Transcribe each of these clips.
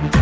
Bye.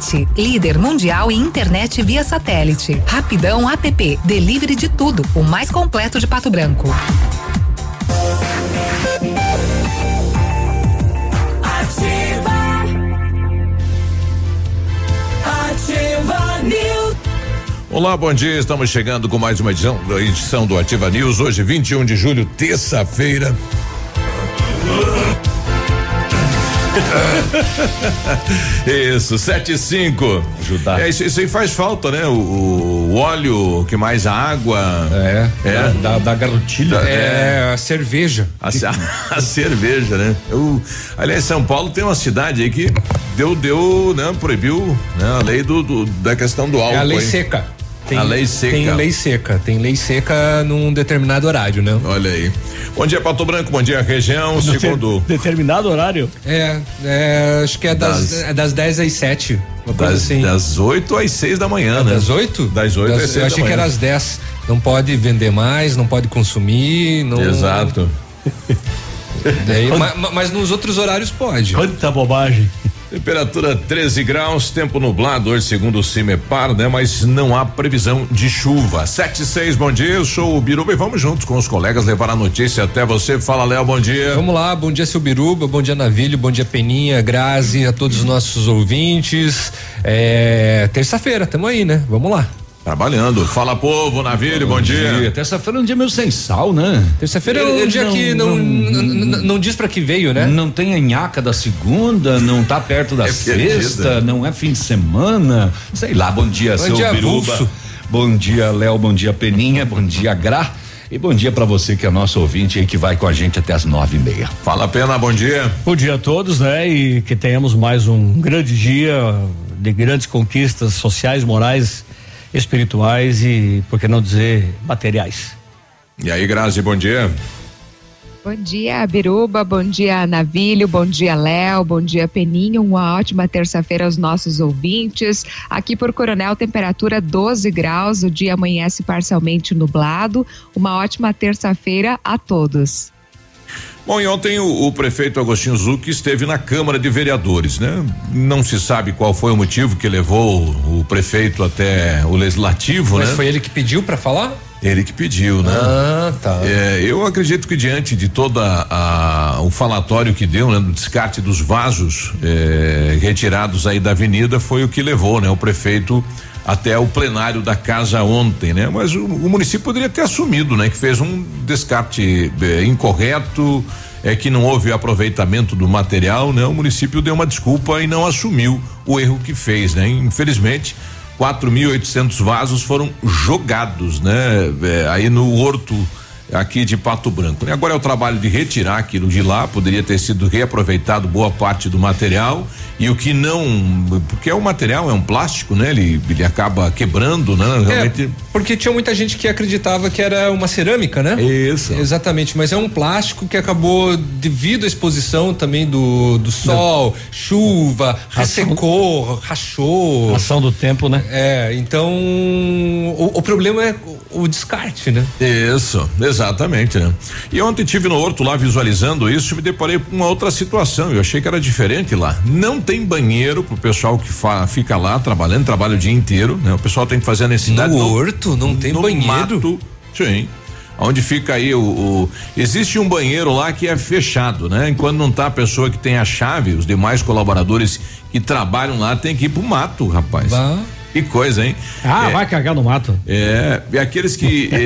HughesNet, líder mundial em internet via satélite. Rapidão App, delivery de tudo, o mais completo de Pato Branco. Ativa. Ativa News. Olá, bom dia. Estamos chegando com mais uma edição, edição do Ativa News. Hoje, 21 de julho, terça-feira. Isso, sete e cinco. Ajudar. É, isso, isso aí faz falta, né? O, o óleo, que mais a água. É. É. Da, da garotilha. É, a cerveja. A, ce- a cerveja, né? Eu, aliás, São Paulo tem uma cidade aí que deu, deu, né? Proibiu né, a lei do, do- da questão do álcool. É a lei aí. seca. Tem, A lei seca. Tem lei seca. Tem lei seca num determinado horário, né? Olha aí. Bom dia, Pato Branco. Bom dia, região. No Segundo. ter- determinado horário. É, é, acho que é das, Das- é das 10 às 7. Uma coisa Das, assim. das 8 às 6 da manhã, né? Das 8? Das 8 às 6 Eu da achei que manhã. era às 10. Não pode vender mais, não pode consumir. Não, Exato. Daí, ma- ma- mas, nos outros horários pode. Quanta bobagem. Temperatura 13 graus, tempo nublado hoje, segundo o CIMEPAR, né? Mas não há previsão de chuva. 7 e 6, bom dia. Eu sou o Biruba e vamos juntos com os colegas levar a notícia até você. Fala, Léo, bom dia. Vamos lá, bom dia, seu Biruba, bom dia, Navilho, bom dia, Peninha, Grazi, a todos os nossos ouvintes. É, terça-feira, tamo aí, né? Vamos lá. Trabalhando. Fala, povo, Navilho, bom, dia. Terça-feira é um dia meio sem sal, né? Terça-feira é um dia não- que não, não- não diz pra que veio, né? Não tem a nhaca da segunda, não tá perto da É perdida. sexta, não é fim de semana. Sei lá, bom dia, Bom seu dia, Biruba. avulso. Bom dia, Léo, bom dia, Peninha, bom dia, Gra. E bom dia pra você que é nosso ouvinte aí que vai com a gente até as nove e meia. Fala, Pena, bom dia. Bom dia a todos, né? E que tenhamos mais um grande dia de grandes conquistas sociais, morais, espirituais e, por que não dizer, materiais. E aí, Grazi, bom dia. Bom dia, Biruba, bom dia, Navilho, bom dia, Léo, bom dia, Peninho, uma ótima terça-feira aos nossos ouvintes. Aqui por Coronel, temperatura 12 graus, o dia amanhece parcialmente nublado. Uma ótima terça-feira a todos. Bom, e ontem o, o prefeito Agostinho Zucchi esteve na Câmara de Vereadores, né? Não se sabe qual foi o motivo que levou o prefeito até o legislativo, Mas né? foi ele que pediu pra falar? Ele que pediu, né? Ah, tá. É, eu acredito que diante de toda a, o falatório que deu, né, do descarte dos vasos é, retirados aí da avenida, foi o que levou, né, o prefeito até o plenário da casa ontem, né? Mas o, o município poderia ter assumido, né, que fez um descarte é, incorreto, é que não houve aproveitamento do material, né? O município deu uma desculpa e não assumiu o erro que fez, né? Infelizmente 4.800 vasos foram jogados, né? É, aí no horto aqui de Pato Branco. né? Agora é o trabalho de retirar aquilo de lá, poderia ter sido reaproveitado boa parte do material e o que não, porque é um material, é um plástico, né? Ele, ele acaba quebrando, né? Realmente. É, porque tinha muita gente que acreditava que era uma cerâmica, né? Isso. Exatamente, mas é um plástico que acabou, devido à exposição também do, do sol, chuva, ressecou, rachou. Ação do tempo, né? É, então o, o problema é o, o descarte, né? Isso, exatamente, né? E ontem tive no horto lá visualizando isso e me deparei com uma outra situação. Eu achei que era diferente lá. Não tem banheiro pro pessoal que fa, fica lá trabalhando, trabalha o dia inteiro, né? O pessoal tem que fazer a necessidade. No horto não tem no banheiro? Mato, sim. Onde fica aí o, o- Existe um banheiro lá que é fechado, né? Enquanto não tá a pessoa que tem a chave, os demais colaboradores que trabalham lá tem que ir pro mato, rapaz. Vá. Que coisa, hein? Ah, É, vai cagar no mato. é, e aqueles que. é,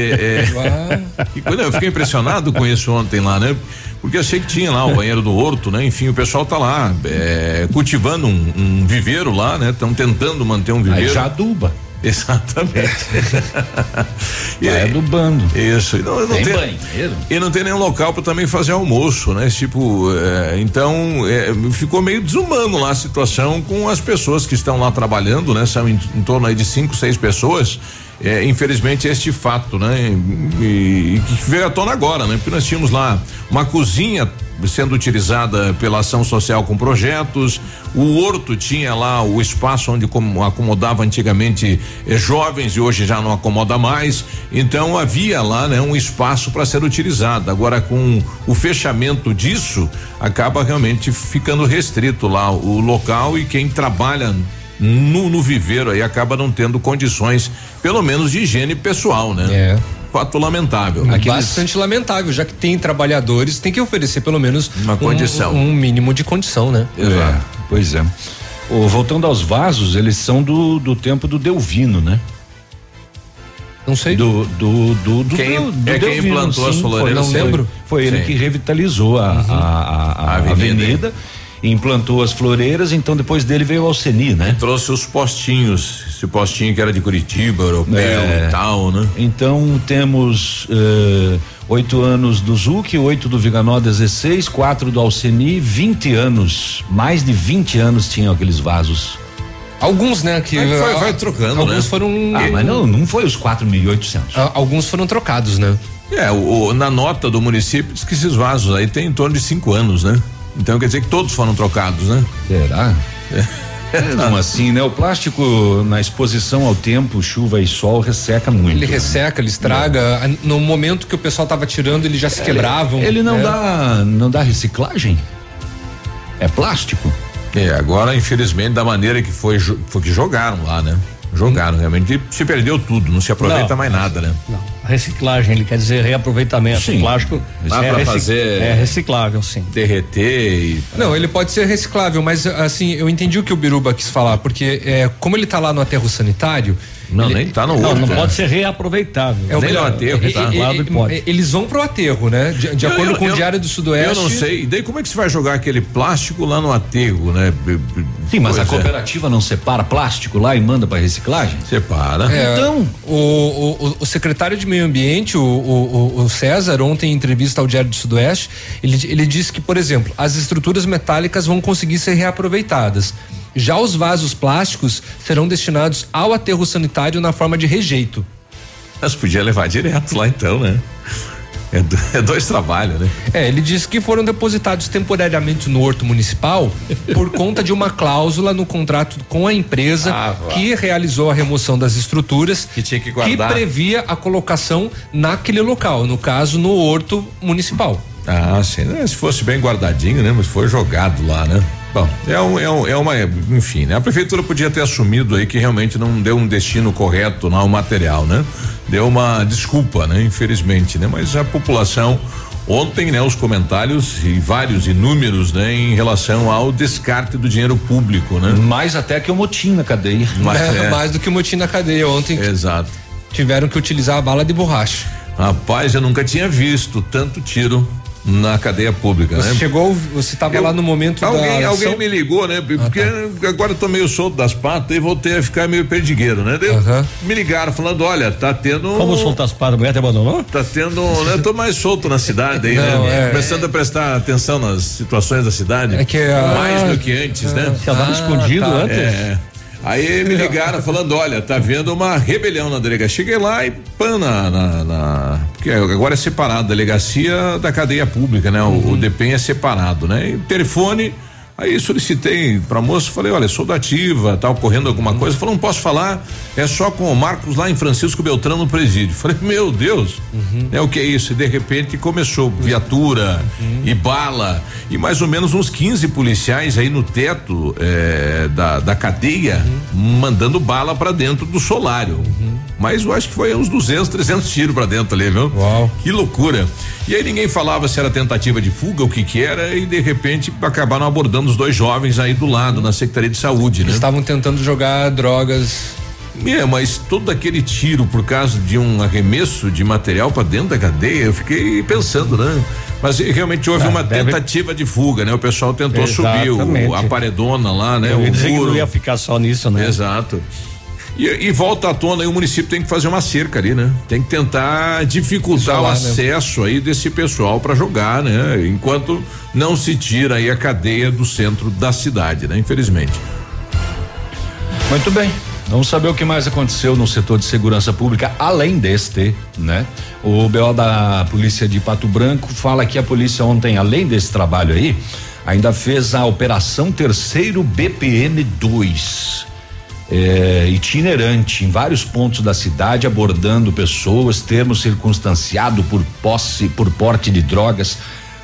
é, que coisa, eu fiquei impressionado com isso ontem lá, né? Porque eu achei que tinha lá o banheiro do horto, né? Enfim, o pessoal tá lá é, cultivando um, um viveiro lá, né? Estão tentando manter um Aí viveiro. já aduba. Exatamente. E é do bando. Isso. E não, não Tem tem, banheiro? E não tem nenhum local para também fazer almoço, né? Tipo, é, então é, ficou meio desumano lá a situação com as pessoas que estão lá trabalhando, né? São em, em torno aí de cinco, seis pessoas. É, infelizmente este fato, né? E, que veio à tona agora, né? Porque nós tínhamos lá uma cozinha sendo utilizada pela ação social com projetos, o horto tinha lá o espaço onde como acomodava antigamente eh, jovens e hoje já não acomoda mais, então havia lá, né, um espaço para ser utilizado. Agora com o fechamento disso, acaba realmente ficando restrito lá o local e quem trabalha no, no viveiro aí acaba não tendo condições, pelo menos de higiene pessoal, né? É. Fato lamentável. Bastante lamentável, já que tem trabalhadores, tem que oferecer pelo menos Uma um- condição. Um, mínimo de condição, né? É, pois é. Voltando aos vasos, eles são do, do tempo do Delvino, né? Não sei. Do, do, do, do, Quem- do- do é quem Delvino, implantou as sim, foi, não foi- lembro. Foi ele Sim. que revitalizou a, a, a- a A avenida. avenida, implantou as floreiras, então depois dele veio o Alceni, né? Trouxe os postinhos, esse postinho que era de Curitiba, europeu É. e tal, né? Então temos eh, oito anos do Zuc, oito do Viganó 16, quatro do Alceni, 20 anos, mais de 20 anos tinham aqueles vasos. Alguns, né? Que Vai- vai- vai trocando, Alguns né? foram. Ah, mas não, não foi os 4.800. ah, Alguns foram trocados, né? É, o, o- na nota do município diz que esses vasos aí tem em torno de cinco anos, né? Então quer dizer que todos foram trocados, né? Será? Mesmo assim, né? O plástico na exposição ao tempo, chuva e sol resseca muito. Ele né? resseca, ele estraga. Ah, No momento que o pessoal tava tirando, ele já se quebravam. Ele não né? dá, não dá reciclagem? É plástico? É, agora, infelizmente, da maneira que foi, foi que jogaram lá, né? Jogaram realmente. E se perdeu tudo, não se aproveita Não. mais nada, né? Não, reciclagem, ele quer dizer reaproveitamento. Sim. O plástico Dá é, pra recic- fazer- é reciclável, sim. Derreter e. Não, ele pode ser reciclável, mas assim, eu entendi o que o Biruba quis falar, porque é, como ele tá lá no aterro sanitário. Não, ele- nem tá no Não, outro. não né? pode ser reaproveitável. É o Nem melhor. aterro, E- tá? e- Claro que pode. Eles vão pro aterro, né? De, de Eu- acordo eu- com eu- o Diário do Sudoeste. Eu não sei. E daí como é que você vai jogar aquele plástico lá no aterro, né? Sim, mas a pois é. cooperativa não separa plástico lá e manda para reciclagem? Separa. É, Então. o, o, o- o secretário de Meio Ambiente, o, o, o- César, ontem em entrevista ao Diário do Sudoeste, ele, ele disse que, por exemplo, as estruturas metálicas vão conseguir ser reaproveitadas. Já os vasos plásticos serão destinados ao aterro sanitário na forma de rejeito. Mas podia levar direto lá então, né? É, do- é dois trabalhos, né? É, ele disse que foram depositados temporariamente no horto municipal por conta de uma cláusula no contrato com a empresa Ah, que realizou a remoção das estruturas Que tinha que guardar. previa a colocação naquele local, no caso no horto municipal. Ah, sim. né? Se fosse bem guardadinho, né? Mas foi jogado lá, né? Bom, é, um, é, um, é uma. Enfim, né? A prefeitura podia ter assumido aí que realmente não deu um destino correto ao material, né? Deu uma desculpa, né? Infelizmente, né? Mas a população. Ontem, né, os comentários e vários inúmeros, né, em relação ao descarte do dinheiro público, né? Mais até que o motim na cadeia. Mas É, é. Mais do que o motim na cadeia. Ontem Exato. tiveram que utilizar a bala de borracha. Rapaz, eu nunca tinha visto tanto tiro na cadeia pública, Você né? chegou, você estava lá no momento alguém, da alguém me ligou, né? Porque agora eu tô meio solto das patas e voltei a ficar meio perdigueiro, né? Daí Aham. Me ligaram falando, olha, tá tendo. Como soltar as patas, a mulher te abandonou? Tá tendo, né? Eu tô mais solto na cidade aí, Não, né? é. Começando a prestar atenção nas situações da cidade. É que a- mais do que antes, né? Você andava Ah, escondido tá. antes? É. Aí me ligaram falando, olha, tá vendo uma rebelião na delegacia. Cheguei lá e pã na, na, na- porque agora é separado, delegacia da cadeia pública, né? O, o DPEM é separado, né? E telefone, aí solicitei pra moça, falei, olha, sou da ativa, tá ocorrendo alguma coisa. Falou, não posso falar, é só com o Marcos lá em Francisco Beltrão no presídio. Falei, meu Deus, é o que é isso? E de repente começou viatura e bala e mais ou menos uns 15 policiais aí no teto eh, da, da cadeia mandando bala pra dentro do solário. Mas eu acho que foi uns 200, 300 tiros pra dentro ali, viu? Uau. Que loucura. E aí ninguém falava se era tentativa de fuga, o que que era, e de repente acabaram abordando os dois jovens aí do lado, na Secretaria de Saúde, né? Eles estavam tentando jogar drogas. É, mas todo aquele tiro por causa de um arremesso de material pra dentro da cadeia, eu fiquei pensando, né? Mas eh, realmente houve Ah, uma deve- tentativa de fuga, né? O pessoal tentou subir o- Exatamente. a paredona lá, né? Eu o muro. não ia ficar só nisso, né? Exato. E, e volta à tona aí, o município tem que fazer uma cerca ali, né? Tem que tentar dificultar Isolar, o né? acesso aí desse pessoal para jogar, né? Enquanto não se tira aí a cadeia do centro da cidade, né? Infelizmente. Muito bem. Vamos saber o que mais aconteceu no setor de segurança pública, além deste, né? O BO da Polícia de Pato Branco fala que a polícia ontem, além desse trabalho aí, ainda fez a Operação Terceiro BPM 2. É, itinerante em vários pontos da cidade, abordando pessoas, termo circunstanciado por posse, por porte de drogas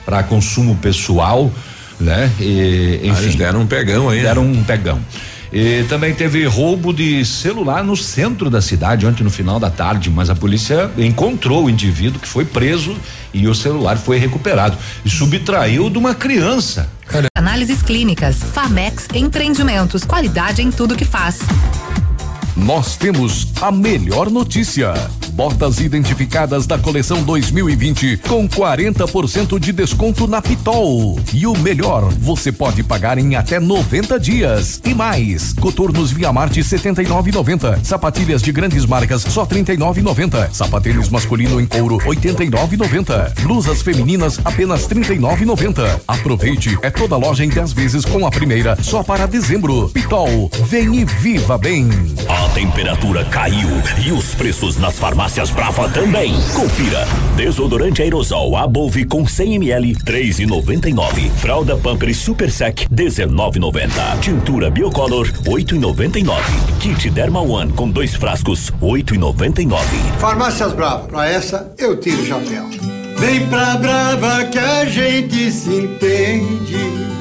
para consumo pessoal, né? E, Ah, eles enfim, deram um pegão aí. né? deram um pegão. E também teve roubo de celular no centro da cidade ontem no final da tarde, mas a polícia encontrou o indivíduo que foi preso e o celular foi recuperado e subtraiu de uma criança. Análises clínicas, Famex Empreendimentos, qualidade em tudo que faz. Nós temos a melhor notícia. Botas identificadas da coleção 2020 com 40% de desconto na Pitol. E o melhor, você pode pagar em até 90 dias. E mais, coturnos Via Marte 79,90. Sapatilhas de grandes marcas só 39,90. Sapatênis masculino em couro 89,90. Blusas femininas apenas 39,90. Aproveite, é toda loja em 10 vezes com a primeira só para dezembro. Pitol, vem e viva bem. A temperatura caiu e os preços nas farmácias Brava também. Confira. Desodorante aerosol Above com 100 ml 3,99. Fralda Pampers Super Sec 19,90. Tintura Biocolor 8,99. Kit Derma One com dois frascos 8,99. Farmácias Brava, pra essa eu tiro o chapéu. Vem pra Brava que a gente se entende.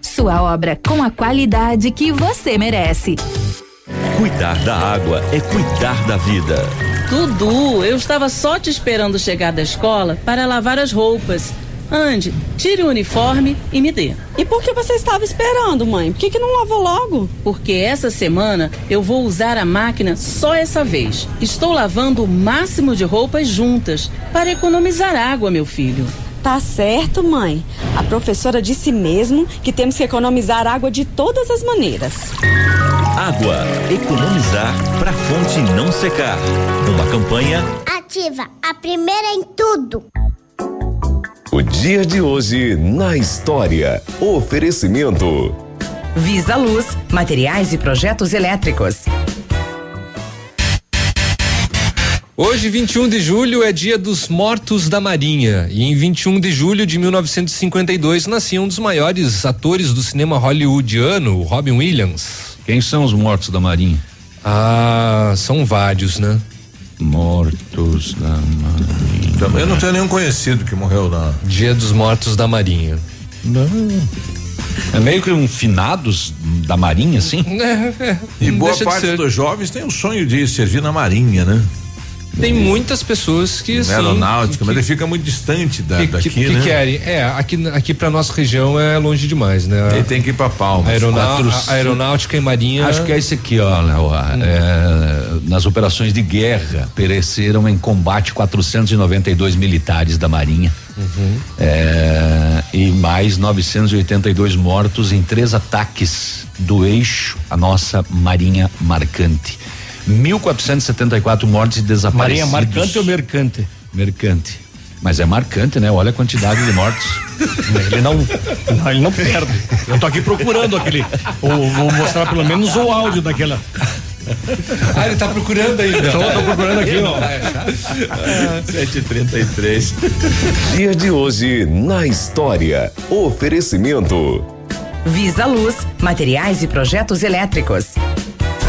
Sua obra com a qualidade que você merece. Cuidar da água é cuidar da vida. Dudu, eu estava só te esperando chegar da escola para lavar as roupas. Ande, tire o uniforme e me dê. E por que você estava esperando, mãe? Por que, que não lavou logo? Porque essa semana eu vou usar a máquina só essa vez. Estou lavando o máximo de roupas juntas para economizar água, meu filho. Tá certo, mãe. A professora disse mesmo que temos que economizar água de todas as maneiras. Água, economizar para a fonte não secar. Uma campanha Ativa, a primeira em tudo. O dia de hoje na história. Oferecimento. Visa Luz, materiais e projetos elétricos. Hoje, 21 de julho, é dia dos mortos da Marinha. E em 21 de julho de 1952 nascia um dos maiores atores do cinema hollywoodiano, o Robin Williams. Quem são os mortos da Marinha? Ah, são vários, né? Mortos da Marinha. Também não tenho nenhum conhecido que morreu na. Dia dos Mortos da Marinha. Não. É meio que um finados da Marinha, assim? É, é, E boa parte dos jovens tem o sonho de servir na Marinha, né? Tem muitas pessoas que Na assim, aeronáutica, que- mas ele fica muito distante da, que, daqui, que, que né? querem. É, aqui, aqui pra nossa região é longe demais, né? Ele tem que ir pra Palmas. Aeronau- Patrocínio. a- aeronáutica e marinha. Acho que é esse aqui, ó, Léo. ah, é, nas operações de guerra, pereceram em combate 492 militares da Marinha. É, e mais 982 mortos em três ataques do eixo, a nossa Marinha Marcante. 1.474 mortes e desaparecidos. Marinha marcante ou mercante? Mercante. Mas é marcante, né? Olha a quantidade de mortos. Ele não, não, ele não perde. Eu tô aqui procurando aquele. Ou, vou mostrar pelo menos o áudio daquela. Ah, ele tá procurando ainda. Tô, tô procurando aqui, ó. 733. Dia de hoje na história. Oferecimento. Visa Luz, materiais e projetos elétricos.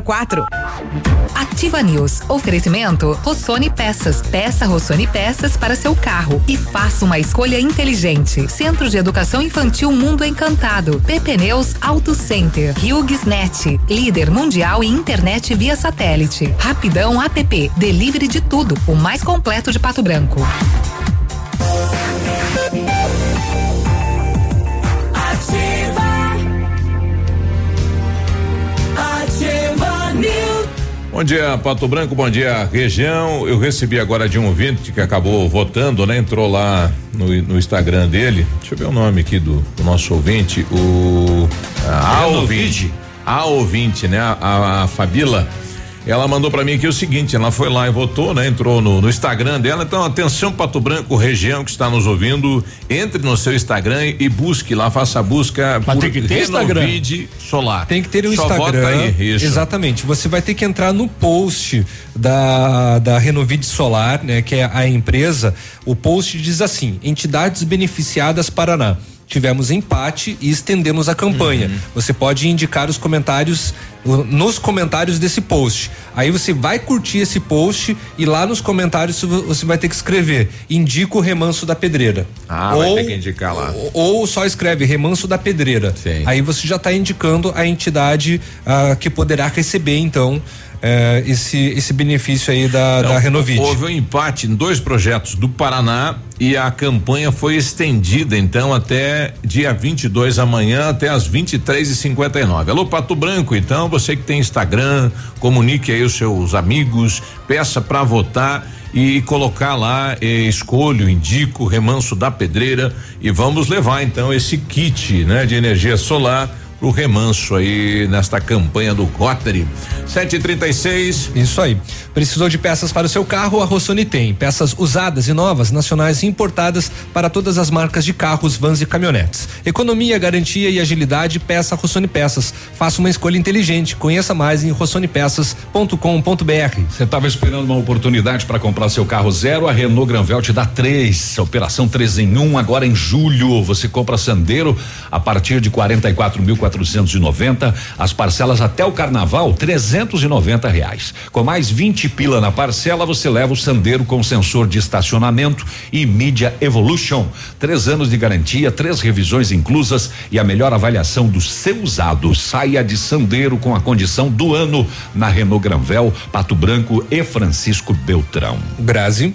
6004. Ativa News. Oferecimento Rossoni Peças. Peça Rossoni Peças para seu carro e faça uma escolha inteligente. Centro de Educação Infantil Mundo Encantado. PP Neus Auto Center. Net. Líder mundial em internet via satélite. Rapidão App. Delivery de tudo. O mais completo de Pato Branco. Bom dia, Pato Branco, bom dia, região. Eu recebi agora de um ouvinte que acabou votando, né? Entrou lá no, no Instagram dele. Deixa eu ver o nome aqui do, do nosso ouvinte, o. A, a ouvinte. A ouvinte, né? A, a, a Fabila. Ela mandou para mim aqui o seguinte, ela foi lá e votou, né? Entrou no, no, Instagram dela. Então, atenção, Pato Branco, região que está nos ouvindo, entre no seu Instagram e, e busque lá, faça a busca Mas por tem que ter Instagram. Renovide Solar. Tem que ter um Só Instagram. Aí, isso. Exatamente. Você vai ter que entrar no post da, da Renovide Solar, né? Que é a empresa. O post diz assim: entidades beneficiadas Paraná. Tivemos empate e estendemos a campanha. Uhum. Você pode indicar os comentários nos comentários desse post. Aí você vai curtir esse post e lá nos comentários vo- você vai ter que escrever: indica o remanso da pedreira. Ah, vai ter que indicar lá. Ou, ou só escreve remanso da pedreira. Sim. Aí você já está indicando a entidade ah, que poderá receber então eh, esse esse benefício aí da, Não, da Renovide. Houve um empate em dois projetos do Paraná e a campanha foi estendida então até dia 22 amanhã até as 23 e 59 Alô Pato Branco, então você que tem Instagram, comunique aí os seus amigos, peça para votar e colocar lá eh, escolho, indico, remanso da pedreira e vamos levar então esse kit, né, de energia solar pro remanso aí nesta campanha do Rotary. 736 Isso aí. Precisou de peças para o seu carro? A Rossoni tem. Peças usadas e novas, nacionais e importadas para todas as marcas de carros, vans e caminhonetes. Economia, garantia e agilidade, peça Rossoni Peças. Faça uma escolha inteligente. Conheça mais em rossonipeças.com.br. Você estava esperando uma oportunidade para comprar seu carro zero? A Renault Granvel te dá três. Operação 3 em 1 agora em julho. Você compra Sandero a partir de 44.490. As parcelas até o carnaval, 390 reais. Com mais 20 pila na parcela, você leva o Sandero com sensor de estacionamento e mídia Evolution. Três anos de garantia, três revisões inclusas e a melhor avaliação do seu usado. Saia de Sandero com a condição do ano na Renault Granvel, Pato Branco e Francisco Beltrão. Grazi.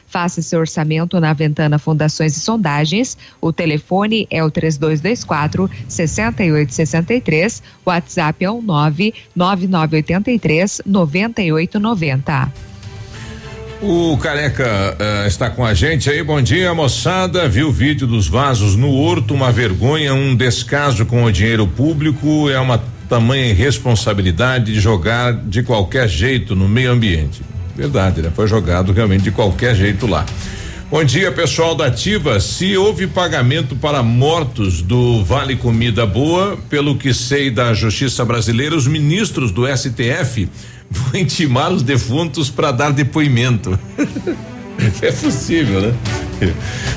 Faça seu orçamento na Ventana Fundações e Sondagens. O telefone é o 3224 6863. O WhatsApp é o 99983 9890. O Careca eh, está com a gente aí. Bom dia, moçada. Viu o vídeo dos vasos no horto? Uma vergonha, um descaso com o dinheiro público. É uma tamanha irresponsabilidade de jogar de qualquer jeito no meio ambiente. Verdade, né? Foi jogado realmente de qualquer jeito lá. Bom dia, pessoal da Ativa. Se houve pagamento para mortos do Vale Comida Boa, pelo que sei da Justiça Brasileira, os ministros do STF vão intimar os defuntos para dar depoimento. é possível, né?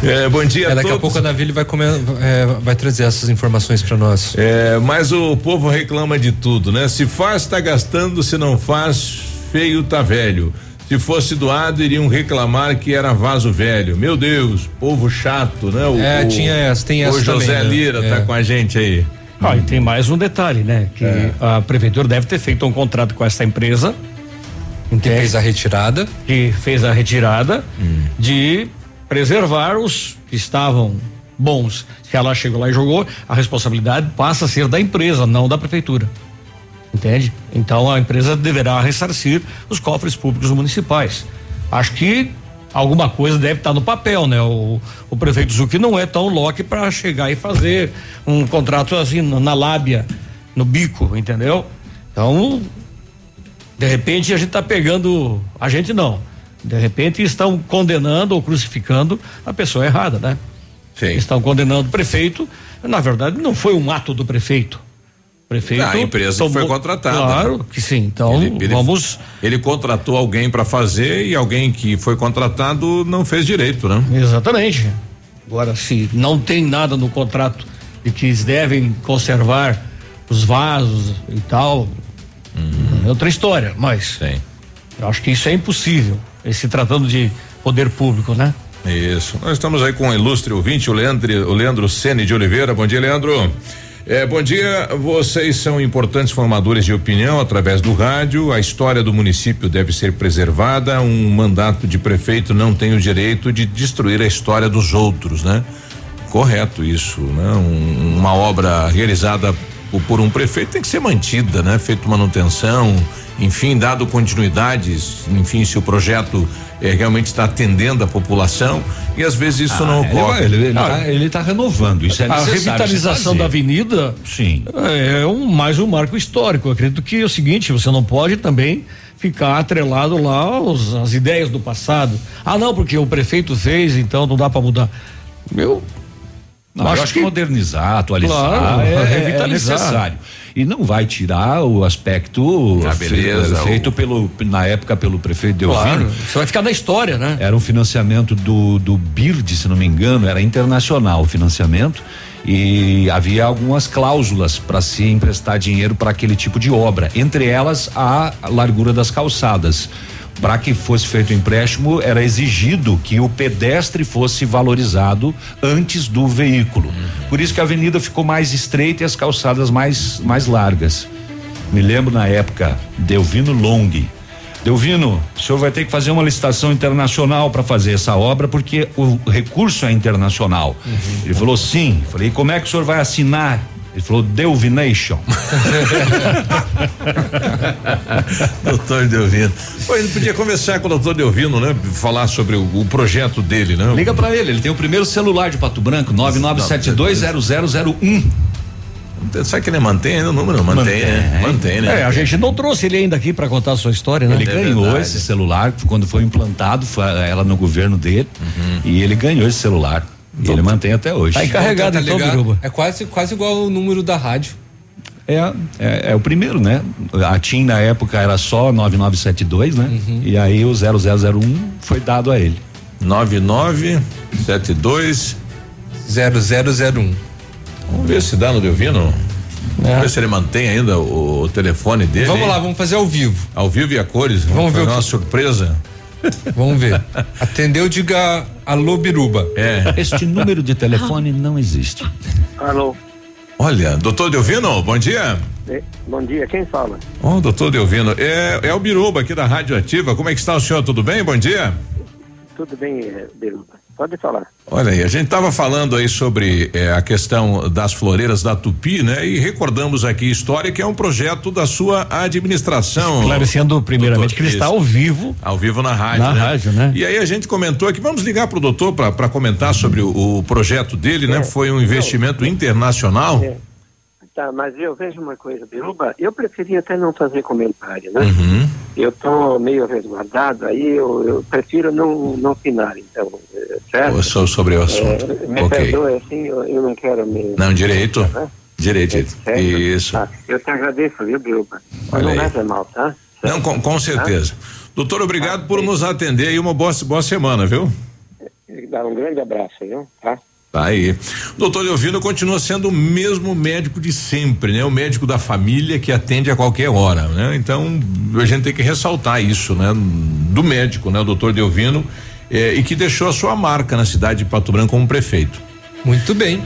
É, bom dia É, a daqui a todos. pouco a Navi vai, comer, é, vai trazer essas informações para nós. É, mas o povo reclama de tudo, né? Se faz, tá gastando, se não faz, feio tá velho. Se fosse doado, iriam reclamar que era vaso velho. Meu Deus, povo chato, né? O, É, o- tinha essa, tem O essa José também, né? Lira tá É. com a gente aí. Ah, e tem mais um detalhe, né? Que É. a prefeitura deve ter feito um contrato com essa empresa Que fez a retirada. Que fez a retirada Hum. de preservar os que estavam bons. Se ela chegou lá e jogou, a responsabilidade passa a ser da empresa, não da prefeitura. Entende? Então a empresa deverá ressarcir os cofres públicos municipais. Acho que alguma coisa deve estar no papel, né? O, o prefeito Zucchi não é tão loque para chegar e fazer um contrato assim na lábia, no bico, entendeu? Então, de repente a gente está pegando, a gente não. De repente estão condenando ou crucificando a pessoa errada, né? Sim. Estão condenando o prefeito. Na verdade, não foi um ato do prefeito. Prefeito. Ah, a empresa que foi contratada. Claro que sim. Então, Ele- ele- vamos. Ele contratou alguém para fazer e alguém que foi contratado não fez direito, né? Exatamente. Agora, se não tem nada no contrato de que eles devem conservar os vasos e tal, é outra história. Mas Sim. eu acho que isso é impossível. Se tratando de poder público, né? Isso. Nós estamos aí com o ilustre ouvinte, o Leandro, o Leandro Cene de Oliveira. Bom dia, Leandro. É, bom dia, vocês são importantes formadores de opinião através do rádio. A história do município deve ser preservada. Um mandato de prefeito não tem o direito de destruir a história dos outros, né? Correto isso, né? Um- uma obra realizada por, por um prefeito tem que ser mantida, né? Feito manutenção, enfim, dado continuidades, enfim, se o projeto eh, realmente está atendendo a população e às vezes isso não Ah, ele ocorre. Ele, ele Ah, tá, tá renovando, isso é a revitalização da avenida Sim. é um mais um marco histórico. Eu acredito que é o seguinte, você não pode também ficar atrelado lá aos, às ideias do passado. Ah, não, porque o prefeito fez, então não dá para mudar. Eu Não, eu acho que, modernizar, atualizar, Claro, é, é revitalizar. necessário. E não vai tirar o aspecto A fe- beleza, feito o- pelo na época pelo prefeito Delfino. Claro, você vai ficar na história, né? Era um financiamento do do BIRD, se não me engano, era internacional o financiamento e havia algumas cláusulas para se emprestar dinheiro para aquele tipo de obra, entre elas a largura das calçadas. Para que fosse feito o empréstimo, era exigido que o pedestre fosse valorizado antes do veículo. Por isso que a avenida ficou mais estreita e as calçadas mais, mais largas. Me lembro na época, Delvino Long. Delvino, o senhor vai ter que fazer uma licitação internacional para fazer essa obra, porque o recurso é internacional. Ele falou sim. Falei, como é que o senhor vai assinar? Ele falou, Delvination. doutor Delvino. Pô, ele podia conversar com o doutor Delvino, né? Falar sobre o, o projeto dele, né? Liga para ele, ele tem o primeiro celular de Pato Branco, 99720001. Será que ele mantém ainda o número? Mantém, né? Mantém, né? É, a gente não trouxe ele ainda aqui para contar a sua história, né? Ele É ganhou verdade. esse celular quando foi implantado, foi ela no governo dele, Uhum. e ele ganhou esse celular. E ele mantém até hoje. Tá encarregado então, ligado? Biruba. É quase, quase igual o número da rádio. É, é, é o primeiro, né? A TIM na época era só 9972, né? Uhum. E aí o 0001 foi dado a ele. 9972 0001. Vamos ver se dá no Delvino. Vamos ver se ele mantém ainda o, o telefone dele. Vamos lá, vamos fazer ao vivo. Ao vivo e a cores. Vamos ver fazer o uma que- surpresa. Vamos ver. Atendeu, diga alô, Biruba. É. Este número de telefone não existe. Alô, Olha, doutor Delvino, bom dia. eh, bom dia, quem fala? Ô, doutor Delvino, é, é o Biruba aqui da Rádio Ativa. Como é que está o senhor? Tudo bem? Bom dia. Tudo bem, eh, Biruba? Pode falar. Olha aí, a gente estava falando aí sobre eh, a questão das floreiras da Tupi, né? E recordamos aqui a história que é um projeto da sua administração. Esclarecendo primeiramente doutor. que ele está ao vivo. Ao vivo na rádio. Na né? rádio, né? E aí a gente comentou aqui, vamos ligar pro doutor para comentar sobre o, o projeto dele, né? Foi um investimento internacional. É. Tá, mas eu vejo uma coisa, Biruba, eu preferia até não fazer comentário, né? Uhum. Eu tô meio resguardado, aí eu, eu prefiro não, não opinar, então, eh, certo? So- Sobre o assunto. Eh, me ok. perdoe, assim, eu, eu não quero me... Não, direito. Né? Direito. Certo? Isso. Tá, eu te agradeço, viu, Biruba? Olha não aí. leve a mal, tá? Não, com, com certeza. Doutor, obrigado por nos atender e uma boa, boa semana, viu? Dá um grande abraço, viu? Tá? Tá aí. Doutor Delvino continua sendo o mesmo médico de sempre, né? O médico da família que atende a qualquer hora, né? Então, a gente tem que ressaltar isso, né? Do médico, né? O doutor Delvino, eh, e que deixou a sua marca na cidade de Pato Branco como prefeito. Muito bem.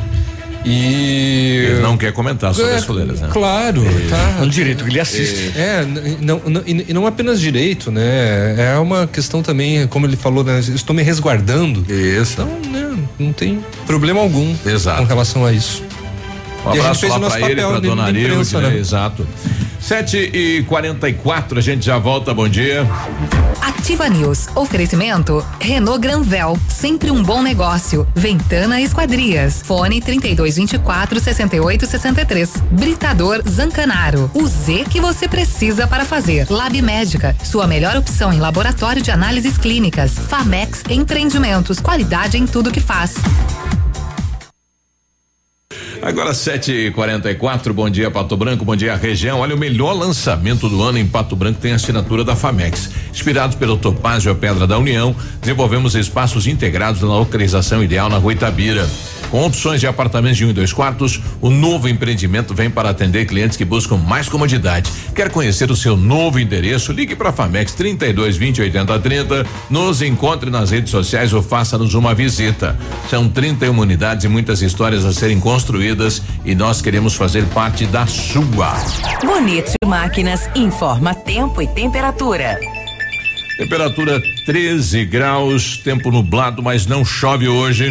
E. Ele não quer comentar sobre É, as fuleiras, né? Claro, tá. É um direito que ele assiste. É, n- não, não, e não apenas direito, né? É uma questão também, como ele falou, né? Estou me resguardando. Isso. Então, né, não tem problema algum Exato. com relação a isso. Um E a gente abraço fez lá o nosso pra ele, papel pra de- dona de Arilde, imprensa, né? né? Exato. 7 e 44 a gente já volta, bom dia. Ativa News. Oferecimento Renault Granvel, sempre um bom negócio. Ventana Esquadrias. Fone 3224 6863. Britador Zancanaro. O Z que você precisa para fazer. Lab Médica, sua melhor opção em laboratório de análises clínicas. Famex Empreendimentos, qualidade em tudo que faz. Agora 7h44, bom dia Pato Branco, bom dia região. Olha, o melhor lançamento do ano em Pato Branco tem a assinatura da Famex. Inspirados pelo Topázio a Pedra da União, desenvolvemos espaços integrados na localização ideal na Rua Itabira. Com opções de apartamentos de um e dois quartos, o novo empreendimento vem para atender clientes que buscam mais comodidade. Quer conhecer o seu novo endereço? Ligue para a Famex 32 20 80 30. Nos encontre nas redes sociais ou faça-nos uma visita. São 31 unidades e muitas histórias a serem construídas e nós queremos fazer parte da sua. Bonito Máquinas informa tempo e temperatura. Temperatura 13 graus, tempo nublado, mas não chove hoje.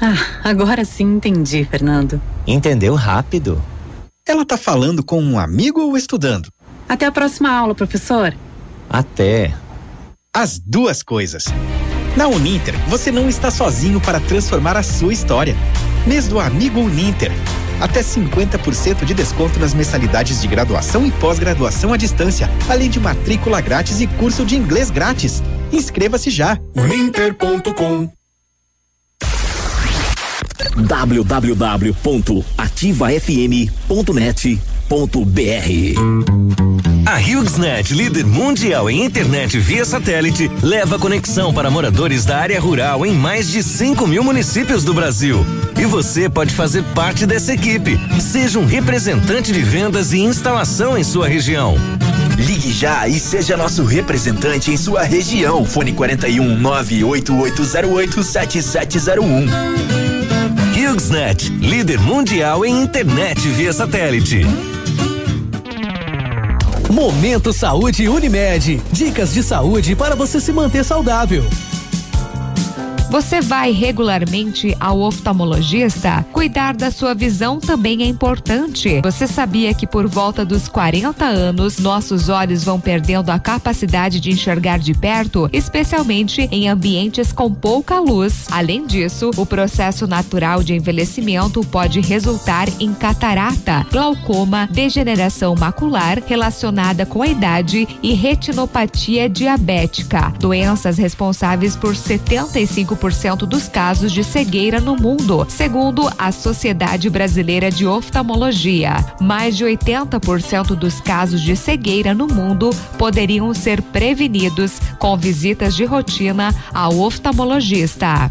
Ah, agora sim entendi, Fernando. Entendeu rápido? Ela tá falando com um amigo ou estudando? Até a próxima aula, professor. Até. As duas coisas. Na Uninter, você não está sozinho para transformar a sua história. Mês do Amigo Uninter. Até 50% de desconto nas mensalidades de graduação e pós-graduação à distância, além de matrícula grátis e curso de inglês grátis. Inscreva-se já. Uninter.com www.ativafm.net.br A HughesNet, líder mundial em internet via satélite, leva conexão para moradores da área rural em mais de 5 mil municípios do Brasil. E você pode fazer parte dessa equipe. Seja um representante de vendas e instalação em sua região. Ligue já e seja nosso representante em sua região. Fone 41 98808 7701. HughesNet, líder mundial em internet via satélite. Momento Saúde Unimed. Dicas de saúde para você se manter saudável. Você vai regularmente ao oftalmologista? Cuidar da sua visão também é importante. Você sabia que por volta dos 40 anos, nossos olhos vão perdendo a capacidade de enxergar de perto, especialmente em ambientes com pouca luz? Além disso, o processo natural de envelhecimento pode resultar em catarata, glaucoma, degeneração macular relacionada com a idade e retinopatia diabética, doenças responsáveis por 75% dos casos de cegueira no mundo, segundo a Sociedade Brasileira de Oftalmologia. Mais de 80% dos casos de cegueira no mundo poderiam ser prevenidos com visitas de rotina ao oftalmologista.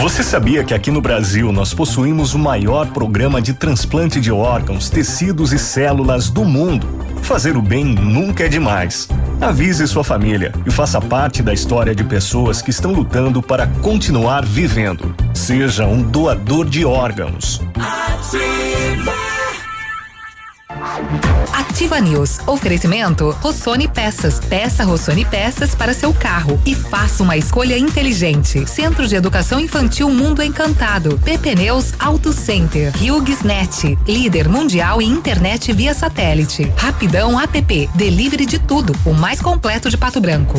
Você sabia que aqui no Brasil nós possuímos o maior programa de transplante de órgãos, tecidos e células do mundo? Fazer o bem nunca é demais. Avise sua família e faça parte da história de pessoas que estão lutando para continuar vivendo. Seja um doador de órgãos. Ativa. Ativa News. Oferecimento Rossoni Peças. Peça Rossoni Peças para seu carro e faça uma escolha inteligente. Centro de Educação Infantil Mundo Encantado. PP Neus Auto Center. HughesNet. Líder mundial em internet via satélite. Rapidão App. Delivery de tudo. O mais completo de Pato Branco.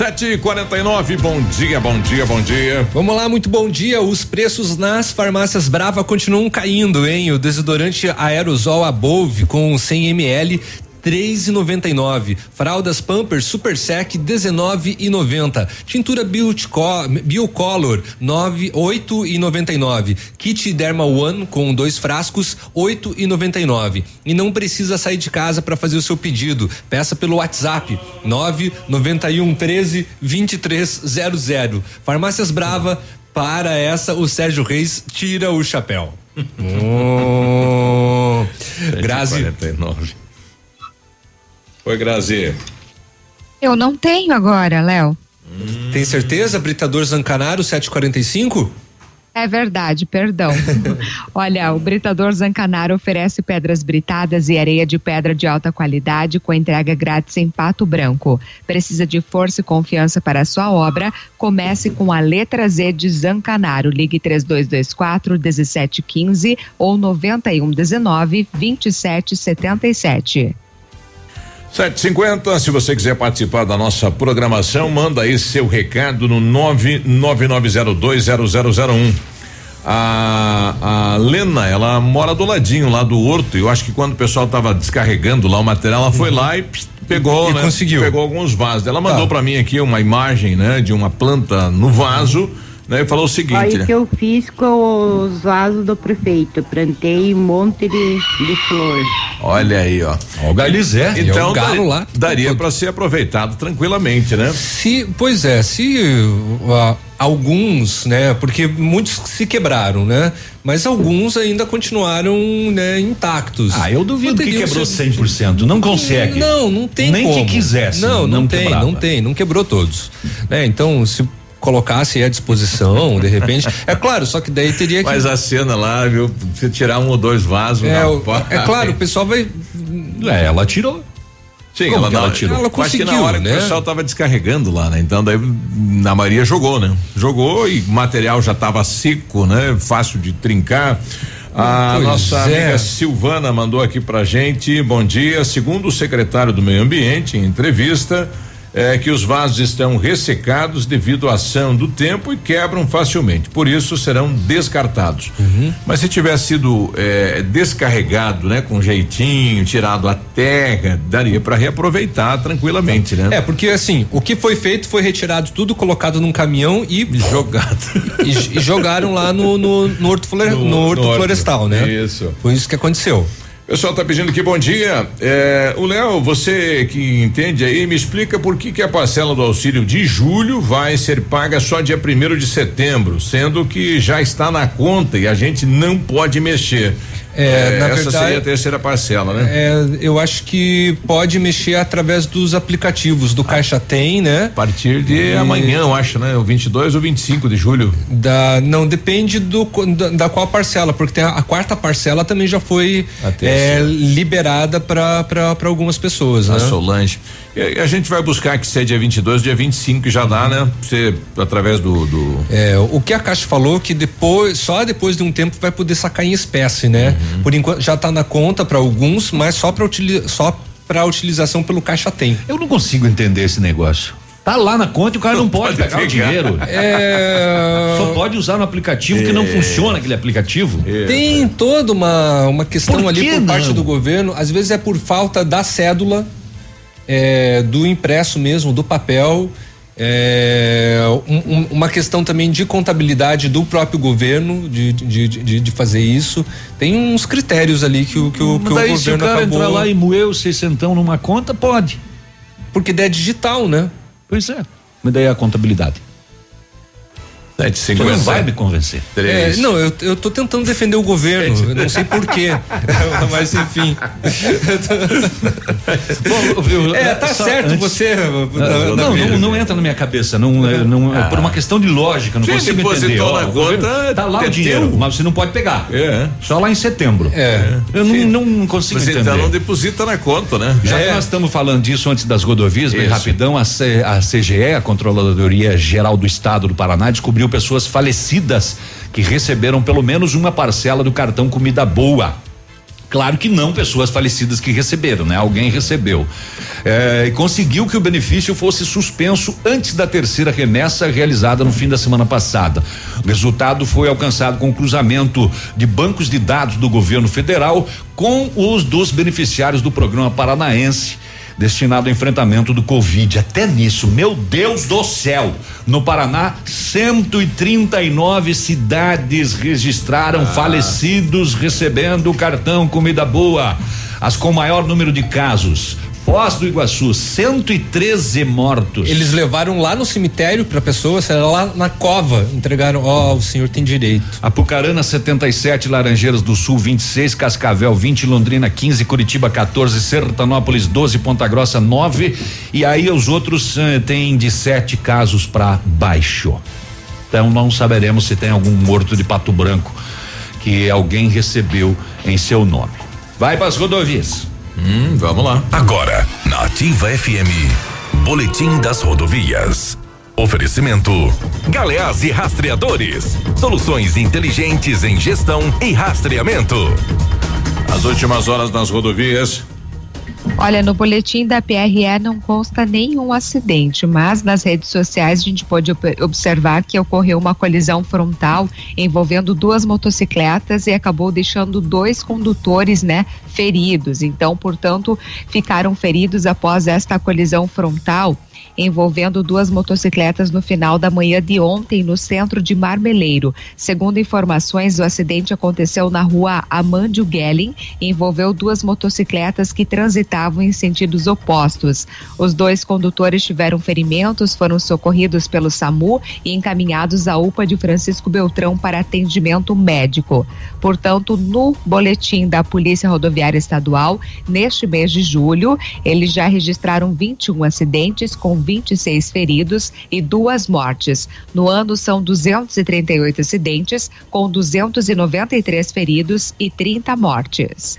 Sete e quarenta e nove, bom dia, bom dia, bom dia. Vamos lá, muito bom dia. Os preços nas farmácias Brava continuam caindo, hein? O desodorante aerosol Above com 100 ml três e noventa e nove. Fraldas Pampers Super Sec dezenove e noventa. Tintura Biotico- Biocolor nove oito e noventa e nove. Kit Derma One com dois frascos oito e noventa e nove. E não precisa sair de casa para fazer o seu pedido. Peça pelo WhatsApp nove noventa e um treze vinte e três zero zero. Farmácias Brava para essa o Sérgio Reis tira o chapéu. Oh. Grazi. 49. Oi, Grazi. Eu não tenho agora, Léo. Tem certeza? Britador Zancanaro 745? É verdade, perdão. Olha, o Britador Zancanaro oferece pedras britadas e areia de pedra de alta qualidade com entrega grátis em Pato Branco. Precisa de força e confiança para a sua obra? Comece com a letra Z de Zancanaro. Ligue 3224 1715 ou 9119 2777. 750, se você quiser participar da nossa programação, manda aí seu recado no 999020001. A, a Lena, ela mora do ladinho lá do Horto. Eu acho que quando o pessoal tava descarregando lá o material, ela foi lá e pss, pegou, E né? conseguiu. Pegou alguns vasos. Ela mandou Tá. pra mim aqui uma imagem, né, de uma planta no vaso, né, e falou o seguinte, Olha né? o que eu fiz com os vasos do prefeito. Plantei um monte de, de flor. Olha aí, ó. Ó, o Galizé. E é Então o galo daria, lá. daria para ser aproveitado tranquilamente, né? Se, pois é, se uh, alguns, né, porque muitos se quebraram, né, mas alguns ainda continuaram, né, intactos. Ah, eu duvido que quebrou ser- 100%. Não consegue. Não, não tem Nem como. que quisesse. Não, não, tem, quebrava. não tem, não quebrou todos. Né, então, se colocasse à disposição, de repente, é claro, só que daí teria que Mas a cena lá, viu? Se tirar um ou dois vasos. é, o- é claro, o pessoal vai É, ela tirou. Sim, Como ela, que não, ela tirou? Ela Acho que na conseguiu, hora que né? o pessoal tava descarregando lá, né? Então daí na Maria jogou, né? Jogou e o material já tava seco, né? Fácil de trincar. A Pois nossa é. amiga Silvana mandou aqui pra gente, bom dia, segundo o secretário do meio ambiente em entrevista, é que os vasos estão ressecados devido à ação do tempo e quebram facilmente, por isso serão descartados. Uhum. Mas se tivesse sido é, descarregado, né, com jeitinho, tirado a terra, daria para reaproveitar tranquilamente, né? É, porque assim, o que foi feito foi retirado tudo, colocado num caminhão e jogado. E, e jogaram lá no, no, no horto, flore- no horto horto. florestal, né? Isso. Foi isso que aconteceu. O pessoal tá pedindo aqui bom dia. É, o Léo, você que entende aí, me explica por que que a parcela do auxílio de julho vai ser paga só dia primeiro de setembro, sendo que já está na conta e a gente não pode mexer. É, na essa verdade- seria a terceira parcela, né? É, eu acho que pode mexer através dos aplicativos do Caixa Tem, né? A partir de amanhã, eu acho, né? O 22 ou 25 de julho. Da, não, depende do, da, da qual parcela, porque tem a, a quarta parcela também já foi é, liberada para algumas pessoas, A né? Solange. E a gente vai buscar que seja dia 22, dia 25 que já dá, né? Você através do, do É, o que a Caixa falou que depois, só depois de um tempo vai poder sacar em espécie, né? Uhum. Por enquanto já está na conta para alguns, mas só para só para utilização pelo Caixa Tem. Eu não consigo entender esse negócio. Tá lá na conta e o cara não, pode, pode pegar, o pegar. dinheiro. É... Só pode usar no aplicativo que não É. funciona aquele aplicativo. Tem toda uma, uma questão Por ali por parte não? do governo, às vezes é por falta da cédula, é, do impresso mesmo, do papel. é, um- um- uma questão também de contabilidade do próprio governo de, de, de, de fazer isso. Tem uns critérios ali que o, que o, que o daí se o governo cara acabou. entrar lá e moer o seiscentão numa conta, pode. Porque é digital, né? Pois é. Mas daí é a contabilidade. 7, Você não vai me convencer. É, não, eu, eu tô tentando defender o governo, eu não sei porquê. Mas enfim. Bom, viu, é, tá certo, antes- você. Não, não, não, não entra na minha cabeça, não, é, não é por uma questão de lógica, não Quem consigo depositou entender. Ó, conta, tá lá o é dinheiro, teu. mas você não pode pegar. É. Só lá em setembro. É. Eu não, não consigo Mas entender. então não deposita na conta, né? Já que nós estamos falando disso antes das rodovias, bem Isso. rapidão, a, C- a CGE, a Controladoria Geral do Estado do Paraná, descobriu pessoas falecidas que receberam pelo menos uma parcela do cartão Comida Boa. Claro que não pessoas falecidas que receberam, né? Alguém recebeu. É, e conseguiu que o benefício fosse suspenso antes da terceira remessa realizada no fim da semana passada. O resultado foi alcançado com o cruzamento de bancos de dados do governo federal com os dos beneficiários do programa paranaense destinado ao enfrentamento do Covid. Até nisso, meu Deus do céu! No Paraná, 139 cidades registraram falecidos recebendo o cartão Comida Boa. As com maior número de casos. Foz do Iguaçu, 113 mortos. Eles levaram lá no cemitério pra pessoa, sei lá, na cova. Entregaram, ó, o senhor tem direito. Apucarana 77, Laranjeiras do Sul 26, Cascavel 20, Londrina 15, Curitiba 14, Sertanópolis 12, Ponta Grossa 9 e aí os outros eh, têm de sete casos para baixo. Então não saberemos se tem algum morto de Pato Branco que alguém recebeu em seu nome. Vai para as rodovias. Hum, vamos lá. Agora, na Ativa FM, Boletim das Rodovias. Oferecimento: Galeás e Rastreadores. Soluções inteligentes em gestão e rastreamento. As últimas horas nas rodovias. Olha, no boletim da PRE não consta nenhum acidente, mas nas redes sociais a gente pode ob- observar que ocorreu uma colisão frontal envolvendo duas motocicletas e acabou deixando dois condutores, né, feridos. Então, portanto, ficaram feridos após esta colisão frontal envolvendo duas motocicletas no final da manhã de ontem no centro de Marmeleiro. Segundo informações, o acidente aconteceu na rua Amandio Gelling e envolveu duas motocicletas que transitavam em sentidos opostos. Os dois condutores tiveram ferimentos, foram socorridos pelo SAMU e encaminhados à UPA de Francisco Beltrão para atendimento médico. Portanto, no boletim da Polícia Rodoviária Estadual, neste mês de julho, eles já registraram 21 acidentes com 26 feridos e duas mortes. No ano são 238 acidentes com 293 feridos e 30 mortes.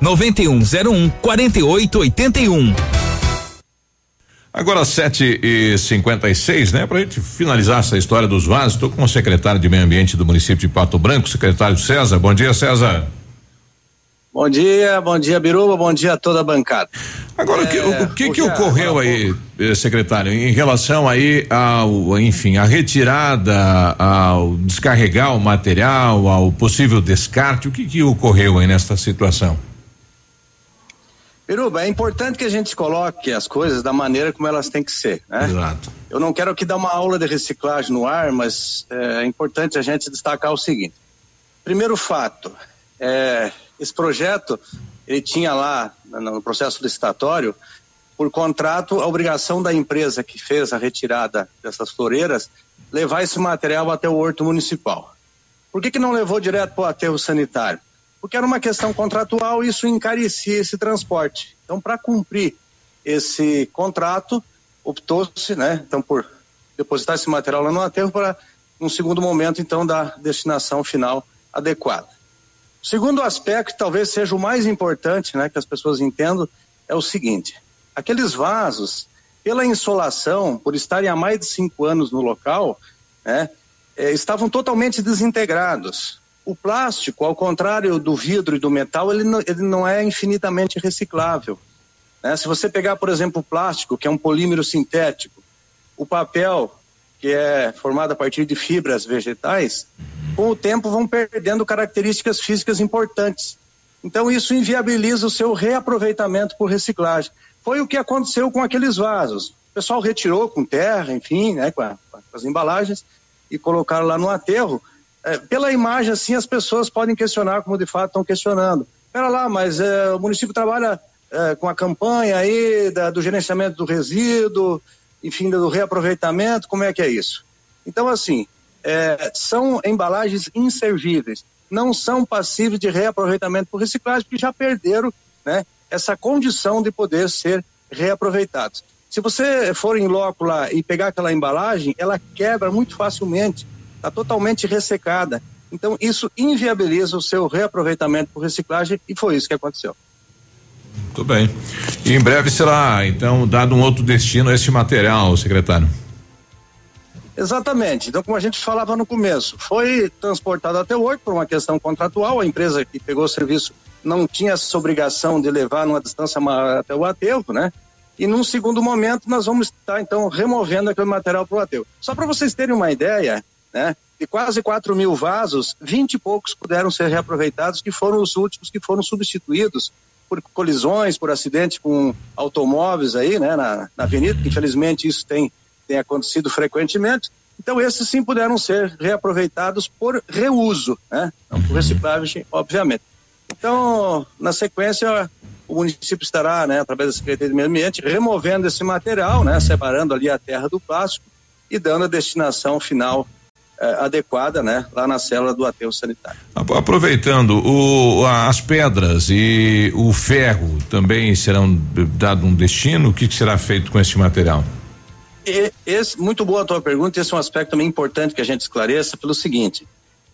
99101 4881. Agora 7 e 56 né? Pra gente finalizar essa história dos vasos, estou com o secretário de Meio Ambiente do município de Pato Branco, secretário César. Bom dia, César. Bom dia, bom dia, Biruba, bom dia a toda a bancada. Agora, o que, o, o que, que hoje, ocorreu aí, eh, secretário, em relação aí ao, enfim, a retirada, ao descarregar o material, ao possível descarte, o que que ocorreu aí nesta situação? Biruba, é importante que a gente coloque as coisas da maneira como elas têm que ser, né? Exato. Eu não quero aqui dar uma aula de reciclagem no ar, mas é importante a gente destacar o seguinte. Primeiro fato, é, esse projeto, ele tinha lá no no processo licitatório, por contrato, a obrigação da empresa que fez a retirada dessas floreiras levar esse material até o horto municipal. Por que, que não levou direto para o aterro sanitário? Porque era uma questão contratual e isso encarecia esse transporte. Então, para cumprir esse contrato, optou-se, né, então, por depositar esse material lá no aterro para, num segundo momento, então, dar destinação final adequada. O segundo aspecto, talvez seja o mais importante, né, que as pessoas entendam, é o seguinte: aqueles vasos, pela insolação, por estarem há mais de cinco anos no local, né, eh, estavam totalmente desintegrados. O plástico, ao contrário do vidro e do metal, ele não, ele não é infinitamente reciclável. né? Se você pegar, por exemplo, o plástico, que é um polímero sintético, o papel, que é formado a partir de fibras vegetais, com o tempo vão perdendo características físicas importantes. Então isso inviabiliza o seu reaproveitamento por reciclagem. Foi o que aconteceu com aqueles vasos. O pessoal retirou com terra, enfim, né, com, a, com as embalagens e colocaram lá no aterro. É, pela imagem, assim, as pessoas podem questionar, como de fato estão questionando. Espera lá, mas é, o município trabalha é, com a campanha aí da, do gerenciamento do resíduo, enfim, do reaproveitamento, como é que é isso? Então, assim, é, são embalagens inservíveis, não são passíveis de reaproveitamento por reciclagem, porque já perderam né, essa condição de poder ser reaproveitados. Se você for em loco lá e pegar aquela embalagem, ela quebra muito facilmente, está totalmente ressecada. Então, isso inviabiliza o seu reaproveitamento por reciclagem e foi isso que aconteceu. Muito bem. E em breve será, então, dado um outro destino a esse material, secretário. Exatamente. Então, como a gente falava no começo, foi transportado até o Horto por uma questão contratual. A empresa que pegou o serviço não tinha essa obrigação de levar numa distância maior até o aterro, né? E num segundo momento nós vamos estar então removendo aquele material para o aterro. Só para vocês terem uma ideia, né? De quase 4 mil vasos, 20 e poucos puderam ser reaproveitados, que foram os últimos que foram substituídos por colisões, por acidentes com automóveis aí, né? Na, na avenida, infelizmente isso tem tem acontecido frequentemente. Então, esses sim puderam ser reaproveitados por reuso, né? Não por reciclagem, obviamente. Então, na sequência, o município estará, né, através da Secretaria de Meio Ambiente, removendo esse material, né, separando ali a terra do plástico e dando a destinação final adequada, né, lá na célula do aterro sanitário. Aproveitando, o, as pedras e o ferro também serão dado um destino? O que, que será feito com esse material? E, esse, muito boa a tua pergunta, esse é um aspecto também importante que a gente esclareça pelo seguinte,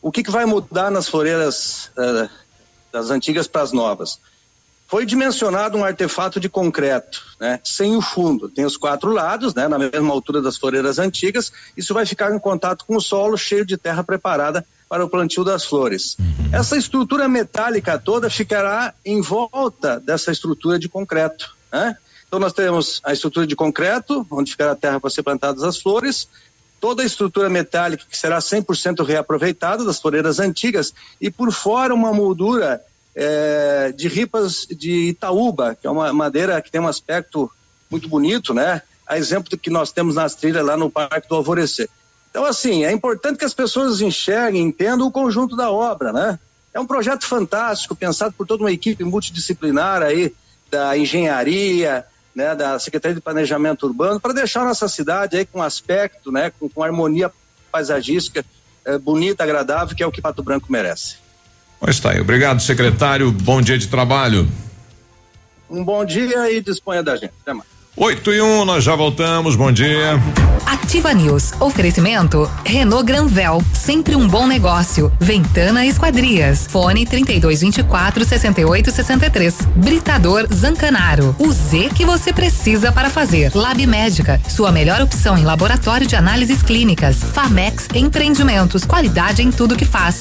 o que, que vai mudar nas floreiras uh, das antigas para as novas? Foi dimensionado um artefato de concreto, né, sem o fundo. Tem os quatro lados, né, na mesma altura das floreiras antigas. Isso vai ficar em contato com o solo, cheio de terra preparada para o plantio das flores. Uhum. Essa estrutura metálica toda ficará em volta dessa estrutura de concreto. Né? Então nós temos a estrutura de concreto, onde ficará a terra para ser plantadas as flores, toda a estrutura metálica que será 100% reaproveitada das floreiras antigas e por fora uma moldura é, de ripas de Itaúba, que é uma madeira que tem um aspecto muito bonito, né? A exemplo do que nós temos nas trilhas lá no Parque do Alvorecer. Então, assim, é importante que as pessoas enxerguem, entendam o conjunto da obra, né? É um projeto fantástico, pensado por toda uma equipe multidisciplinar aí, da engenharia, né, da Secretaria de Planejamento Urbano, para deixar nossa cidade aí com aspecto, né, com, com harmonia paisagística eh, bonita, agradável, que é o que Pato Branco merece. Pois está aí. Obrigado, secretário. Bom dia de trabalho. Um bom dia e disponha da gente. Até mais. 8 e 1, um, nós já voltamos. Bom dia. Ativa News. Oferecimento Renault Granvel, sempre um bom negócio. Ventana Esquadrias. Fone 3224 6863. Britador Zancanaro. O Z que você precisa para fazer. Lab Médica, sua melhor opção em laboratório de análises clínicas. Famex Empreendimentos, qualidade em tudo que faz.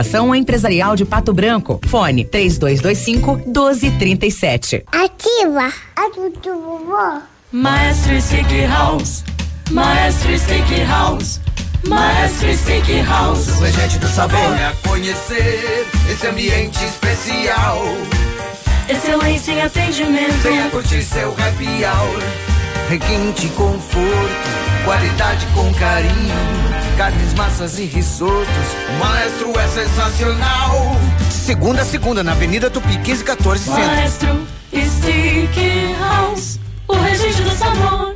Empresarial de Pato Branco. Fone 3225 1237. Ativa a do vovó. Maestro Steak House, Maestro Steak House, Maestro Steakhouse, o regente do sabor. Venha conhecer esse ambiente especial. Excelência em atendimento. Venha curtir seu happy hour. Requinte conforto, qualidade com carinho. Carnes, massas e risotos. O maestro é sensacional. Segunda a segunda, na Avenida Tupi, 1514 Centro. Maestro Steakhouse, o regente do sabor.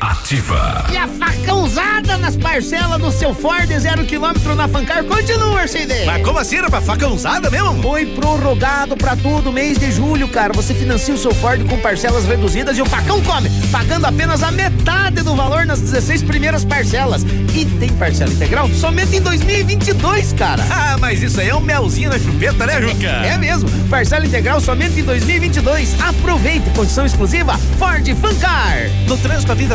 ativa. E a facãozada nas parcelas do seu Ford zero quilômetro na Fancar continua, CD. Mas como assim, era pra facãozada mesmo? Foi prorrogado pra todo mês de julho, cara. Você financia o seu Ford com parcelas reduzidas e o facão come, pagando apenas a metade do valor nas 16 primeiras parcelas. E tem parcela integral somente em 2022, cara. Ah, mas isso aí é um melzinho na chupeta, né, Juca? É mesmo. Parcela integral somente em 2022. Aproveite, condição exclusiva Ford Fancar. No trânsito a vida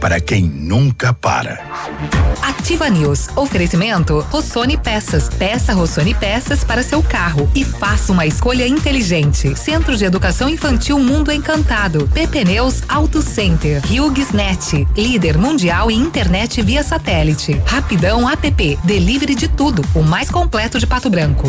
para quem nunca para. Ativa News. Oferecimento Rossoni Peças. Peça Rossoni Peças para seu carro e faça uma escolha inteligente. Centro de Educação Infantil Mundo Encantado. PP Neus Auto Center. HughesNet. Líder mundial em internet via satélite. Rapidão App. Delivery de tudo. O mais completo de Pato Branco.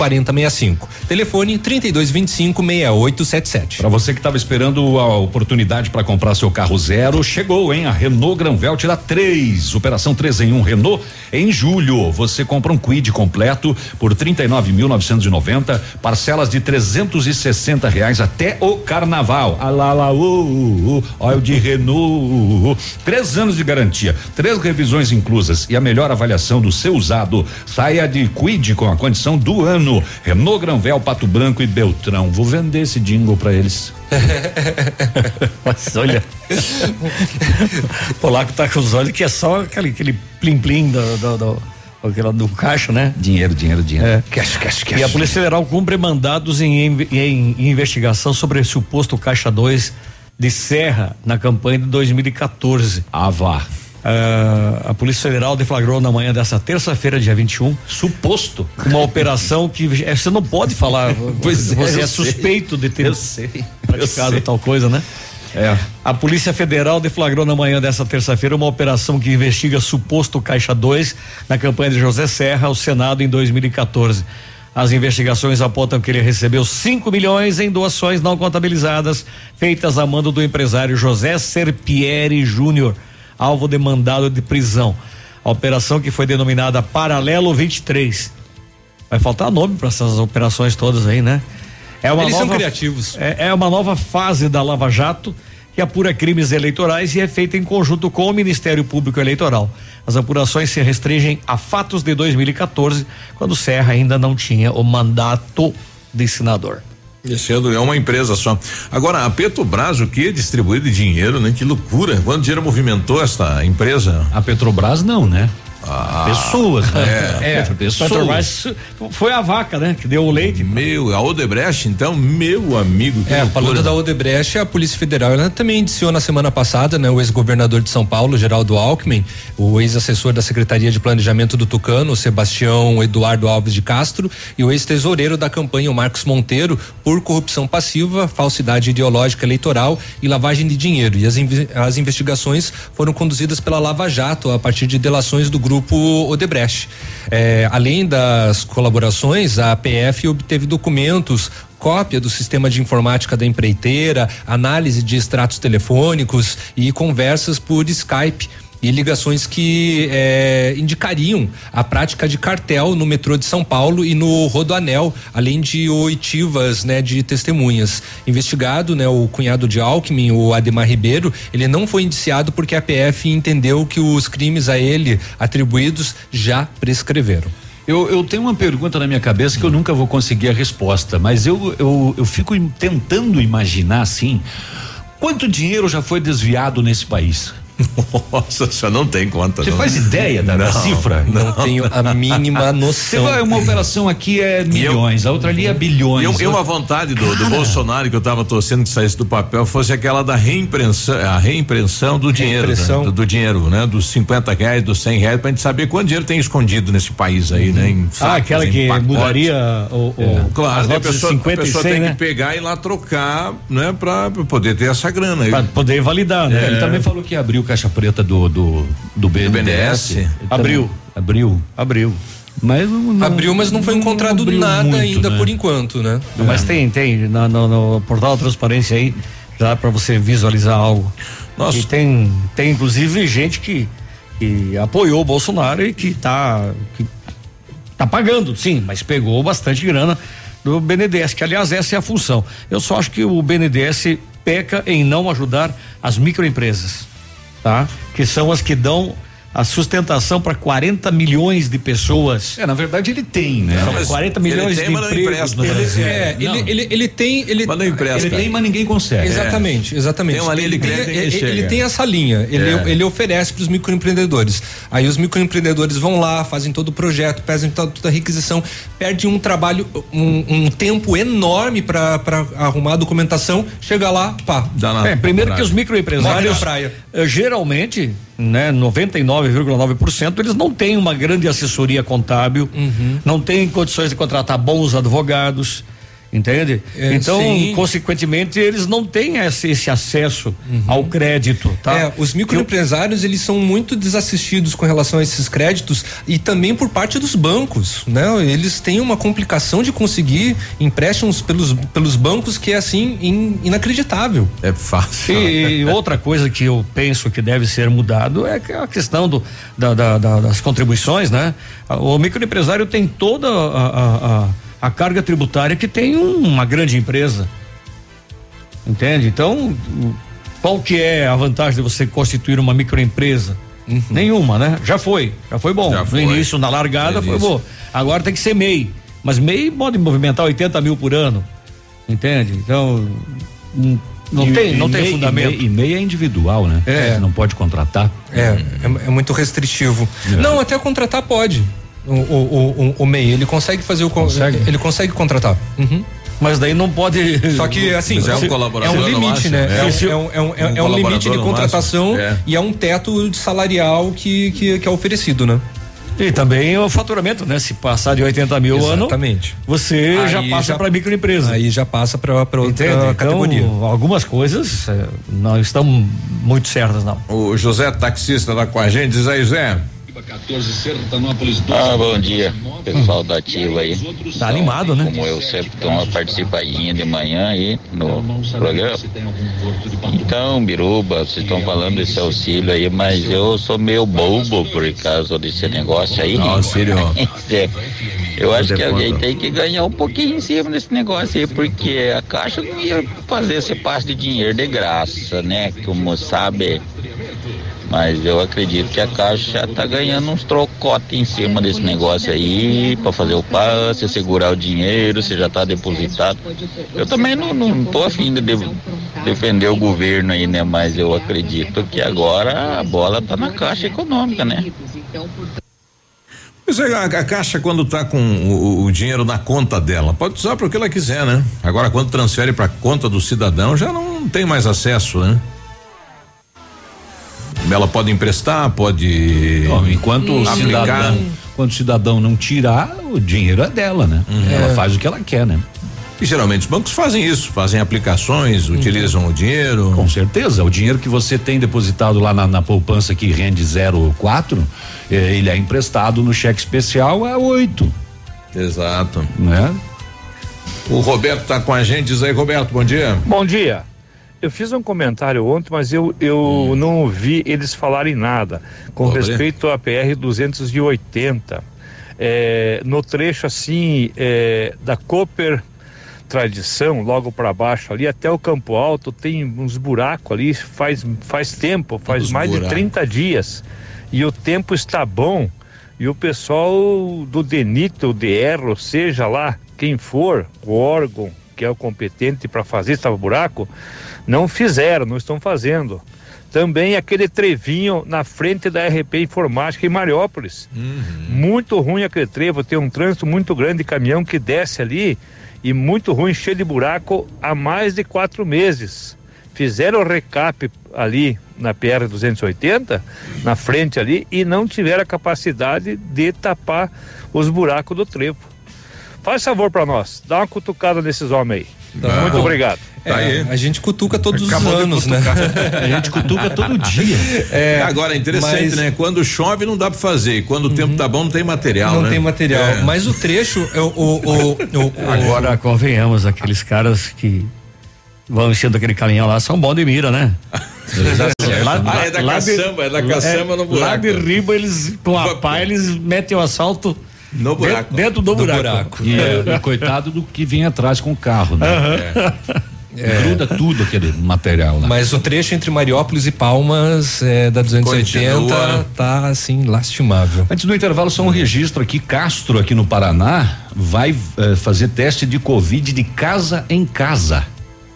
4065. Telefone 3225 6877. Para você que estava esperando a oportunidade para comprar seu carro zero, chegou, hein? A Renault Granvel te dá três. Operação 3 em 1 um Renault em julho. Você compra um Quid completo por 39.990, parcelas de 360 reais até o carnaval. Ah lá, lá, uh, uh, uh, olha o de Renault. Três anos de garantia, três revisões inclusas e a melhor avaliação do seu usado. Saia de Quid com a condição do ano. Renault Granvel, Pato Branco e Beltrão. Vou vender esse jingle para eles. Mas olha. o polaco tá com os olhos que é só aquele, aquele plim-plim do, do, do, aquela do caixa, né? Dinheiro, dinheiro, dinheiro. É. Cash, cash, cash. E a Polícia Federal cumpre mandados em, em, em investigação sobre suposto Caixa 2 de Serra na campanha de 2014. Ah, vá. Uh, a Polícia Federal deflagrou na manhã dessa terça-feira, dia 21, suposto uma operação que é, você não pode falar. Pois é, você eu é suspeito de ter Eu sei. praticado tal coisa, né? É. A Polícia Federal deflagrou na manhã dessa terça-feira uma operação que investiga suposto Caixa 2 na campanha de José Serra ao Senado em 2014. As investigações apontam que ele recebeu 5 milhões em doações não contabilizadas feitas a mando do empresário José Serpieri Júnior, alvo de mandado de prisão. A operação que foi denominada Paralelo 23. Vai faltar nome para essas operações todas aí, né? É uma Eles nova, são criativos. É, é uma nova fase da Lava Jato que apura crimes eleitorais e é feita em conjunto com o Ministério Público Eleitoral. As apurações se restringem a fatos de 2014, quando Serra ainda não tinha o mandato de senador. Esse é uma empresa só. Agora, a Petrobras, o que é distribuído de dinheiro, né? Que loucura. Quando o dinheiro movimentou esta empresa? A Petrobras não, né? A- Pessoas, né? É, É, pessoas. Petrobras foi a vaca, né? Que deu o leite. Meu, a Odebrecht, então, meu amigo. que É, loucura. falando da Odebrecht, a Polícia Federal ela também indiciou na semana passada, né, o ex-governador de São Paulo, Geraldo Alckmin, o ex-assessor da Secretaria de Planejamento do Tucano, Sebastião Eduardo Alves de Castro, e o ex-tesoureiro da campanha, o Marcos Monteiro, por corrupção passiva, falsidade ideológica eleitoral e lavagem de dinheiro. E as, as investigações foram conduzidas pela Lava Jato a partir de delações do grupo Odebrecht. É, além das colaborações, a PF obteve documentos cópia do sistema de informática da empreiteira, análise de extratos telefônicos e conversas por Skype. E ligações que eh, indicariam a prática de cartel no metrô de São Paulo e no Rodoanel, além de oitivas né, de testemunhas. Investigado, né, o cunhado de Alckmin, o Ademar Ribeiro, ele não foi indiciado porque a PF entendeu que os crimes a ele atribuídos já prescreveram. Eu, eu tenho uma pergunta na minha cabeça que eu nunca vou conseguir a resposta, mas eu, eu, eu fico tentando imaginar assim: quanto dinheiro já foi desviado nesse país? Nossa, você não tem conta. Você não. faz ideia da, da Não, cifra? não tenho a mínima noção. vai, uma operação aqui é milhões, a outra ali é bilhões. E, eu- e uma vontade do, do Bolsonaro que eu estava torcendo que saísse do papel fosse aquela da reimpressão, a reimpressão do dinheiro, né? Reimpressão. do, do dinheiro, né? Dos 50 reais, dos 100 reais, pra gente saber quanto dinheiro tem escondido nesse país aí, né? Em Ah, aquela que pacotes. mudaria o, o Claro, as a pessoa, 50 a pessoa e 100, tem né? que pegar e ir lá trocar, né? Pra, pra poder ter essa grana aí. Pra poder validar, né? É, Ele também falou que abriu caixa preta do do, do BNDES. BNDES. Abriu. Abriu. Abriu. Mas não, Abriu, mas não foi encontrado abriu nada muito, ainda né? por enquanto, né? Mas tem, tem na- no, no portal da transparência aí, dá para você visualizar algo. Nossa. E tem, tem inclusive gente que, que apoiou o Bolsonaro e que tá, que tá pagando, sim, mas pegou bastante grana do BNDES, que aliás essa é a função. Eu só acho que o BNDES peca em não ajudar as microempresas, tá? Que são as que dão a sustentação para 40 milhões de pessoas. É, na verdade ele tem, né? Não, mas 40 ele milhões tem, de empregos no Ele- Brasil. É, Não. ele, ele, ele tem. Ele, Mas não empresta. Ele tem, mas ninguém consegue. Exatamente, exatamente. Tem uma linha de ele, crédito tem, que ele, chega. ele tem essa linha, ele, É. ele oferece para os microempreendedores. Aí os microempreendedores vão lá, fazem todo o projeto, fazem toda, toda a requisição, perde um trabalho, um, um tempo enorme para arrumar a documentação, chega lá, pá. Dá na- É, primeiro na que os microempresários, eh, geralmente, né, 99,9%, eles não têm uma grande assessoria contábil, Uhum. não têm condições de contratar bons advogados, entende? É, então, sim. consequentemente, eles não têm esse, esse acesso ao crédito, tá? Uhum. É, os microempresários eles são muito desassistidos com relação a esses créditos e também por parte dos bancos, né? Eles têm uma complicação de conseguir empréstimos pelos, pelos bancos que é assim in- inacreditável. É fácil. E outra coisa que eu penso que deve ser mudado é a questão do, da- da- da- das contribuições, né? O microempresário tem toda a, a- a- a carga tributária que tem um- uma grande empresa. Entende? Então, qual que é a vantagem de você constituir uma microempresa? Nenhuma, né? Já foi, já foi bom. Já no foi. início, na largada, No foi bom. Agora tem que ser MEI. Mas MEI pode movimentar 80 mil por ano. Entende? Então, hum, não E- tem, não e tem MEI- fundamento. E MEI é individual, né? É. Você não pode contratar. É, é, é muito restritivo. É. Não, até contratar pode. O, o, o, o, MEI, ele consegue fazer o con- Consegue? Ele consegue contratar. Uhum. Mas daí não pode. Só que assim, é um colaborador, é um limite, né? É. É, um, é um, é um, um é um limite colaborador de contratação. É. e é um teto salarial que, que, que é oferecido, né? E também o faturamento, né? Se passar de 80 mil ano, Exatamente. você já Aí passa já- para microempresa. Aí já passa para outra Entende? Então, categoria. algumas coisas eh, não estão muito certas, não. O José, taxista, tá com a gente. Diz aí, Zé. Ah, bom dia, pessoal da Ativa aí. Tá animado, né? Como eu sempre dou uma participadinha de manhã aí no programa. Então, Biruba, vocês estão falando desse auxílio aí, mas eu sou meio bobo por causa desse negócio aí. Auxílio. É, Eu acho que alguém tem que ganhar um pouquinho em cima desse negócio aí, porque a Caixa não ia fazer esse passe de dinheiro de graça, né? Como sabe. Mas eu acredito que a Caixa tá ganhando uns trocotes em cima desse negócio aí, para fazer o passe, segurar o dinheiro, se já tá depositado. Eu também não, não tô afim de, de- defender o governo aí, né? Mas eu acredito que agora a bola tá na Caixa Econômica, né? Pois é, a, a caixa quando tá com o, o dinheiro na conta dela, pode usar para o que ela quiser, né? Agora quando transfere para conta do cidadão já não tem mais acesso, né? Ela pode emprestar, pode. Bom, enquanto o aplicar. cidadão, quando o cidadão não tirar, o dinheiro é dela, né? Ela É. faz o que ela quer, né? E geralmente os bancos fazem isso, fazem aplicações, utilizam o dinheiro. Com certeza, o dinheiro que você tem depositado lá na, na poupança que rende 0,4, eh, ele é emprestado no cheque especial a 8. Exato. Né? O Roberto tá com a gente, diz aí, Roberto, bom dia. Bom dia. Eu fiz um comentário ontem, mas eu, eu não ouvi eles falarem nada com respeito à PR 280. É, no trecho assim é, da Cooper Tradição, logo para baixo ali, até o Campo Alto, tem uns buracos ali, faz, faz tempo, faz mais buracos. de 30 dias. E o tempo está bom. E o pessoal do DENIT, o DR, ou seja lá, quem for, o órgão que é o competente para fazer esse buraco, não fizeram, não estão fazendo. Também aquele trevinho na frente da RP Informática em Mariópolis. Muito ruim aquele trevo, tem um trânsito muito grande de caminhão que desce ali e muito ruim, cheio de buraco há mais de quatro meses. Fizeram o recap ali na PR 280, na frente ali, e não tiveram a capacidade de tapar os buracos do trevo. Faz favor para nós, dá uma cutucada nesses homens aí. Tá Muito bom. obrigado. É, a gente cutuca todos Acabou os de anos, né? A gente cutuca todo dia. É, Agora é interessante, mas- né? Quando chove não dá para fazer, e quando o tempo tá bom não tem material, Não né? tem material. É. Mas o trecho, é o, o, o, o- o- Agora, convenhamos, aqueles caras que vão enchendo aquele caminhão lá são bom de mira, né? Ah, é da caçamba, é da caçamba no buraco. Lá de riba, eles, com a pá, eles metem o assalto no buraco. Dentro, do, buraco. E, e coitado do que vem atrás com o carro, né? É. Gruda tudo aquele material lá. Mas o trecho entre Mariópolis e Palmas é, da 280 Continua. tá assim lastimável. Antes do intervalo, só um registro aqui. Castro, aqui no Paraná, vai eh, fazer teste de Covid de casa em casa.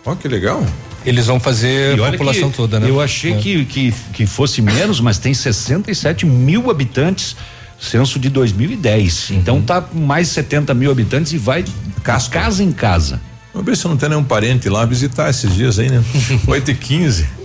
Ó, que legal. Eles vão fazer E a população toda, né? Eu achei É. que, que, que fosse menos, mas tem 67 mil habitantes, censo de 2010. Uhum. Então tá com mais 70 mil habitantes e vai casa em casa. Vamos ver se não tem nenhum parente lá visitar esses dias aí, né? 8 e 15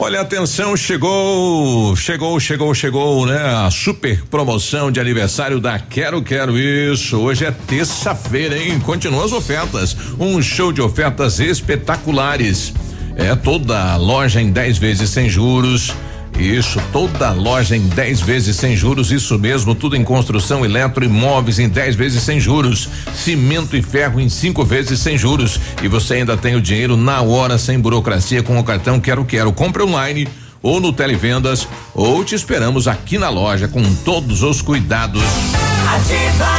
Olha, atenção, chegou, chegou, chegou, chegou, né? A super promoção de aniversário da Quero Quero Isso. Hoje é terça-feira, hein? Continuam as ofertas. Um show de ofertas espetaculares. É toda a loja em 10 vezes sem juros. Isso, toda loja em 10 vezes sem juros, isso mesmo, tudo em construção, eletro, imóveis em 10 vezes sem juros, cimento e ferro em cinco vezes sem juros. E você ainda tem o dinheiro na hora, sem burocracia, com o cartão Quero Quero. Compre online ou no Televendas, ou te esperamos aqui na loja com todos os cuidados. Ativa.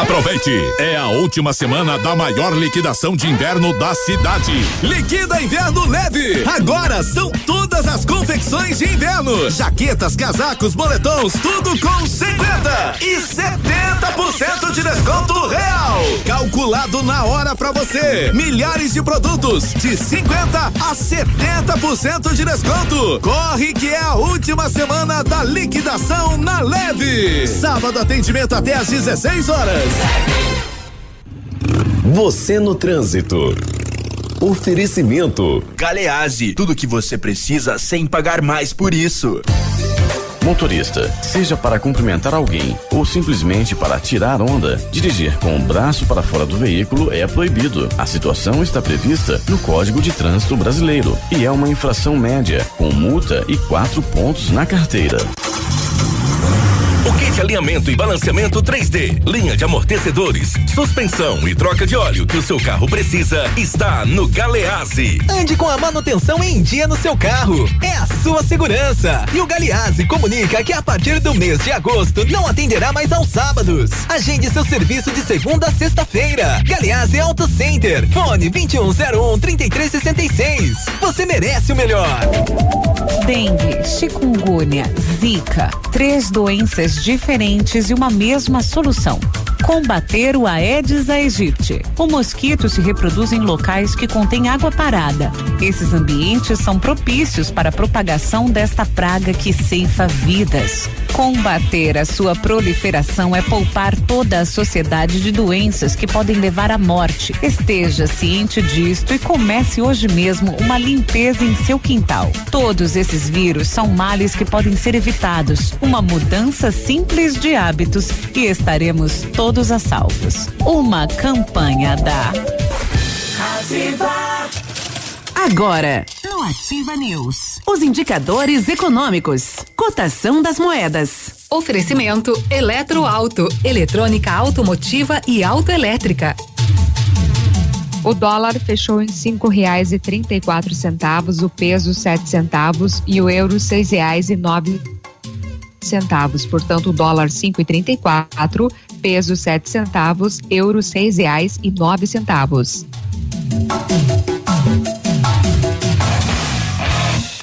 Aproveite! É a última semana da maior liquidação de inverno da cidade. Liquida Inverno Leve. Agora são todas as confecções de inverno. Jaquetas, casacos, moletons, tudo com 50 e 70% de desconto real. Calculado na hora pra você. Milhares de produtos de 50 a 70% de desconto. Corre que é a última semana da liquidação na Leve. Sábado atendimento até às 16 horas. Você no trânsito. Oferecimento. Galeazzi, tudo que você precisa sem pagar mais por isso. Motorista, seja para cumprimentar alguém ou simplesmente para tirar onda, dirigir com o braço para fora do veículo é proibido. A situação está prevista no Código de Trânsito Brasileiro e é uma infração média, com multa e quatro pontos na carteira. O kit alinhamento e balanceamento 3D, linha de amortecedores, suspensão e troca de óleo que o seu carro precisa está no Galeazzi. Ande com a manutenção em dia no seu carro. É a sua segurança. E o Galeazzi comunica que a partir do mês de agosto não atenderá mais aos sábados. Agende seu serviço de segunda a sexta-feira. Galeazzi Auto Center. Fone 2101 3366. Você merece o melhor. Dengue, chikungunya, zika, três doenças diferentes e uma mesma solução. Combater o Aedes aegypti. O mosquito se reproduz em locais que contêm água parada. Esses ambientes são propícios para a propagação desta praga que ceifa vidas. Combater a sua proliferação é poupar toda a sociedade de doenças que podem levar à morte. Esteja ciente disto e comece hoje mesmo uma limpeza em seu quintal. Todos esses vírus são males que podem ser evitados. Uma mudança simples de hábitos e estaremos todos a salvos. Uma campanha da Ativa. Agora, no Ativa News, os indicadores econômicos, cotação das moedas. Oferecimento Eletroauto, eletrônica automotiva e autoelétrica. O dólar fechou em cinco reais e trinta e quatro centavos, o peso sete centavos e o euro seis reais e nove centavos. Portanto, dólar cinco e trinta e quatro, peso sete centavos, euro seis reais e nove centavos.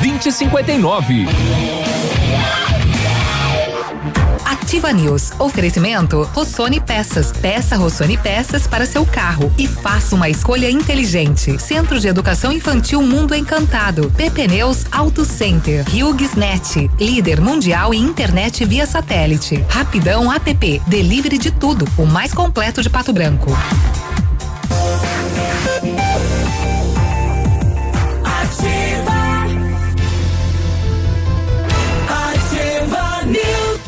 2059. Ativa News. Oferecimento Rossoni Peças. Peça Rossoni Peças para seu carro e faça uma escolha inteligente. Centro de Educação Infantil Mundo Encantado. PP Neus Auto Center. Net. Líder mundial em internet via satélite. Rapidão App. Delivery de tudo. O mais completo de Pato Branco.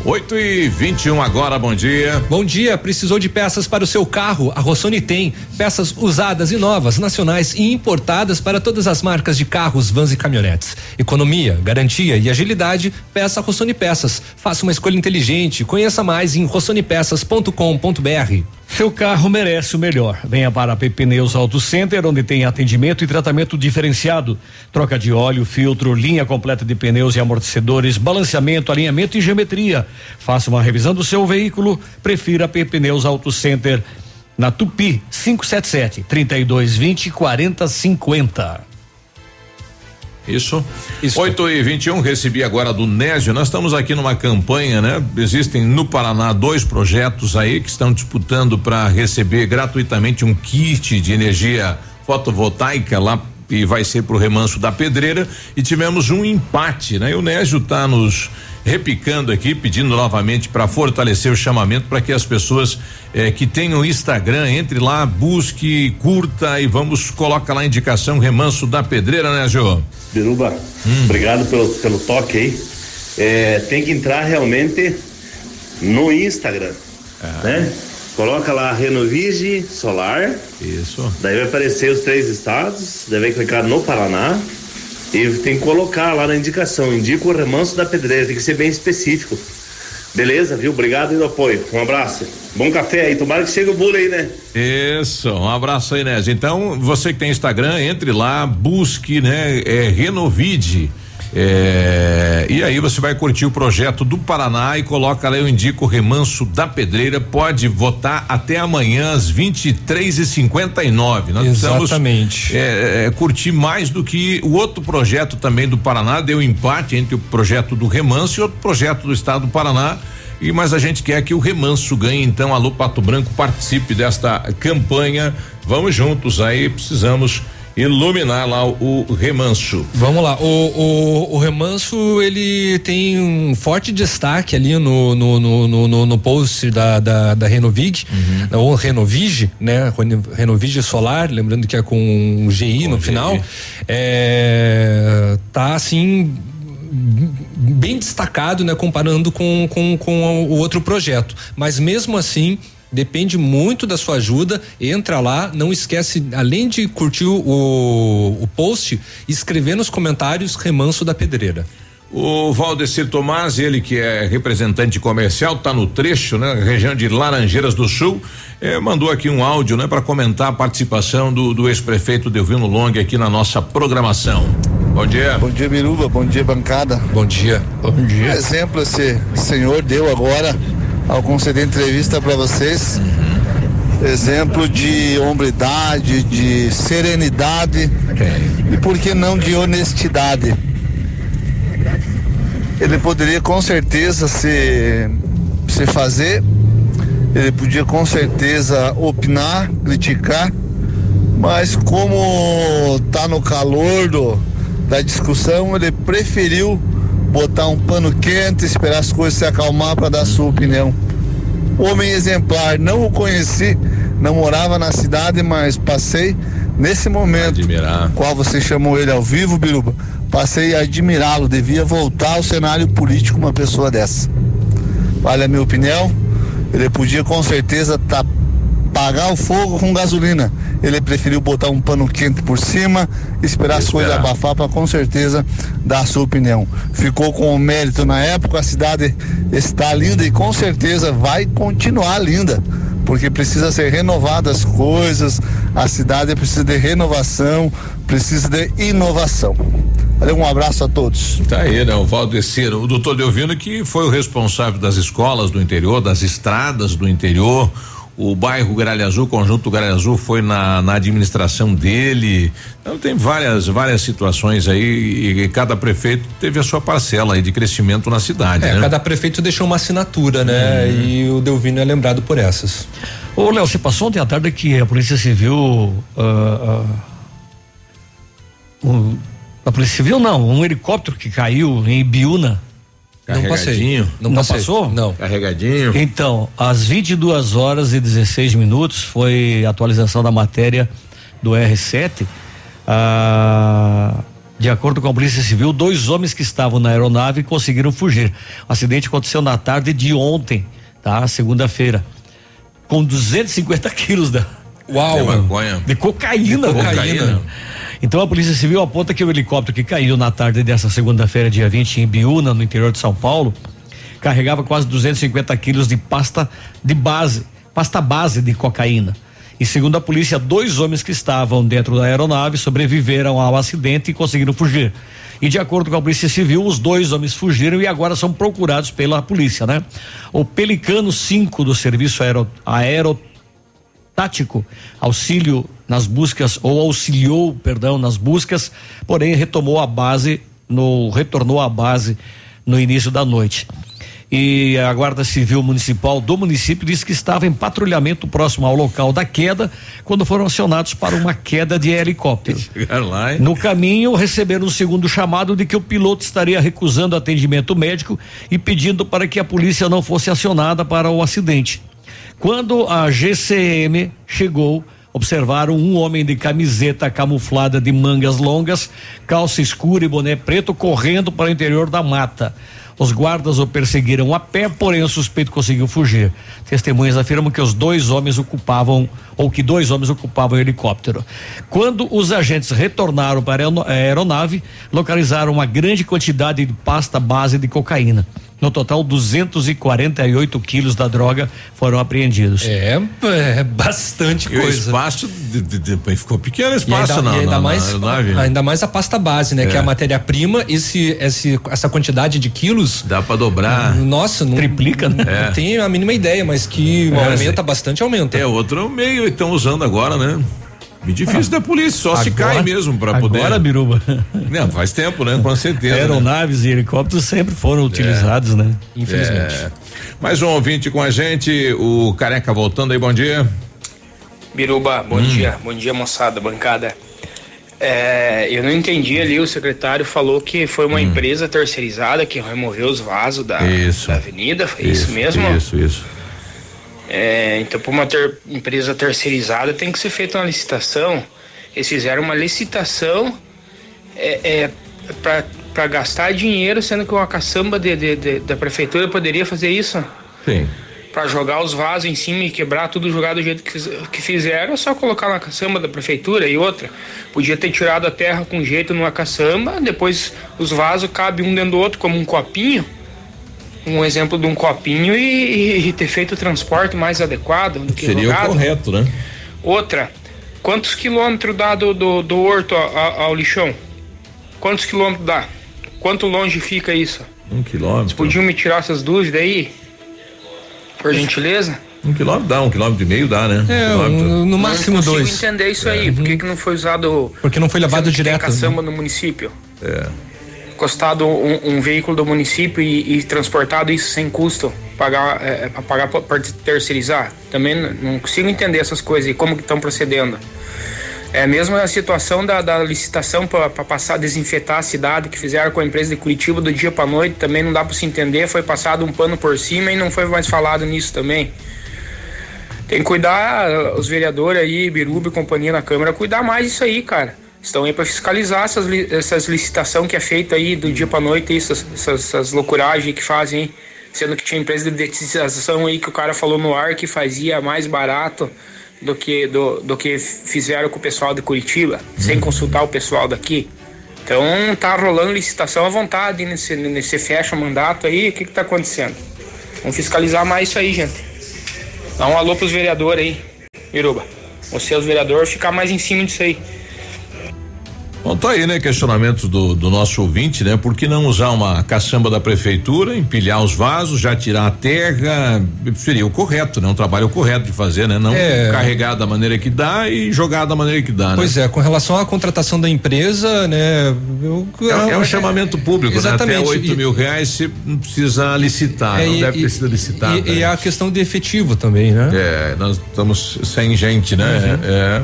8 e 21 agora, bom dia. Bom dia, precisou de peças para o seu carro? A Rossoni tem peças usadas e novas, nacionais e importadas para todas as marcas de carros, vans e caminhonetes. Economia, garantia e agilidade, peça Rossoni Peças. Faça uma escolha inteligente. Conheça mais em rossonipeças.com.br. Seu carro merece o melhor. Venha para a PP Neus Auto Center, onde tem atendimento e tratamento diferenciado. Troca de óleo, filtro, linha completa de pneus e amortecedores, balanceamento, alinhamento e geometria. Faça uma revisão do seu veículo. Prefira a PP Neus Auto Center na Tupi 577 3220 4050. Isso. Isso. 8 e 21 recebi agora do Nésio. Nós estamos aqui numa campanha, né? Existem no Paraná dois projetos aí que estão disputando para receber gratuitamente um kit de energia fotovoltaica lá e vai ser pro remanso da pedreira e tivemos um empate, né? E o Nésio tá nos repicando aqui, pedindo novamente para fortalecer o chamamento para que as pessoas eh, que tenham Instagram entre lá, busque, curta e vamos coloca lá a indicação remanso da pedreira, né, Jô? Biruba, obrigado pelo, pelo toque aí. É, tem que entrar realmente no Instagram, né? Coloca lá Renovige Solar. Isso. Daí vai aparecer os três estados, daí vai clicar no Paraná e tem que colocar lá na indicação, indica o remanso da pedreira, tem que ser bem específico. Beleza, viu? Obrigado pelo apoio. Um abraço. Bom café aí, tomara que chegue o bolo aí, né? Isso, um abraço aí, Nésio. Então, você que tem Instagram, entre lá, busque, né? É Renovide. É, e aí você vai curtir o projeto do Paraná e coloca lá, eu indico o remanso da pedreira. Pode votar até amanhã às 23 e 59 Nós Exatamente. precisamos é, é, curtir mais do que o outro projeto também do Paraná. Deu empate entre o projeto do remanso e outro projeto do estado do Paraná. E mas a gente quer que o remanso ganhe, então, alô Pato Branco, participe desta campanha. Vamos juntos aí, precisamos iluminar lá o, o remanso. Vamos lá, o, o, o, remanso ele tem um forte destaque ali no no, no, no, no post da, da, da Renovig, uhum. ou Renovige, né? Renovige Solar, lembrando que é com GI com no GI. final. É, tá assim bem destacado, né, comparando com, com, com o outro projeto. Mas mesmo assim, depende muito da sua ajuda. Entra lá, não esquece, além de curtir o, o post, escrever nos comentários Remanso da Pedreira. O Valdecir Tomás, ele que é representante comercial, tá no trecho, né? Região de Laranjeiras do Sul, eh, mandou aqui um áudio, né? para comentar a participação do, do ex-prefeito Delvino Long aqui na nossa programação. Bom dia. Bom dia, Biruba. Bom dia, bancada. Bom dia. Bom dia. exemplo esse senhor deu agora ao conceder entrevista para vocês. Uhum. Exemplo de hombridade, de serenidade okay. e por que não de honestidade. Ele poderia com certeza se, se fazer, ele podia com certeza opinar, criticar, mas como tá no calor do, da discussão, ele preferiu botar um pano quente, esperar as coisas se acalmar para dar sua opinião. Homem exemplar, não o conheci, não morava na cidade, mas passei nesse momento, Admirar. qual você chamou ele ao vivo, Biruba, passei a admirá-lo, devia voltar ao cenário político uma pessoa dessa. Vale a minha opinião, ele podia com certeza tá apagar o fogo com gasolina. Ele preferiu botar um pano quente por cima, esperar as coisas abafar para com certeza dar a sua opinião. Ficou com o mérito na época, a cidade está linda e com certeza vai continuar linda porque precisa ser renovadas as coisas, a cidade precisa de renovação, precisa de inovação. Valeu, um abraço a todos. Tá aí, né? O Valdecir, o doutor Delvino que foi o responsável das escolas do interior, das estradas do interior, o bairro Gralha Azul, o conjunto Gralha Azul foi na, na administração dele. Então tem várias várias situações aí e, e, cada prefeito teve a sua parcela aí de crescimento na cidade. É, né? cada prefeito deixou uma assinatura, né? Uhum. E o Delvino é lembrado por essas. Ô, Léo, você passou ontem à tarde que a Polícia Civil. Uh, uh, um, a Polícia Civil não, um helicóptero que caiu em Ibiúna Carregadinho. Não, não passou? Não. Carregadinho. Então, às 22 horas e 16 minutos foi a atualização da matéria do R7. Ah, de acordo com a Polícia Civil, dois homens que estavam na aeronave conseguiram fugir. O acidente aconteceu na tarde de ontem, tá? Segunda-feira. Com 250 quilos da. Uau! De, de cocaína. De cocaína. cocaína. Então a Polícia Civil aponta que o helicóptero que caiu na tarde dessa segunda-feira, dia 20, em Biúna, no interior de São Paulo, carregava quase 250 quilos de pasta de base, pasta base de cocaína. E segundo a polícia, dois homens que estavam dentro da aeronave sobreviveram ao acidente e conseguiram fugir. E de acordo com a Polícia Civil, os dois homens fugiram e agora são procurados pela polícia, né? O Pelicano 5 do Serviço Aero, Aero tático, auxílio nas buscas ou auxiliou, perdão, nas buscas, porém retomou a base no retornou à base no início da noite. E a Guarda Civil Municipal do município disse que estava em patrulhamento próximo ao local da queda quando foram acionados para uma queda de helicóptero. Lá, no caminho, receberam um segundo chamado de que o piloto estaria recusando atendimento médico e pedindo para que a polícia não fosse acionada para o acidente. Quando a GCM chegou, observaram um homem de camiseta camuflada de mangas longas, calça escura e boné preto correndo para o interior da mata. Os guardas o perseguiram a pé, porém o suspeito conseguiu fugir. Testemunhas afirmam que os dois homens ocupavam, ou que dois homens ocupavam o helicóptero. Quando os agentes retornaram para a aeronave, localizaram uma grande quantidade de pasta base de cocaína. No total, 248 quilos da droga foram apreendidos. É, é bastante E o coisa. espaço de- de- de- ficou pequeno o E espaço ainda, na, e ainda na- mais, na nave. ainda mais a pasta base, né? É. Que é a matéria-prima, esse, esse, essa quantidade de quilos. Dá pra dobrar. Nossa, não, Triplica, né? não É. tem a mínima ideia, mas que É, aumenta bastante, aumenta. É outro meio que estão usando agora, né? Me difícil da polícia, só se Agora- cai mesmo pra poder. Agora, Biruba. Não, faz tempo, né? Com certeza. né? Aeronaves e helicópteros sempre foram utilizados, né? Infelizmente. É. Mais um ouvinte com a gente, o Careca voltando aí, bom dia. Biruba, bom Hum. dia, bom dia moçada, bancada. É, eu não entendi ali, o secretário falou que foi uma empresa terceirizada que removeu os vasos da, Hum. Isso. da avenida, foi isso, mesmo? Isso, isso. É, então, para uma ter- empresa terceirizada tem que ser feita uma licitação. Eles fizeram uma licitação é, para gastar dinheiro, sendo que uma caçamba de, de- de- da prefeitura poderia fazer isso. Sim. Pra jogar os vasos em cima e quebrar tudo jogado do jeito que, que fizeram, é só colocar na caçamba da prefeitura e outra. Podia ter tirado a terra com jeito numa caçamba, depois os vasos cabem um dentro do outro como um copinho. Um exemplo de um copinho e, e ter feito o transporte mais adequado do que Seria o correto, né? Outra, quantos quilômetros dá do, do, do horto a- a- ao lixão? Quantos quilômetros dá? Quanto longe fica isso? Um quilômetro. Podiam me tirar essas dúvidas aí? Por gentileza? Um quilômetro dá, um quilômetro e meio dá, né? É, Um um- no máximo não consigo dois. entender isso aí. Por que, que não foi usado. Porque não foi levado direto, Tem caçamba no município. É. Encostado um, um veículo do município e, e transportado isso sem custo. Pagar, é, pra pagar pra terceirizar. Também não consigo entender essas coisas e como que estão procedendo. É a mesma situação da, da licitação para passar desinfetar a cidade que fizeram com a empresa de Curitiba do dia para noite, também não dá para se entender, foi passado um pano por cima e não foi mais falado nisso também. Tem que cuidar, os vereadores aí, Biruba e companhia na Câmara, cuidar mais disso aí, cara. Estão aí para fiscalizar essas, essas licitações que é feita aí do dia para noite, essas, essas, essas loucuragens que fazem, sendo que tinha empresa de detetização aí que o cara falou no ar que fazia mais barato do que do, do que fizeram com o pessoal de Curitiba, sem consultar o pessoal daqui. Então tá rolando licitação à vontade nesse, nesse fecha mandato aí, o que que tá acontecendo? Vamos fiscalizar mais isso aí, gente. Dá um alô pros vereadores aí, Iruba. Você, os vereadores, ficar mais em cima disso aí. Bom, tá aí, né? Questionamentos do, do nosso ouvinte, né? Por que não usar uma caçamba da prefeitura, empilhar os vasos, já tirar a terra? Seria o correto, né? Um trabalho correto de fazer, né? Não É. carregar da maneira que dá e jogar da maneira que dá, né? Pois é, com relação à contratação da empresa, né? eu- É, é um chamamento público, né? Até Exatamente. oito E- mil reais você não precisa licitar, É, não e- deve e- precisar licitar. E, né? e a questão de efetivo também, né? É, nós estamos sem gente, né? É.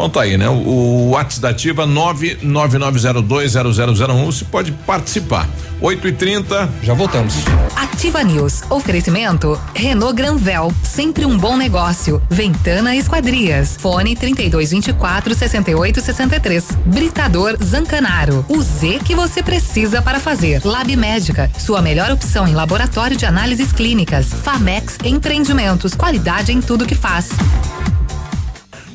Bom, tá aí, né? O, o WhatsApp da Ativa 999020001, você pode participar. 8 e 30 Já voltamos. Ativa News. Oferecimento Renault Granvel, sempre um bom negócio. Ventana Esquadrias. Fone 3224 6863. Britador Zancanaro. O Z que você precisa para fazer. Lab Médica, sua melhor opção em laboratório de análises clínicas. Famex Empreendimentos, qualidade em tudo que faz.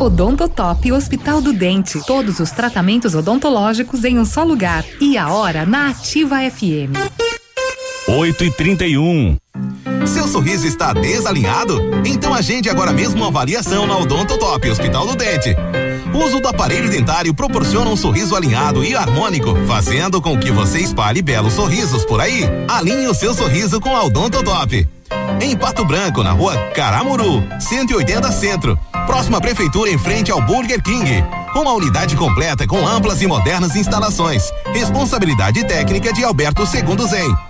Odontotop Hospital do Dente. Todos os tratamentos odontológicos em um só lugar. E a hora na Ativa FM. 8 e 31 Seu sorriso está desalinhado? Então agende agora mesmo uma avaliação na Odontotop Hospital do Dente. O uso do aparelho dentário proporciona um sorriso alinhado e harmônico, fazendo com que você espalhe belos sorrisos por aí. Alinhe o seu sorriso com a Odontotop. Em Pato Branco, na rua Caramuru, 180 Centro. Próxima prefeitura em frente ao Burger King. Uma unidade completa com amplas e modernas instalações. Responsabilidade técnica de Alberto Segundo Zen.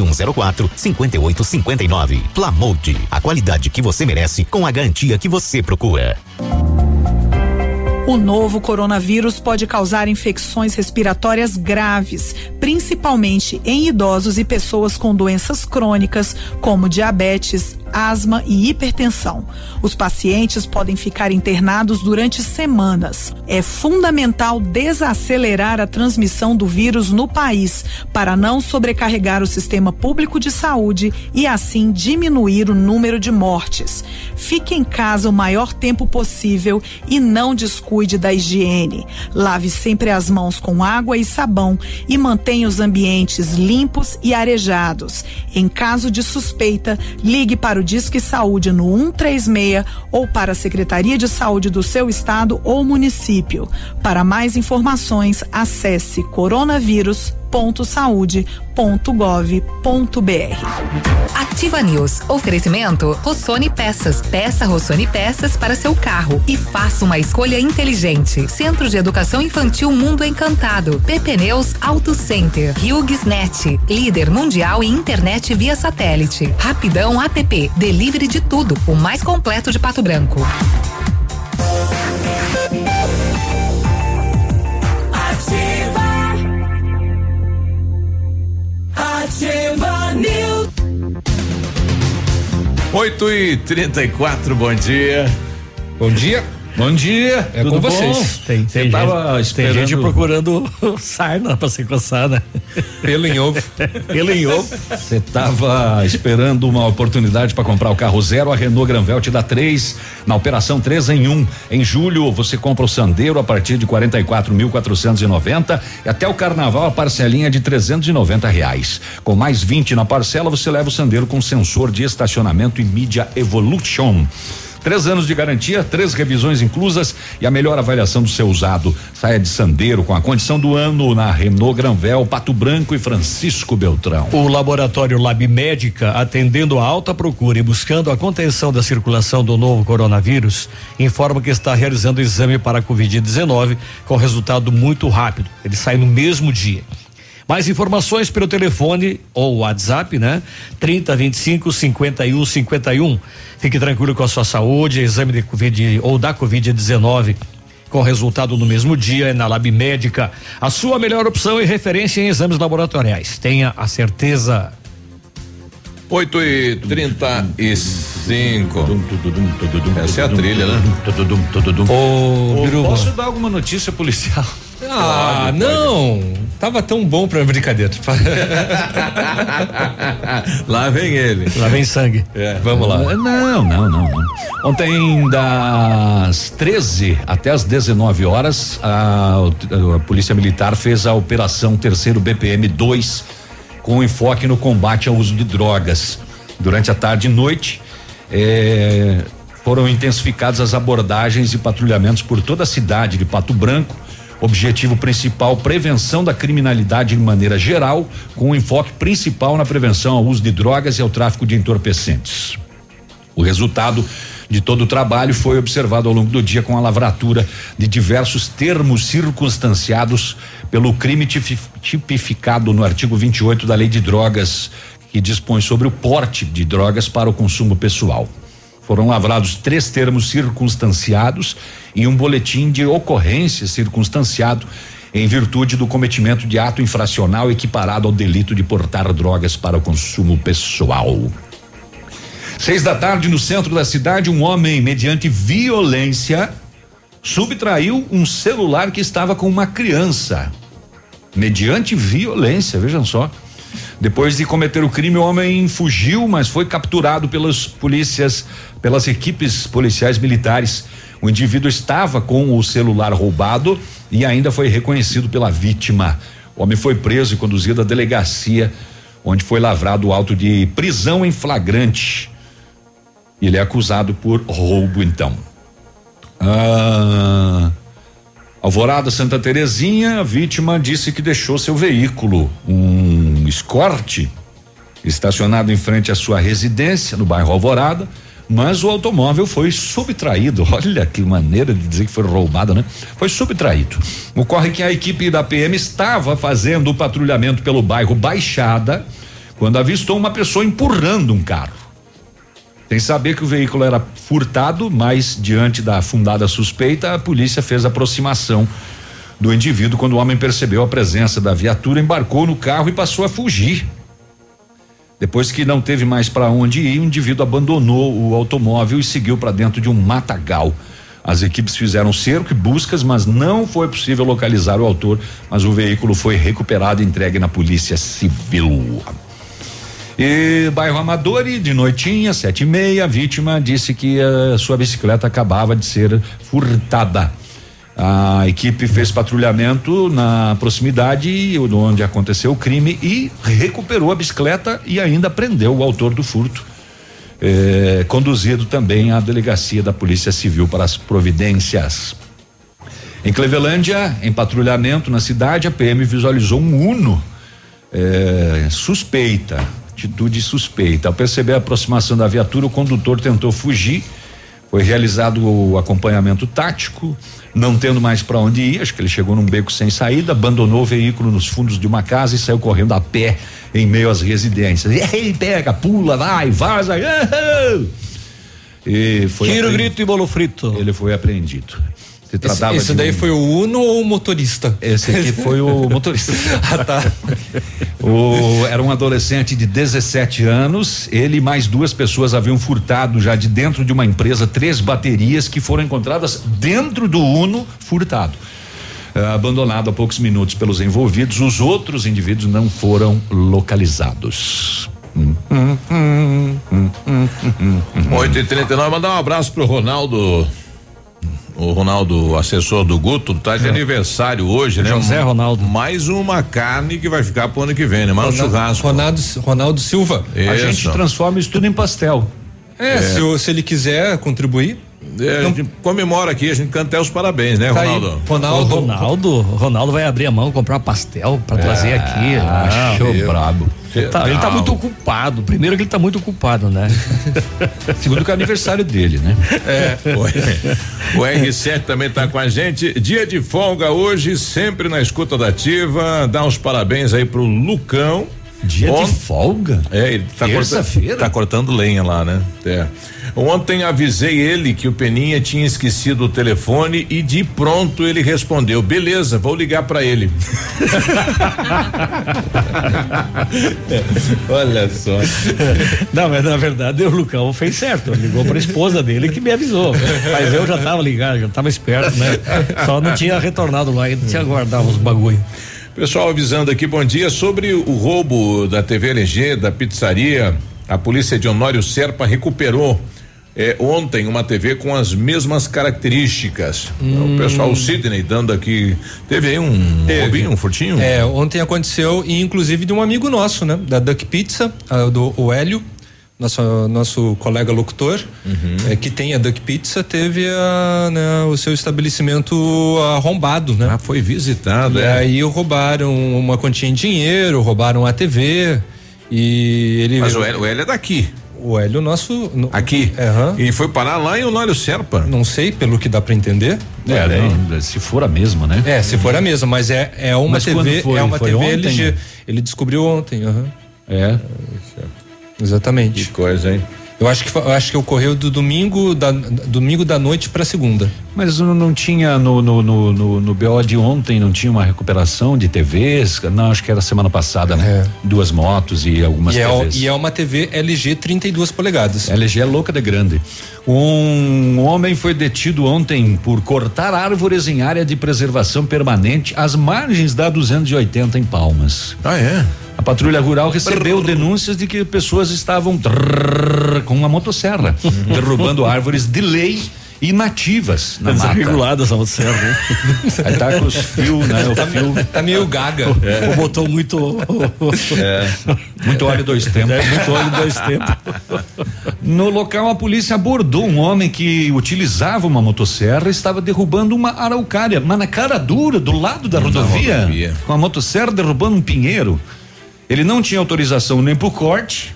99104 5859. Plamold, a qualidade que você merece com a garantia que você procura. O novo coronavírus pode causar infecções respiratórias graves, principalmente em idosos e pessoas com doenças crônicas, como diabetes, asma e hipertensão. Os pacientes podem ficar internados durante semanas. É fundamental desacelerar a transmissão do vírus no país para não sobrecarregar o sistema público de saúde e assim diminuir o número de mortes. Fique em casa o maior tempo possível e não descuide da higiene. Lave sempre as mãos com água e sabão e mantenha os ambientes limpos e arejados. Em caso de suspeita, ligue para o Disque Saúde no 136 ou para a Secretaria de Saúde do seu estado ou município. Para mais informações, acesse coronavírus.saude.gov.br. Ativa News. Oferecimento Rossoni Peças. Peça Rossoni Peças para seu carro e faça uma escolha inteligente. Centro de Educação Infantil Mundo Encantado. PP Neus Auto Center. Net. Líder mundial em internet via satélite. Rapidão App. Delivery de tudo. O mais completo de Pato Branco. Ativa News. 8 e 34 bom dia. Bom dia. Bom dia. É Tudo com bom? vocês. Tem, Você tem, tava gente, esperando- tem gente procurando sarna pra se coçar, né? Pelo em ovo. Pelo em ovo. Você estava esperando uma oportunidade para comprar o carro zero, a Renault Granvel te dá três na operação três em um. Em julho você compra o Sandero a partir de 44.490 e até o Carnaval a parcelinha de 390 reais. Com mais 20 na parcela você leva o Sandero com sensor de estacionamento e mídia Evolution. Três anos de garantia, três revisões inclusas e a melhor avaliação do seu usado. Saia de Sandero com a condição do ano na Renault Granvel, Pato Branco e Francisco Beltrão. O laboratório Lab Médica, atendendo a alta procura e buscando a contenção da circulação do novo coronavírus, informa que está realizando o exame para a Covid-19 com resultado muito rápido. Ele sai no mesmo dia. Mais informações pelo telefone ou WhatsApp, né? 30 25 51 51. Fique tranquilo com a sua saúde, exame de Covid ou da Covid-19 com resultado no mesmo dia é na Lab Médica. A sua melhor opção e referência em exames laboratoriais. Tenha a certeza. 8 e 35 Essa é a trilha, né? Ô, Biruba. posso dar alguma notícia policial? Ah, Pode, não. Tava tão bom pra brincadeira. Lá vem ele. Lá vem sangue. É. Vamos lá. Não, não, não, não. Ontem, das 13 até as 19 horas, a, a Polícia Militar fez a Operação Terceiro BPM 2 com enfoque no combate ao uso de drogas. Durante a tarde e noite, eh, foram intensificadas as abordagens e patrulhamentos por toda a cidade de Pato Branco. Objetivo principal: prevenção da criminalidade de maneira geral, com enfoque principal na prevenção ao uso de drogas e ao tráfico de entorpecentes. O resultado de todo o trabalho foi observado ao longo do dia com a lavratura de diversos termos circunstanciados pelo crime tipi- tipificado no artigo 28 da Lei de Drogas, que dispõe sobre o porte de drogas para o consumo pessoal. Foram lavrados três termos circunstanciados e um boletim de ocorrência circunstanciado em virtude do cometimento de ato infracional equiparado ao delito de portar drogas para o consumo pessoal. Seis da tarde, no centro da cidade, um homem, mediante violência, subtraiu um celular que estava com uma criança. Mediante violência, vejam só. Depois de cometer o crime, o homem fugiu, mas foi capturado pelas polícias, pelas equipes policiais militares. O indivíduo estava com o celular roubado e ainda foi reconhecido pela vítima. O homem foi preso e conduzido à delegacia onde foi lavrado o auto de prisão em flagrante. Ele é acusado por roubo, então. Ah, Alvorada Santa Terezinha, a vítima disse que deixou seu veículo, um Escort, estacionado em frente à sua residência no bairro Alvorada, mas o automóvel foi subtraído. Olha que maneira de dizer que foi roubado, né? Foi subtraído. Ocorre que a equipe da PM estava fazendo o patrulhamento pelo bairro Baixada quando avistou uma pessoa empurrando um carro. Sem saber que o veículo era furtado, mas diante da fundada suspeita, a polícia fez aproximação do indivíduo quando o homem percebeu a presença da viatura, embarcou no carro e passou a fugir. Depois que não teve mais para onde ir, o indivíduo abandonou o automóvel e seguiu para dentro de um matagal. As equipes fizeram cerco e buscas, mas não foi possível localizar o autor, mas o veículo foi recuperado e entregue na Polícia Civil. E bairro Amador e de noitinha, sete e meia, a vítima disse que a sua bicicleta acabava de ser furtada. A equipe fez patrulhamento na proximidade onde aconteceu o crime e recuperou a bicicleta e ainda prendeu o autor do furto. Eh, conduzido também à delegacia da Polícia Civil para as providências. Em Clevelândia, em patrulhamento na cidade, a PM visualizou um Uno eh, suspeita, atitude suspeita. Ao perceber a aproximação da viatura, o condutor tentou fugir. Foi realizado o acompanhamento tático, não tendo mais para onde ir, acho que ele chegou num beco sem saída, abandonou o veículo nos fundos de uma casa e saiu correndo a pé em meio às residências. E aí, pega, pula, vai, vaza. E foi Tiro, grito e bolo frito. Ele foi apreendido. Se Esse, tratava esse de daí um- foi o Uno ou o motorista? Esse aqui foi o motorista. ah, tá. O, era um adolescente de 17 anos. Ele e mais duas pessoas haviam furtado já de dentro de uma empresa três baterias que foram encontradas dentro do Uno furtado. Ah, abandonado há poucos minutos pelos envolvidos, os outros indivíduos não foram localizados. Hum, hum, hum, hum. 8 39 mandar um abraço pro Ronaldo. O Ronaldo, assessor do Guto, tá de aniversário hoje, né? José Ronaldo. Mais uma carne que vai ficar pro ano que vem, né? Mais um Ronaldo- churrasco. Ronaldo, Ronaldo Silva. A gente transforma isso tudo em pastel. É, É. Se, se ele quiser contribuir. É, a gente comemora aqui, a gente canta até os parabéns, né, Tá. Ronaldo? Ronaldo. Ronaldo, Ronaldo vai abrir a mão, comprar pastel pra É, trazer aqui. Ah, achou meu. brabo. Ele tá, ele tá muito ocupado. Primeiro que ele tá muito ocupado, né? Segundo que é aniversário dele, né? É. O, o R7 também tá com a gente. Dia de folga hoje, sempre na escuta da ativa. Dá uns parabéns aí pro Lucão. Dia de folga? É, ele tá cortando, tá cortando lenha lá, né? É. Ontem avisei ele que o Peninha tinha esquecido o telefone e de pronto ele respondeu: beleza, vou ligar pra ele. Olha só. Não, mas na verdade o Lucão fez certo. Ligou pra esposa dele que me avisou. Mas eu já tava ligado, já tava esperto, né? Só não tinha retornado lá, ainda tinha guardado os bagulho. Pessoal avisando aqui, bom dia. Sobre o roubo da TV LG, da pizzaria, a polícia de Honório Serpa recuperou eh, ontem uma TV com as mesmas características. O pessoal, o Sidney, dando aqui. Teve aí um Teve. roubinho, um furtinho? É, ontem aconteceu, e inclusive de um amigo nosso, né? Da Duck Pizza, ah, do o Hélio, nosso, nosso colega locutor, Uhum. é, que tem a Duck Pizza, teve a, né, o seu estabelecimento arrombado, né? Ah, foi visitado, E é. aí roubaram uma quantia em dinheiro, roubaram a TV e ele. Mas o Hélio, o Hélio é daqui. O Hélio, nosso. no- Aqui. E foi parar lá em Honório Serpa. Não sei, pelo que dá pra entender. É, não, se for a mesma, né? É, se for a mesma, mas é, é uma Mas TV, foi? é uma Foi TV ontem? LG. Ele descobriu ontem, aham. É. Exatamente. Que coisa, hein? Eu acho que eu acho que ocorreu do domingo da domingo da noite pra segunda. Mas não, não tinha no, no, no, no, no BO de ontem, não tinha uma recuperação de TVs? Não, acho que era semana passada, né? Duas motos e algumas E é, TVs. e é uma TV LG 32 polegadas. LG é louca de grande. Um homem foi detido ontem por cortar árvores em área de preservação permanente às margens da 280 em Palmas. Ah, é? A patrulha rural recebeu denúncias de que pessoas estavam trrr com uma motosserra derrubando árvores de lei inativas na mata. desregulada essa motosserra, né? Aí tá com os fios, né? O Tá, fio. tá meio gaga. É. Ou botou muito. É. Muito óleo dois tempos. É, muito óleo dois tempos. No local, a polícia abordou um homem que utilizava uma motosserra e estava derrubando uma araucária, mas na cara dura, do lado da rodovia, rodovia. com a motosserra derrubando um pinheiro. Ele não tinha autorização nem por corte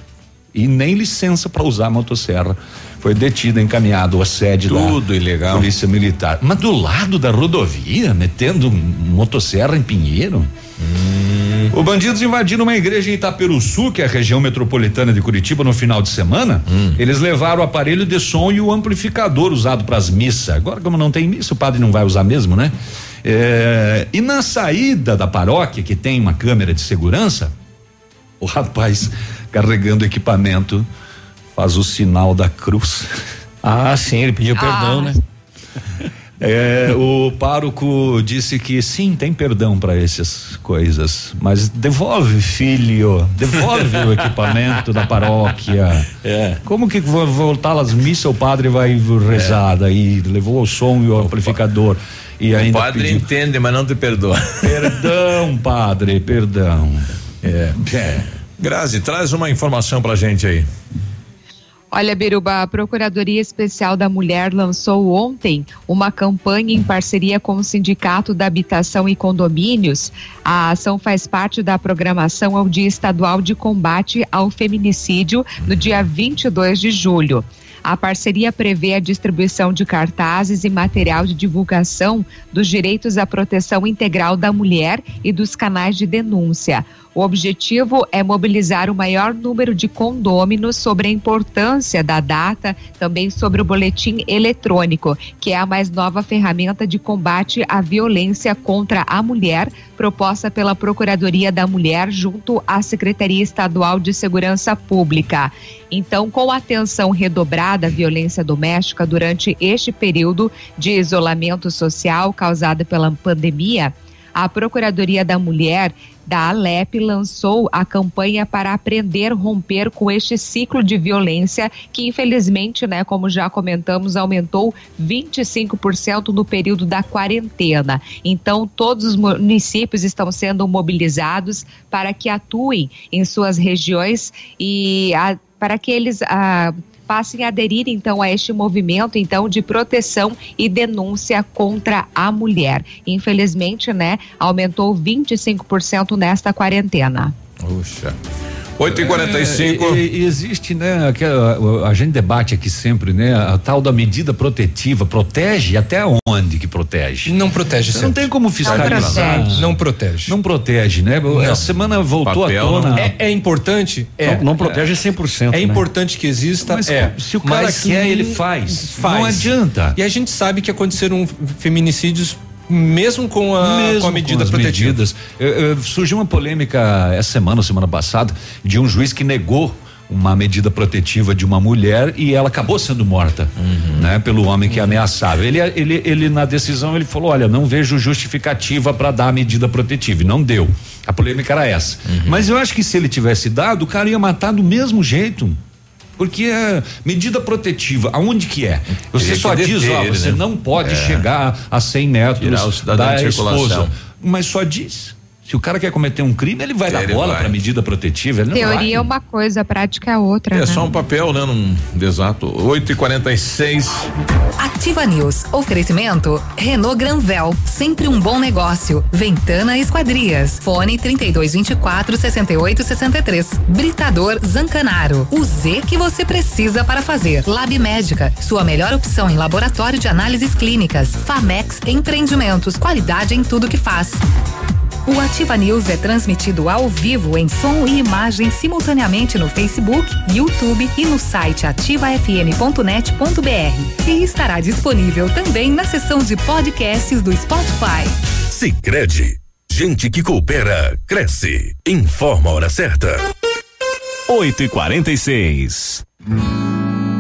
e nem licença para usar a motosserra. Foi detido, encaminhado à sede Tudo da ilegal. Polícia Militar. Mas do lado da rodovia, metendo motosserra em pinheiro? Hum. O bandidos invadiram uma igreja em Itaperuçu, que é a região metropolitana de Curitiba, no final de semana. Hum. Eles levaram o aparelho de som e o amplificador usado para as missas. Agora, como não tem missa, o padre não vai usar mesmo, né? É, e na saída da paróquia, que tem uma câmera de segurança, o rapaz carregando equipamento faz o sinal da cruz. Ah, sim, ele pediu perdão, né? É, o pároco disse que sim, tem perdão para essas coisas, mas devolve, filho, devolve o equipamento da paróquia. É. Como que vou voltar às missas, o padre vai rezar, daí levou o som e o amplificador e O ainda padre pediu entende, mas não te perdoa. perdão, padre, perdão. É, é. Grazi, traz uma informação pra gente aí. Olha, Biruba, a Procuradoria Especial da Mulher lançou ontem uma campanha em parceria com o Sindicato da Habitação e Condomínios. A ação faz parte da programação ao Dia Estadual de Combate ao Feminicídio, no dia 22 de julho. A parceria prevê a distribuição de cartazes e material de divulgação dos direitos à proteção integral da mulher e dos canais de denúncia. O objetivo é mobilizar o maior número de condôminos sobre a importância da data, também sobre o boletim eletrônico, que é a mais nova ferramenta de combate à violência contra a mulher, proposta pela Procuradoria da Mulher junto à Secretaria Estadual de Segurança Pública. Então, com atenção redobrada à violência doméstica durante este período de isolamento social causado pela pandemia, a Procuradoria da Mulher da Alep lançou a campanha para aprender a romper com este ciclo de violência que infelizmente, né, como já comentamos, aumentou 25% no período da quarentena. Então, todos os municípios estão sendo mobilizados para que atuem em suas regiões e a, para que eles ah, passem a aderir então a este movimento então de proteção e denúncia contra a mulher. Infelizmente, né, aumentou 25% nesta quarentena. Puxa. 8 e 45 É, e, e existe, né? Aquela, a gente debate aqui sempre, né? A tal da medida protetiva protege até onde que protege? Não protege Não sempre. tem como fiscalizar. protege. Não protege. Não protege, né? A semana voltou Papel à tona. não- É, é importante? É. Não, não protege 100%. É né? importante que exista, Mas é. se o cara Mas quer, não- ele faz. faz. Não adianta. E a gente sabe que aconteceram feminicídios mesmo com a, Mesmo com a medida as protetiva. medidas. Surgiu uma polêmica essa semana, semana passada, de um juiz que negou uma medida protetiva de uma mulher e ela acabou sendo morta, né, pelo homem que ameaçava. Ele, ele, ele na decisão ele falou, olha, não vejo justificativa para dar a medida protetiva e não deu. A polêmica era essa. Mas eu acho que se ele tivesse dado, o cara ia matar do mesmo jeito. Porque é medida protetiva, aonde que é? Você Teria só diz, ó, ele, você né? não pode É. chegar a 100 metros da circulação. esposa. Mas só diz. Se o cara quer cometer um crime, ele vai dar Ele bola para medida protetiva. Ele não Teoria é uma coisa, prática é outra. É né? só um papel, né? Num, exato. 8 e 46 Ativa News. Oferecimento Renault Granvel, sempre um bom negócio. Ventana Esquadrias. Fone 3224 6863. Britador Zancanaro. O Z que você precisa para fazer. Lab Médica, sua melhor opção em laboratório de análises clínicas. Famex Empreendimentos, qualidade em tudo que faz. O Ativa News é transmitido ao vivo em som e imagem simultaneamente no Facebook, YouTube e no site ativafm.net.br. E estará disponível também na seção de podcasts do Spotify. Sicredi, gente que coopera cresce. Informa a hora certa. 8 e 46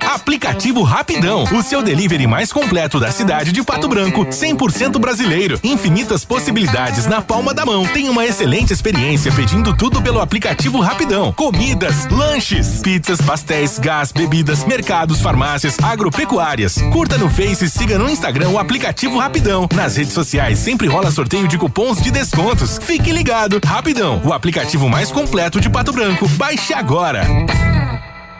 Aplicativo Rapidão, o seu delivery mais completo da cidade de Pato Branco, 100% brasileiro. Infinitas possibilidades na palma da mão. Tem uma excelente experiência pedindo tudo pelo aplicativo Rapidão. Comidas, lanches, pizzas, pastéis, gás, bebidas, mercados, farmácias, agropecuárias. Curta no Face e siga no Instagram o aplicativo Rapidão. Nas redes sociais sempre rola sorteio de cupons de descontos. Fique ligado, Rapidão, o aplicativo mais completo de Pato Branco. Baixe agora.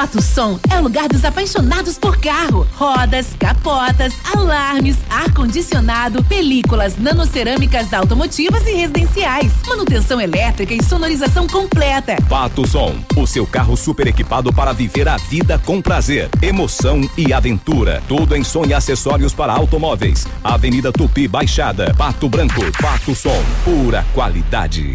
Pato Som é o lugar dos apaixonados por carro. Rodas, capotas, alarmes, ar-condicionado, películas, nanocerâmicas automotivas e residenciais. Manutenção elétrica e sonorização completa. Pato Som, o seu carro super equipado para viver a vida com prazer, emoção e aventura. Tudo em som e acessórios para automóveis. Avenida Tupi Baixada, Pato Branco, Pato Som, pura qualidade.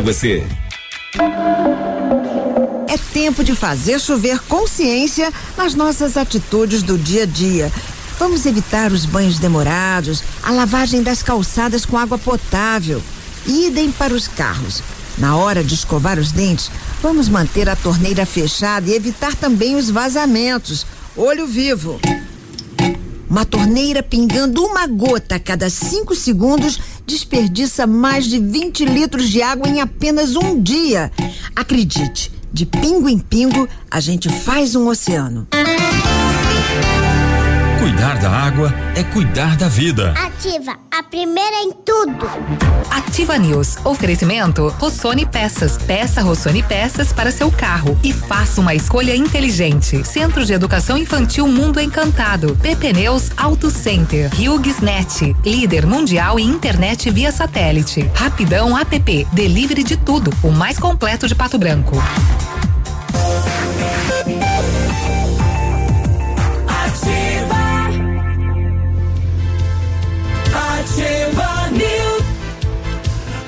você. É tempo de fazer chover consciência nas nossas atitudes do dia a dia. Vamos evitar os banhos demorados, a lavagem das calçadas com água potável. Idem para os carros. Na hora de escovar os dentes, vamos manter a torneira fechada e evitar também os vazamentos. Olho vivo. Uma torneira pingando uma gota a cada cinco segundos desperdiça mais de 20 litros de água em apenas um dia. Acredite, de pingo em pingo, a gente faz um oceano. Cuidar da água é cuidar da vida. Ativa, a primeira em tudo. Ativa News. Oferecimento Rossoni Peças. Peça Rossoni Peças para seu carro e faça uma escolha inteligente. Centro de Educação Infantil Mundo Encantado. PP Neus Auto Center. HughesNet. Líder mundial em internet via satélite. Rapidão App. Delivery de tudo. O mais completo de Pato Branco.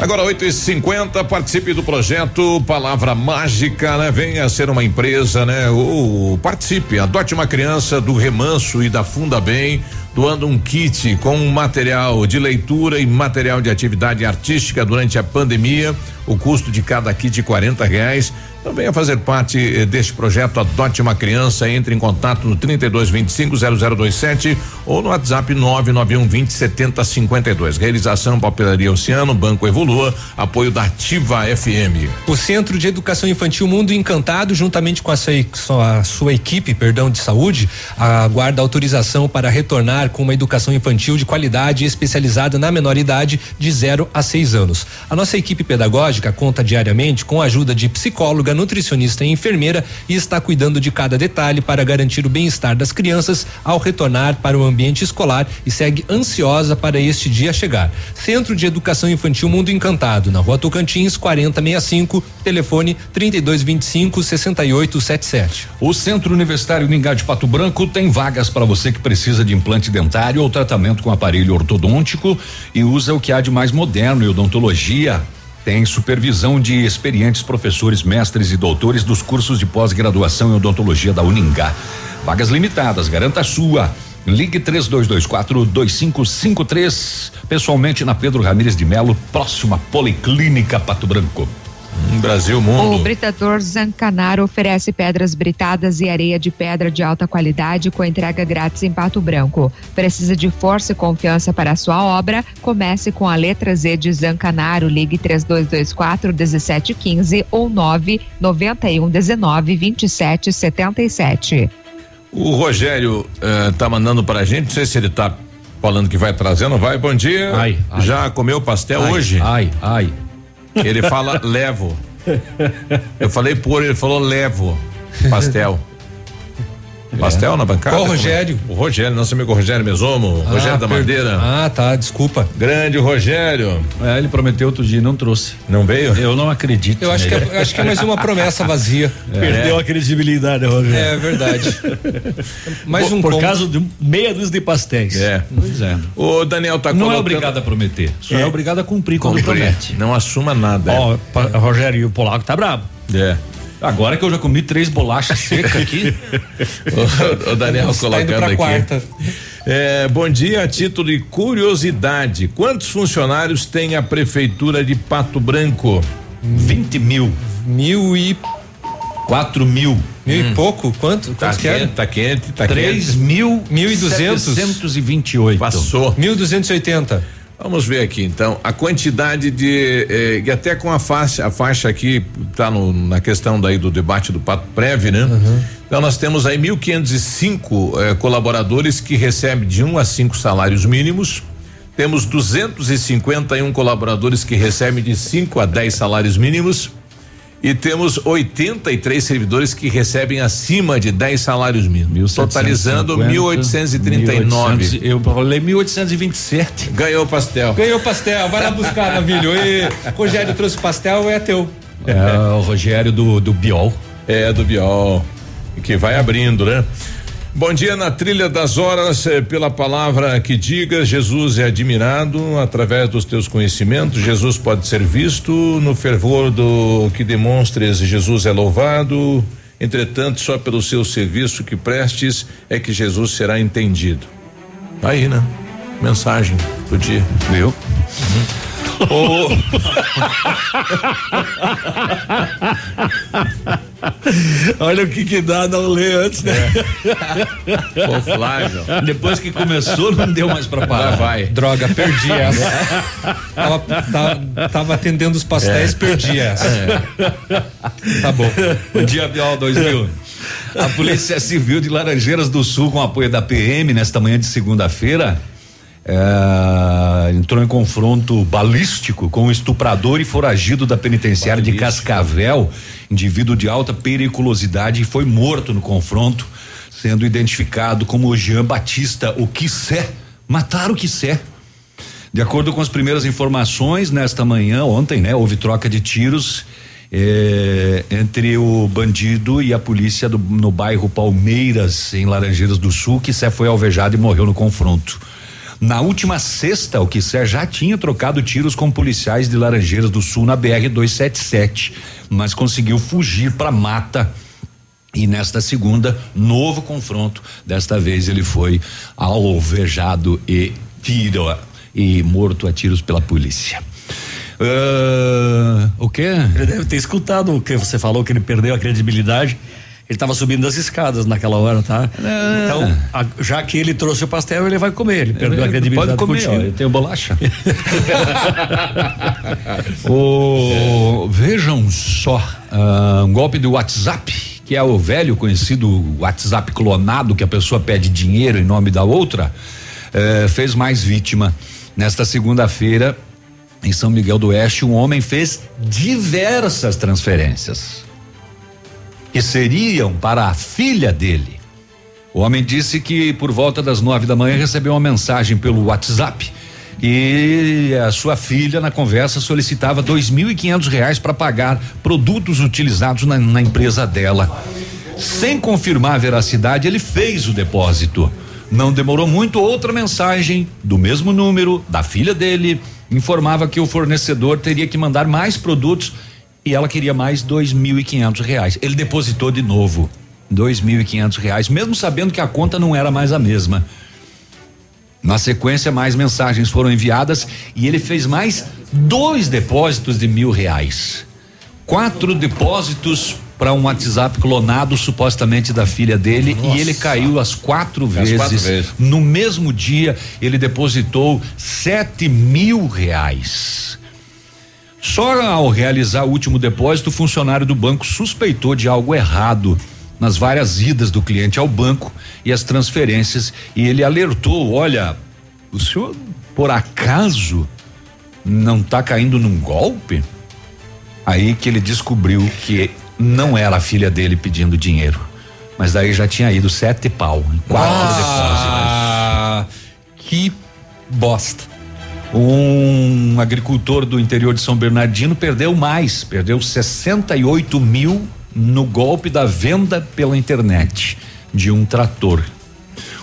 Agora 8 e 50 participe do projeto Palavra Mágica, né? Venha ser uma empresa, né? Ou participe, adote uma criança do Remanso e da Funda Bem, doando um kit com material de leitura e material de atividade artística durante a pandemia. O custo de cada kit 40 reais. Então venha fazer parte eh, deste projeto Adote uma Criança. Entre em contato no 3225 0027 ou no WhatsApp 991 20 70 52. Realização Papelaria Oceano, Banco Evolua, apoio da Ativa FM. O Centro de Educação Infantil Mundo Encantado, juntamente com a sua, sua, equipe, perdão, de saúde, aguarda autorização para retornar com uma educação infantil de qualidade especializada na menor idade de 0 a 6 anos. A nossa equipe pedagógica conta diariamente com a ajuda de nutricionista e enfermeira e está cuidando de cada detalhe para garantir o bem-estar das crianças ao retornar para o ambiente escolar e segue ansiosa para este dia chegar. Centro de Educação Infantil Mundo Encantado, na Rua Tocantins, 4065, telefone 3225 6877. O Centro Universitário Ningá de Pato Branco tem vagas para você que precisa de implante dentário ou tratamento com aparelho ortodôntico e usa o que há de mais moderno em odontologia. Tem supervisão de experientes professores, mestres e doutores dos cursos de pós-graduação em odontologia da Uningá. Vagas limitadas, garanta a sua. Ligue 3224 2553, pessoalmente na Pedro Ramires de Melo, próxima Policlínica Pato Branco. Brasil, O mundo. Britador Zancanaro oferece pedras britadas e areia de pedra de alta qualidade com entrega grátis em Pato Branco. Precisa de força e confiança para a sua obra? Comece com a letra Z de Zancanaro. Ligue 3224 1715 ou 991 19 27 77. O Rogério eh, tá mandando pra gente, não sei se ele tá falando que vai trazer, não vai? Bom dia. Ai, ai. Já comeu pastel Ai, hoje? Ai, ai. Ele fala levo. Eu falei por, ele falou levo pastel. Pastel na bancada? Qual Rogério? O Rogério, nosso amigo Rogério Mesomo, Rogério da per- Madeira. Ah, tá, desculpa. Grande Rogério. É, ele prometeu outro dia e não trouxe. Não veio? Eu não acredito. Eu acho que, é, acho que é mais uma promessa vazia. Perdeu a credibilidade, Rogério. É verdade. Mais por, um Por combo. causa de meia dúzia de pastéis. É. Pois é. O Daniel tá Não é colocando- obrigado a prometer. Só é, É. obrigado a cumprir quando promete. Não assuma nada. Ó, pa- Rogério, e o polaco tá brabo. É. Agora que eu já comi três bolachas secas aqui. o, o Daniel Você colocando aqui. quarta. É, bom dia, a título de curiosidade. Quantos funcionários tem a prefeitura de Pato Branco? 20 mil. Mil e. 4 mil. Mil e pouco? Quanto? Tá Quanto quente, tá quente, tá 3 quente. mil. Mil e duzentos? 728. Passou. 1280. Vamos ver aqui então a quantidade de eh, e até com a faixa a faixa aqui tá no, na questão daí do debate do Pato Prev, né? Então nós temos aí 1.505 eh, colaboradores que recebem de um a cinco salários mínimos. Temos 251 colaboradores que recebem de 5 a 10 salários mínimos. E temos 83 servidores que recebem acima de 10 salários mínimos, totalizando 1.839. Eu falei 1827. Ganhou o pastel. Ganhou pastel, vai lá buscar, Navilho. E Rogério trouxe pastel, é teu. É o Rogério do, do Biol. É, do Biol. Que vai abrindo, né? Bom dia na trilha das horas, eh, pela palavra que diga, Jesus é admirado através dos teus conhecimentos. Jesus pode ser visto no fervor do que demonstres, Jesus é louvado. Entretanto, só pelo seu serviço que prestes é que Jesus será entendido. Tá Aí, né? Mensagem do dia. Viu? Ô, Olha o que que dá não ler antes, né? Ô, Flávio. Depois que começou, não deu mais pra parar. vai. Droga, perdi essa. tava, tava, tava atendendo os pastéis, perdi essa. Tá bom. Bom dia, Biol 2000. A Polícia Civil de Laranjeiras do Sul, com apoio da PM, nesta manhã de segunda-feira, eh, entrou em confronto balístico com o estuprador e foragido da penitenciária de Cascavel, indivíduo de alta periculosidade, foi morto no confronto, sendo identificado como Jean Batista, o Quissé. Mataram o Quissé. De acordo com as primeiras informações, nesta manhã, ontem, né, houve troca de tiros eh, entre o bandido e a polícia do- no bairro Palmeiras, em Laranjeiras do Sul, que Sé foi alvejado e morreu no confronto. Na última sexta, o Quissé já tinha trocado tiros com policiais de Laranjeiras do Sul na BR 277, mas conseguiu fugir para mata e nesta segunda, novo confronto. Desta vez ele foi alvejado e tiro e morto a tiros pela polícia. Ah, o quê? Ele deve ter escutado o que você falou, que ele perdeu a credibilidade. Ele estava subindo as escadas naquela hora, tá? É. Então, a- já que ele trouxe o pastel, ele vai comer. Ele perdeu a credibilidade Pode comer, ó, eu tenho bolacha. O- vejam só, ah, um golpe do WhatsApp, que é o velho conhecido WhatsApp clonado, que a pessoa pede dinheiro em nome da outra, eh, fez mais vítima. Nesta segunda-feira, em São Miguel do Oeste, um homem fez diversas transferências que seriam para a filha dele. O homem disse que por volta das nove da manhã recebeu uma mensagem pelo WhatsApp e a sua filha na conversa solicitava dois mil e quinhentos reais para pagar produtos utilizados na, na empresa dela. Sem confirmar a veracidade, ele fez o depósito. Não demorou muito, outra mensagem do mesmo número da filha dele informava que o fornecedor teria que mandar mais produtos e ela queria mais dois mil e quinhentos reais. Ele depositou de novo dois mil e quinhentos reais, mesmo sabendo que a conta não era mais a mesma. Na sequência, mais mensagens foram enviadas e ele fez mais dois depósitos de mil reais. quatro depósitos para um WhatsApp clonado supostamente da filha dele e ele caiu as quatro, As vezes. quatro vezes. No mesmo dia ele depositou sete mil reais. Só ao realizar o último depósito, o funcionário do banco suspeitou de algo errado nas várias idas do cliente ao banco e as transferências e ele alertou, olha, o senhor por acaso não está caindo num golpe? Aí que ele descobriu que não era a filha dele pedindo dinheiro. Mas daí já tinha ido sete pau em quatro depósitos. Ah, que bosta. Um agricultor do interior de São Bernardino perdeu mais, perdeu 68 mil no golpe da venda pela internet de um trator.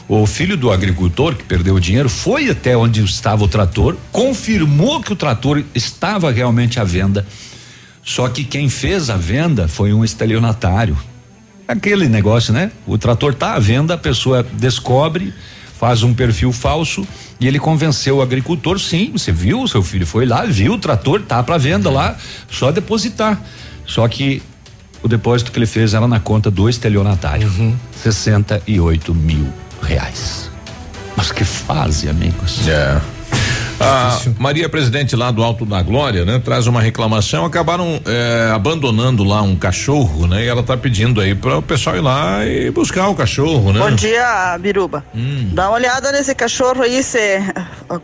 O filho do agricultor que perdeu o dinheiro foi até onde estava o trator, confirmou que o trator estava realmente à venda. Só que quem fez a venda foi um estelionatário. Aquele negócio, né? O trator tá à venda, a pessoa descobre, faz um perfil falso e ele convenceu o agricultor, sim, você viu, seu filho foi lá, viu o trator, tá para venda lá, só depositar. Só que o depósito que ele fez era na conta do estelionatário. 68 mil reais. Mas que fase, amigos. É. A Maria Presidente lá do Alto da Glória, né? Traz uma reclamação, acabaram eh, abandonando lá um cachorro, né? E ela tá pedindo aí para o pessoal ir lá e buscar o cachorro, né? Bom dia, Biruba. Dá uma olhada nesse cachorro aí, você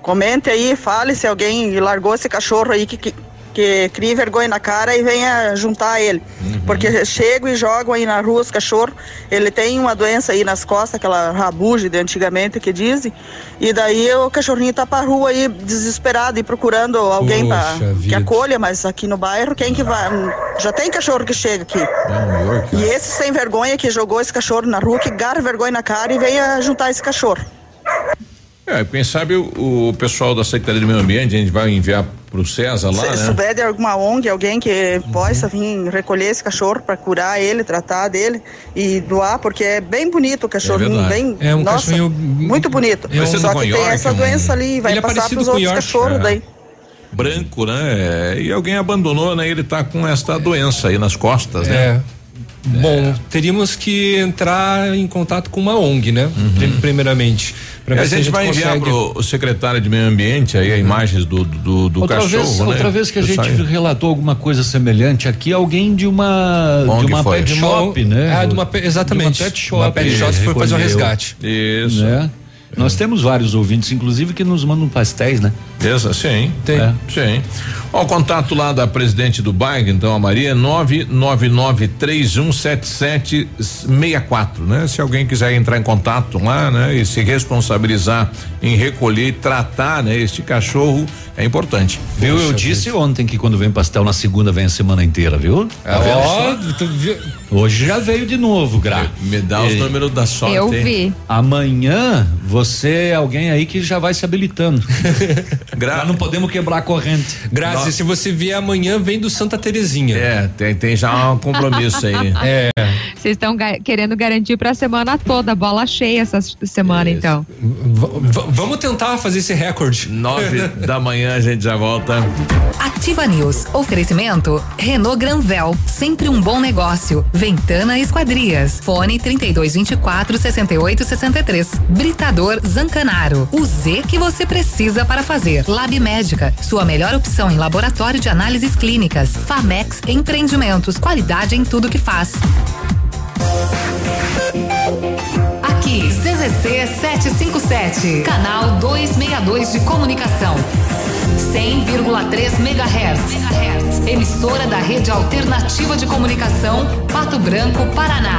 comente aí, fale se alguém largou esse cachorro aí que, que, que cria vergonha na cara e venha juntar ele. Porque chegam e jogam aí na rua os cachorros. Ele tem uma doença aí nas costas, aquela rabuge de antigamente que dizem. E daí o cachorrinho tá pra rua aí desesperado e procurando alguém pra, que acolha, mas aqui no bairro quem que vai? Já tem cachorro que chega aqui. E esse sem vergonha que jogou esse cachorro na rua, que garra vergonha na cara e venha juntar esse cachorro. É, quem sabe o, o pessoal da Secretaria do Meio Ambiente a gente vai enviar pro César lá, Se né? souber de alguma ONG, alguém que possa vir recolher esse cachorro para curar ele, tratar dele e doar, porque é bem bonito o cachorrinho, verdade. bem, É um nossa, cachorrinho muito bonito. É um- Só que tem York, essa um- doença ali, vai Ele é passar parecido pros com outros York, cachorros é. daí. Branco, né? É, E alguém abandonou, né? Ele tá com esta doença aí nas costas, É. né? Bom, teríamos que entrar em contato com uma ONG, né? Prim- Primeiramente. A se gente vai enviar consegue- pro secretário de Meio Ambiente aí a imagens do, do, do outra cachorro, vez, né? outra vez que a gente relatou alguma coisa semelhante aqui, alguém de uma Onde de uma foi? pet shop, né? Ah, de uma exatamente. De uma pet shop. Uma pet shop foi fazer um recolheu. resgate. Isso. Né? Nós temos vários ouvintes, inclusive, que nos mandam pastéis, né? Essa, sim. Tem. É. Sim. Ó, o contato lá da presidente do BAG, então, a Maria, 999317764, né? Se alguém quiser entrar em contato lá, né? E se responsabilizar em recolher e tratar, né? Este cachorro é importante. Viu? Eu disse ontem que quando vem pastel na segunda vem a semana inteira, viu? Tá só? tu viu? Hoje já veio de novo, Gra. Me dá os números da sorte. Eu hein? vi. Amanhã você é alguém aí que já vai se habilitando. Gra- Já não podemos quebrar a corrente. Graças, se você vier amanhã, vem do Santa Terezinha. É, tem, tem já um compromisso aí. É. Vocês estão ga- querendo garantir pra semana toda, bola cheia essa semana, então. V- v- vamos tentar fazer esse recorde. Nove da manhã a gente já volta. Ativa News. Oferecimento Renault Granvel, sempre um bom negócio. Ventana Esquadrias. Fone 3224 6863. Britador Zancanaro. O Z que você precisa para fazer. Lab Médica, sua melhor opção em laboratório de análises clínicas. Famex Empreendimentos, qualidade em tudo que faz. Aqui, CZC 757, canal 262 de comunicação. 100,3 MHz. Emissora da Rede Alternativa de Comunicação, Pato Branco, Paraná.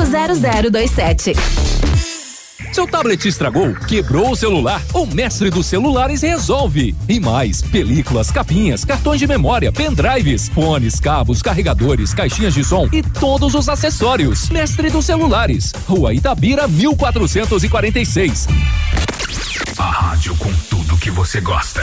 32250027. Seu tablet estragou, quebrou o celular, o mestre dos celulares resolve. E mais, películas, capinhas, cartões de memória, pendrives, fones, cabos, carregadores, caixinhas de som e todos os acessórios. Mestre dos celulares, Rua Itabira 1446. A rádio com tudo que você gosta.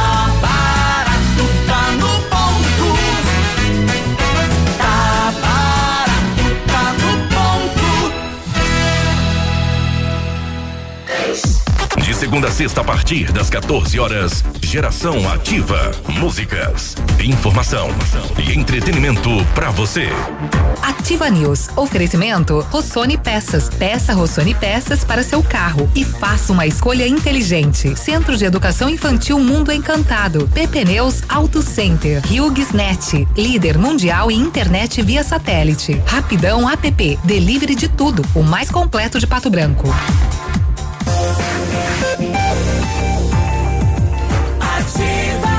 segunda a sexta, a partir das 14 horas, Geração Ativa. Músicas, informação e entretenimento pra você. Ativa News. Oferecimento Rossoni Peças. Peça Rossoni Peças para seu carro e faça uma escolha inteligente. Centro de Educação Infantil Mundo Encantado. PP Neus Auto Center. Net. Líder mundial em internet via satélite. Rapidão App. Delivery de tudo. O mais completo de Pato Branco. Ativa.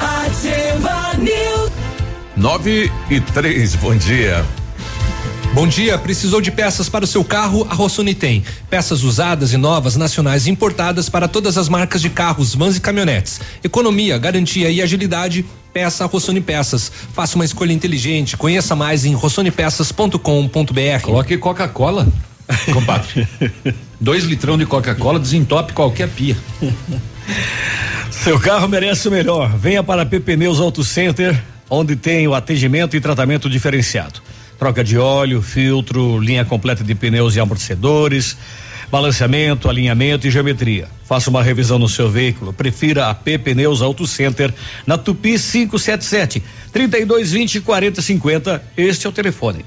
Ativa News. Nove e três, bom dia. Bom dia, precisou de peças para o seu carro? A Rossoni tem. Peças usadas e novas, nacionais e importadas para todas as marcas de carros, vans e caminhonetes. Economia, garantia e agilidade. Peça a Rossoni Peças. Faça uma escolha inteligente. Conheça mais em rossonepeças.com.br. Coloque Coca-Cola. Compadre. Dois litrão de Coca-Cola desentope qualquer pia. Seu carro merece o melhor. Venha para a PP Neus Auto Center, onde tem o atendimento e tratamento diferenciado. Troca de óleo, filtro, linha completa de pneus e amortecedores, balanceamento, alinhamento e geometria. Faça uma revisão no seu veículo. Prefira a PP Neus Auto Center na Tupi 577 3220 4050. Este é o telefone.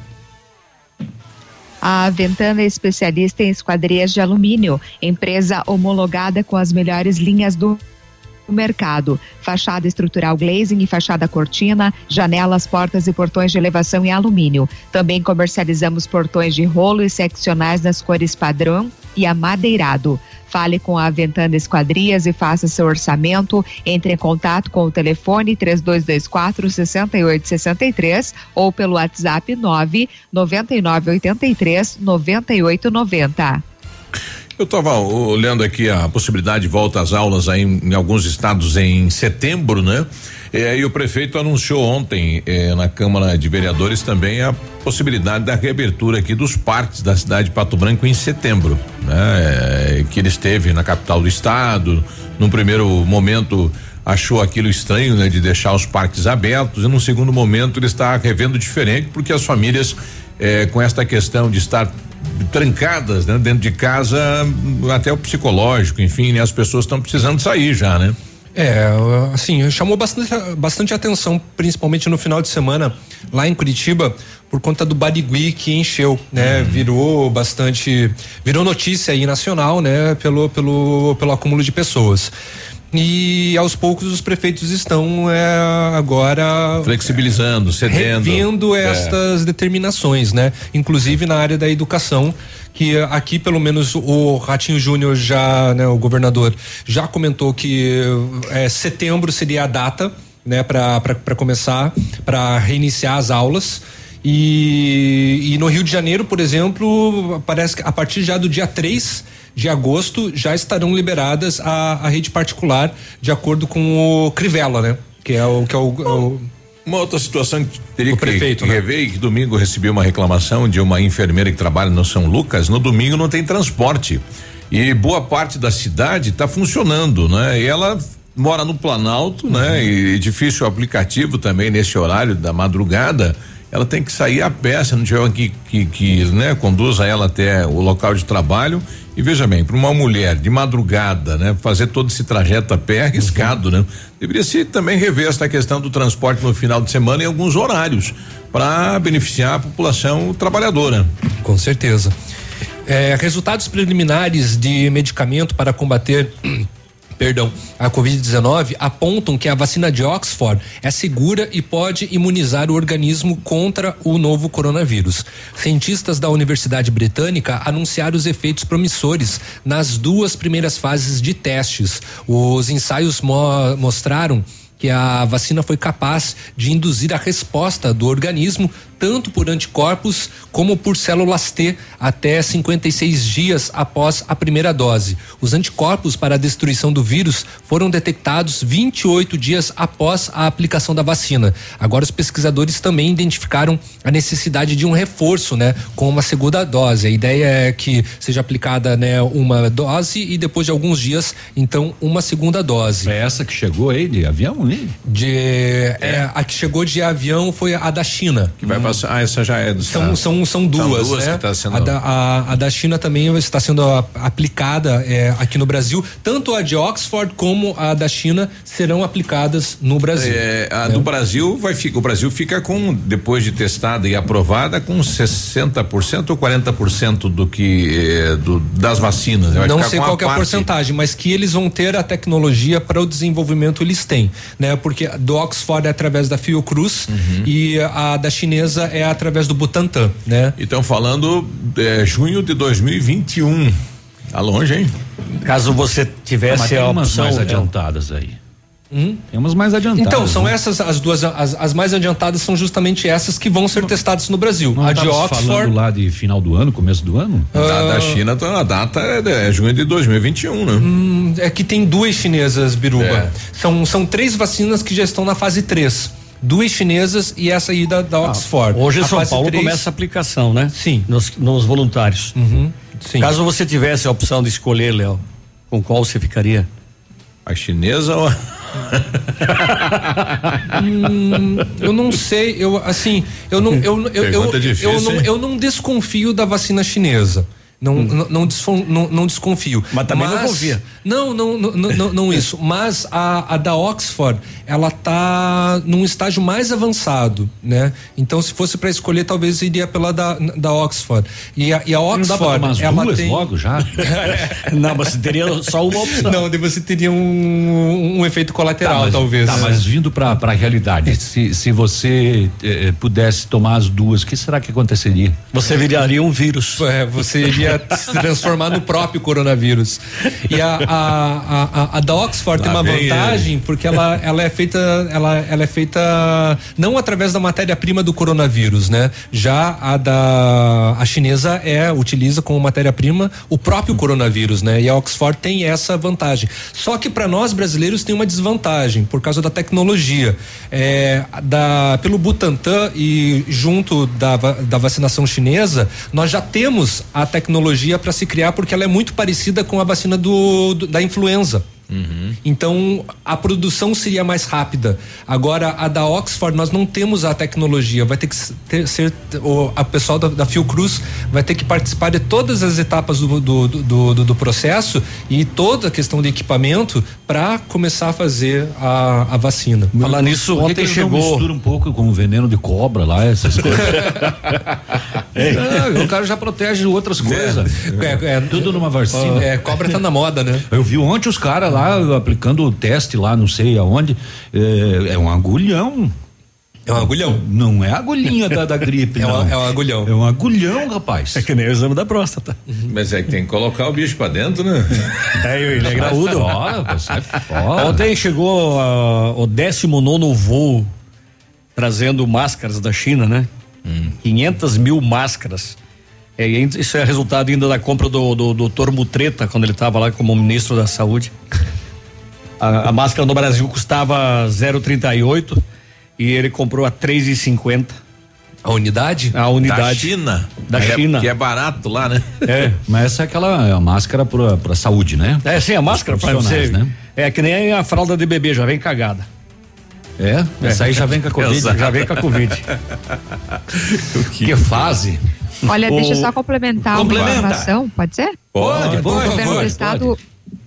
A Ventana é especialista em esquadrias de alumínio, empresa homologada com as melhores linhas do mercado. Fachada estrutural glazing e fachada cortina, janelas, portas e portões de elevação em alumínio. Também comercializamos portões de rolo e seccionais nas cores padrão e amadeirado. Fale com a Ventana Esquadrias e faça seu orçamento. Entre em contato com o telefone 3224 6863 ou pelo WhatsApp 9 9983 9890. Eu estava olhando aqui a possibilidade de volta às aulas aí em, em alguns estados em setembro, né? É, e o prefeito anunciou ontem eh, na Câmara de Vereadores também a possibilidade da reabertura aqui dos parques da cidade de Pato Branco em setembro, né? É, que ele esteve na capital do estado, num primeiro momento achou aquilo estranho, né, de deixar os parques abertos e num segundo momento ele está revendo diferente porque as famílias eh, com esta questão de estar trancadas né, dentro de casa, até o psicológico, enfim, né, as pessoas estão precisando sair já, né? É, assim, chamou bastante, bastante atenção, principalmente no final de semana, lá em Curitiba, por conta do Barigui que encheu, né? Virou bastante, virou notícia aí nacional, né? Pelo, pelo, pelo acúmulo de pessoas. E aos poucos os prefeitos estão é, agora flexibilizando, cedendo, revindo É. estas determinações, né? Inclusive na área da educação, que aqui pelo menos o Ratinho Júnior já, né, o governador já comentou que é, setembro seria a data, né, para começar, para reiniciar as aulas. E, e no Rio de Janeiro, por exemplo, parece que a partir já do dia 3 de agosto já estarão liberadas a, a rede particular, de acordo com o Crivella, né? Que é o que é o, é o Uma outra situação que teria O que, prefeito, que né? rever e que domingo recebi uma reclamação de uma enfermeira que trabalha no São Lucas, no domingo não tem transporte. E boa parte da cidade está funcionando, né? E ela mora no Planalto, né? E difícil o aplicativo também nesse horário da madrugada. Ela tem que sair a pé, se não tiver que, que, que né, conduza ela até o local de trabalho. E veja bem, para uma mulher de madrugada, né, fazer todo esse trajeto a pé é arriscado, né? Deveria se também rever essa questão do transporte no final de semana em alguns horários para beneficiar a população trabalhadora. Com certeza. É, resultados preliminares de medicamento para combater perdão, a Covid-19 apontam que a vacina de Oxford é segura e pode imunizar o organismo contra o novo coronavírus. Cientistas da Universidade Britânica anunciaram os efeitos promissores nas duas primeiras fases de testes. Os ensaios mo mostraram que a vacina foi capaz de induzir a resposta do organismo tanto por anticorpos como por células T até 56 dias após a primeira dose. Os anticorpos para a destruição do vírus foram detectados 28 dias após a aplicação da vacina. Agora os pesquisadores também identificaram a necessidade de um reforço, né, com uma segunda dose. A ideia é que seja aplicada, né, uma dose e depois de alguns dias, então, uma segunda dose. É essa que chegou aí de avião, hein? De é, a que chegou de avião foi a da China. Que vai passar, ah, essa já é do São, são, são duas, duas né? que tá sendo- a, da, a, a da China também está sendo aplicada é, aqui no Brasil. Tanto a de Oxford como a da China serão aplicadas no Brasil. É, a do Brasil vai ficar, o Brasil fica com depois de testada e aprovada com 60% ou 40% do que eh, do, das vacinas. Vai Não sei qual é a porcentagem, mas que eles vão ter a tecnologia para o desenvolvimento eles têm, né? Porque do Oxford é através da Fiocruz Uhum. e a da chinesa é através do Butantan, né? Então falando é, junho de 2021. Tá longe, hein? Caso você tivesse Mas tem a umas opção mais é, adiantadas aí. Hum? Tem umas mais adiantadas. Então, são né? essas as duas, as, as mais adiantadas são justamente essas que vão ser testadas no Brasil. Não a de Oxford. falando lá de final do ano, começo do ano? Da, da China, tá- a data é, de- é junho de 2021, né? Hum, é que tem duas chinesas, Biruba. É. São, são três vacinas que já estão na fase 3. Duas chinesas e essa aí da, da Oxford. Ah, Hoje em São Paulo três- começa a aplicação, né? Sim. Nos, nos voluntários. Uhum, sim. Caso você tivesse a opção de escolher, Léo, com qual você ficaria? A chinesa ou a... Hum, eu não sei, eu assim, eu não, eu, eu, eu, eu, não, eu não desconfio da vacina chinesa. Não, não, não, desfon- não, não desconfio. Hum. Mas também não confia. Não, não, não, não, isso. Mas a, a da Oxford, ela tá num estágio mais avançado, né? Então, se fosse para escolher, talvez iria pela da, da Oxford. E a, e a Não dá pra Oxford, tomar as ela duas tem. logo já? Não, mas teria só uma opção. Não, você teria um, um efeito colateral, mas, talvez. Tá, mas vindo pra, pra realidade, se, se você eh, pudesse tomar as duas, o que será que aconteceria? Você viraria um vírus. É, você iria se transformar no próprio coronavírus. E a, a, a, a- da Oxford Lá tem uma vantagem porque ela, ela é feita ela, ela é feita não através da matéria-prima do coronavírus, né? Já a da a chinesa é utiliza como matéria-prima o próprio coronavírus, né? E a Oxford tem essa vantagem. Só que para nós brasileiros tem uma desvantagem por causa da tecnologia. É, da pelo Butantan e junto da, da vacinação chinesa, nós já temos a tecnologia para se criar porque ela é muito parecida com a vacina do, do- da influenza. Então a produção seria mais rápida. Agora a da Oxford nós não temos a tecnologia. Vai ter que ter, ser o a pessoal da, da Fiocruz vai ter que participar de todas as etapas do, do, do, do- do processo e toda a questão de equipamento para começar a fazer a, a vacina. Falar nisso, ontem chegou. mistura um pouco com o veneno de cobra lá, essas coisas. Não, o cara já protege outras coisas. É, é, Tudo numa vacina. é, cobra tá na moda, né? Eu vi ontem os caras lá aplicando o teste lá, não sei aonde. É, é um agulhão. É um agulhão. Não é a agulhinha da, da gripe, É não. um, é um agulhão. É um agulhão, rapaz. É que nem o exame da próstata. Mas é que tem que colocar o bicho pra dentro, né? É, ele é graúdo. Fora, sai fora. Ontem chegou ah, o 19 voo trazendo máscaras da China, né? 500 mil máscaras. É, ainda- isso é resultado ainda da compra do, do, doutor Mutreta, quando ele estava lá como ministro da Saúde. A, a máscara no Brasil custava 0,38 e ele comprou a 3,50. A unidade? A unidade. Da China. Da Que é- China. que é barato lá, né? É. Mas essa é aquela a máscara pra, pra saúde, né? É, sim, a máscara pra você. profissionais, né? É que nem a fralda de bebê, já vem cagada. É? Essa aí já vem com a Covid. Exato. Já vem com a Covid. que fase. Olha, O- deixa eu só complementar uma Complementa. informação, pode ser? Pode, o pode, governo pode, do estado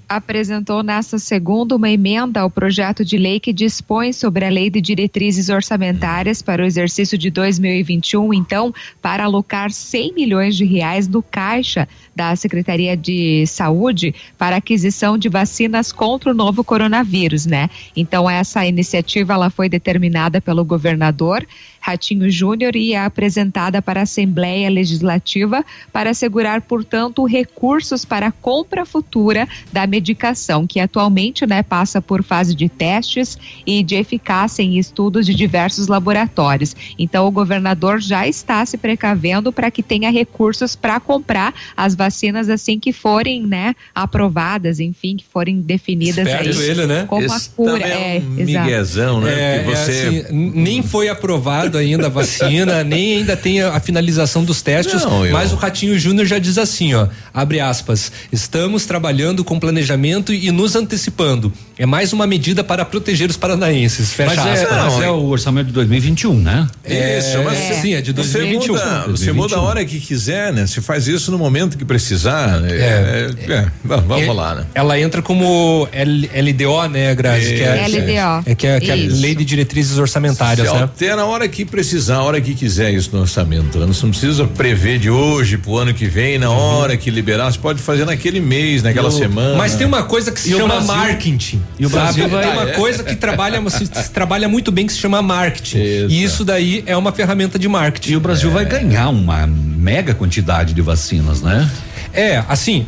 apresentou nesta segunda uma emenda ao projeto de lei que dispõe sobre a lei de diretrizes orçamentárias para o exercício de 2021, então, para alocar 100 milhões de reais do caixa da Secretaria de Saúde para aquisição de vacinas contra o novo coronavírus, né? Então essa iniciativa ela foi determinada pelo governador Ratinho Júnior e é apresentada para a Assembleia Legislativa para assegurar, portanto, recursos para a compra futura da medicação, que atualmente né, passa por fase de testes e de eficácia em estudos de diversos laboratórios. Então, o governador já está se precavendo para que tenha recursos para comprar as vacinas assim que forem né, aprovadas, enfim, que forem definidas Esperto aí ele, né? como a Esse cura. também é um exato. miguezão, né? É, Porque você- é assim, nem foi aprovado ainda a vacina, nem ainda tem a, a finalização dos testes, Não, eu- mas o Ratinho Júnior já diz assim, ó, abre aspas, estamos trabalhando com planejamento e nos antecipando. É mais uma medida para proteger os paranaenses. Fecha Mas é, aspas. mas é o orçamento de 2021, né? Isso, mas É, sim, é de Você 2021. muda, você 2021. muda a hora que quiser, né? Você faz isso no momento que precisar. né? É, é, vamos vamos É, lá, né? Ela entra como L- LDO, né, Grazi? Que é, LDO. É que é, que é a Isso. lei de diretrizes orçamentárias, Se né? altera a hora que precisar, a hora que quiser isso no orçamento. né? Você não precisa prever de hoje pro ano que vem, na hora que liberar. Você pode fazer naquele mês, naquela E o- semana. Mas tem uma coisa que se E chama marketing. e o Brasil sabe? vai- Tem uma é. coisa que trabalha, se, se trabalha muito bem que se chama marketing. Exato. E isso daí é uma ferramenta de marketing. E o Brasil vai ganhar uma mega quantidade de vacinas, né? É, assim,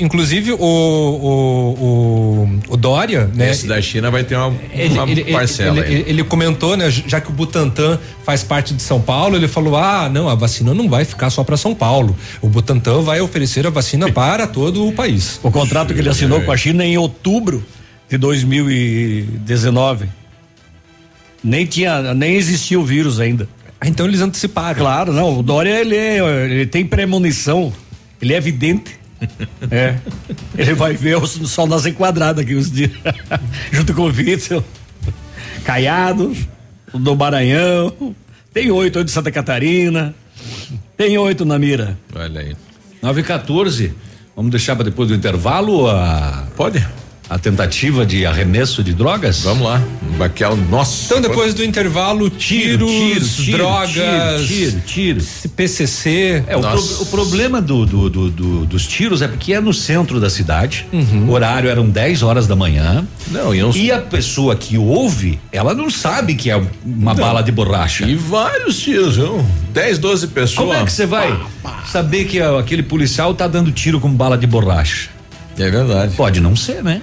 inclusive o, o, o, o Dória, né? Esse da China vai ter uma, Ele, uma ele- parcela. ele- ele comentou, né, já que o Butantan faz parte de São Paulo, ele falou: ah, não, a vacina não vai ficar só para São Paulo. O Butantan vai oferecer a vacina para todo o país. O contrato que ele assinou com a China em outubro de 2019. Nem tinha, nem existia o vírus ainda. Ah, então eles anteciparam. Claro, não. O Dória ele, é- ele tem premonição, ele é evidente. É. Ele vai ver o sol nascer quadrado aqui uns dias. Junto com o Witzel. Caiado, o do Maranhão. Tem oito de Santa Catarina. Tem oito na mira. Olha aí. 9 e 14. Vamos deixar para depois do intervalo a. Pode? A tentativa de arremesso de drogas? Vamos lá. Baquel, nossa. Então, depois do intervalo, tiros, tiro, tiro, drogas, tiro, tiro, PCC. É, o, pro- o problema do, do- do- do- dos tiros é porque é no centro da cidade. O horário eram 10 horas da manhã. Não, e, uns- E a pessoa que ouve, ela não sabe que é uma Não. bala de borracha. E vários tiros, viu? 10, 12 pessoas. Como é que você vai saber que aquele policial tá dando tiro com bala de borracha? É verdade. Pode não ser, né?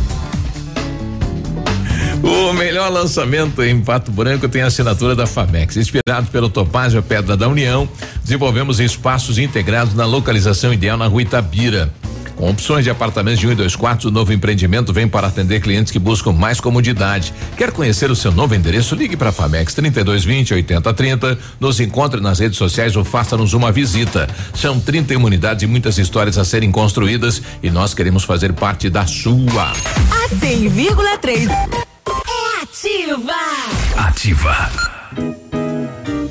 O melhor lançamento em Pato Branco tem a assinatura da Famex. Inspirado pelo Topázio Pedra da União, desenvolvemos espaços integrados na localização ideal na rua Itabira. Com opções de apartamentos de um e dois quartos, o novo empreendimento vem para atender clientes que buscam mais comodidade. Quer conhecer o seu novo endereço? Ligue para a Famex 3220 8030. Nos encontre nas redes sociais ou faça-nos uma visita. São 31 unidades e muitas histórias a serem construídas e nós queremos fazer parte da sua. A 100,3 é ativa. Ativa.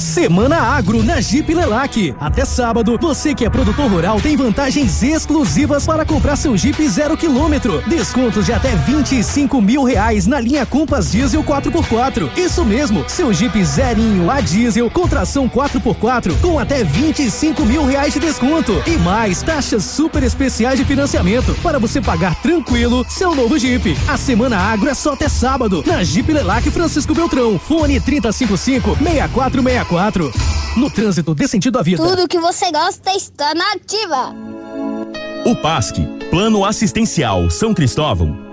Semana Agro na Jeep Lelac. Até sábado, você que é produtor rural tem vantagens exclusivas para comprar seu Jeep zero quilômetro. Descontos de até 25 mil reais na linha Compass Diesel 4x4. Isso mesmo, seu Jeep zerinho a diesel com tração 4x4 com até 25 mil reais de desconto. E mais taxas super especiais de financiamento para você pagar tranquilo seu novo Jeep. A Semana Agro é só até sábado na Jeep Lelac Francisco Beltrão. Fone 3055 6464. No trânsito dê sentido à vida. Tudo que você gosta está na ativa. O PASC, Plano Assistencial São Cristóvão,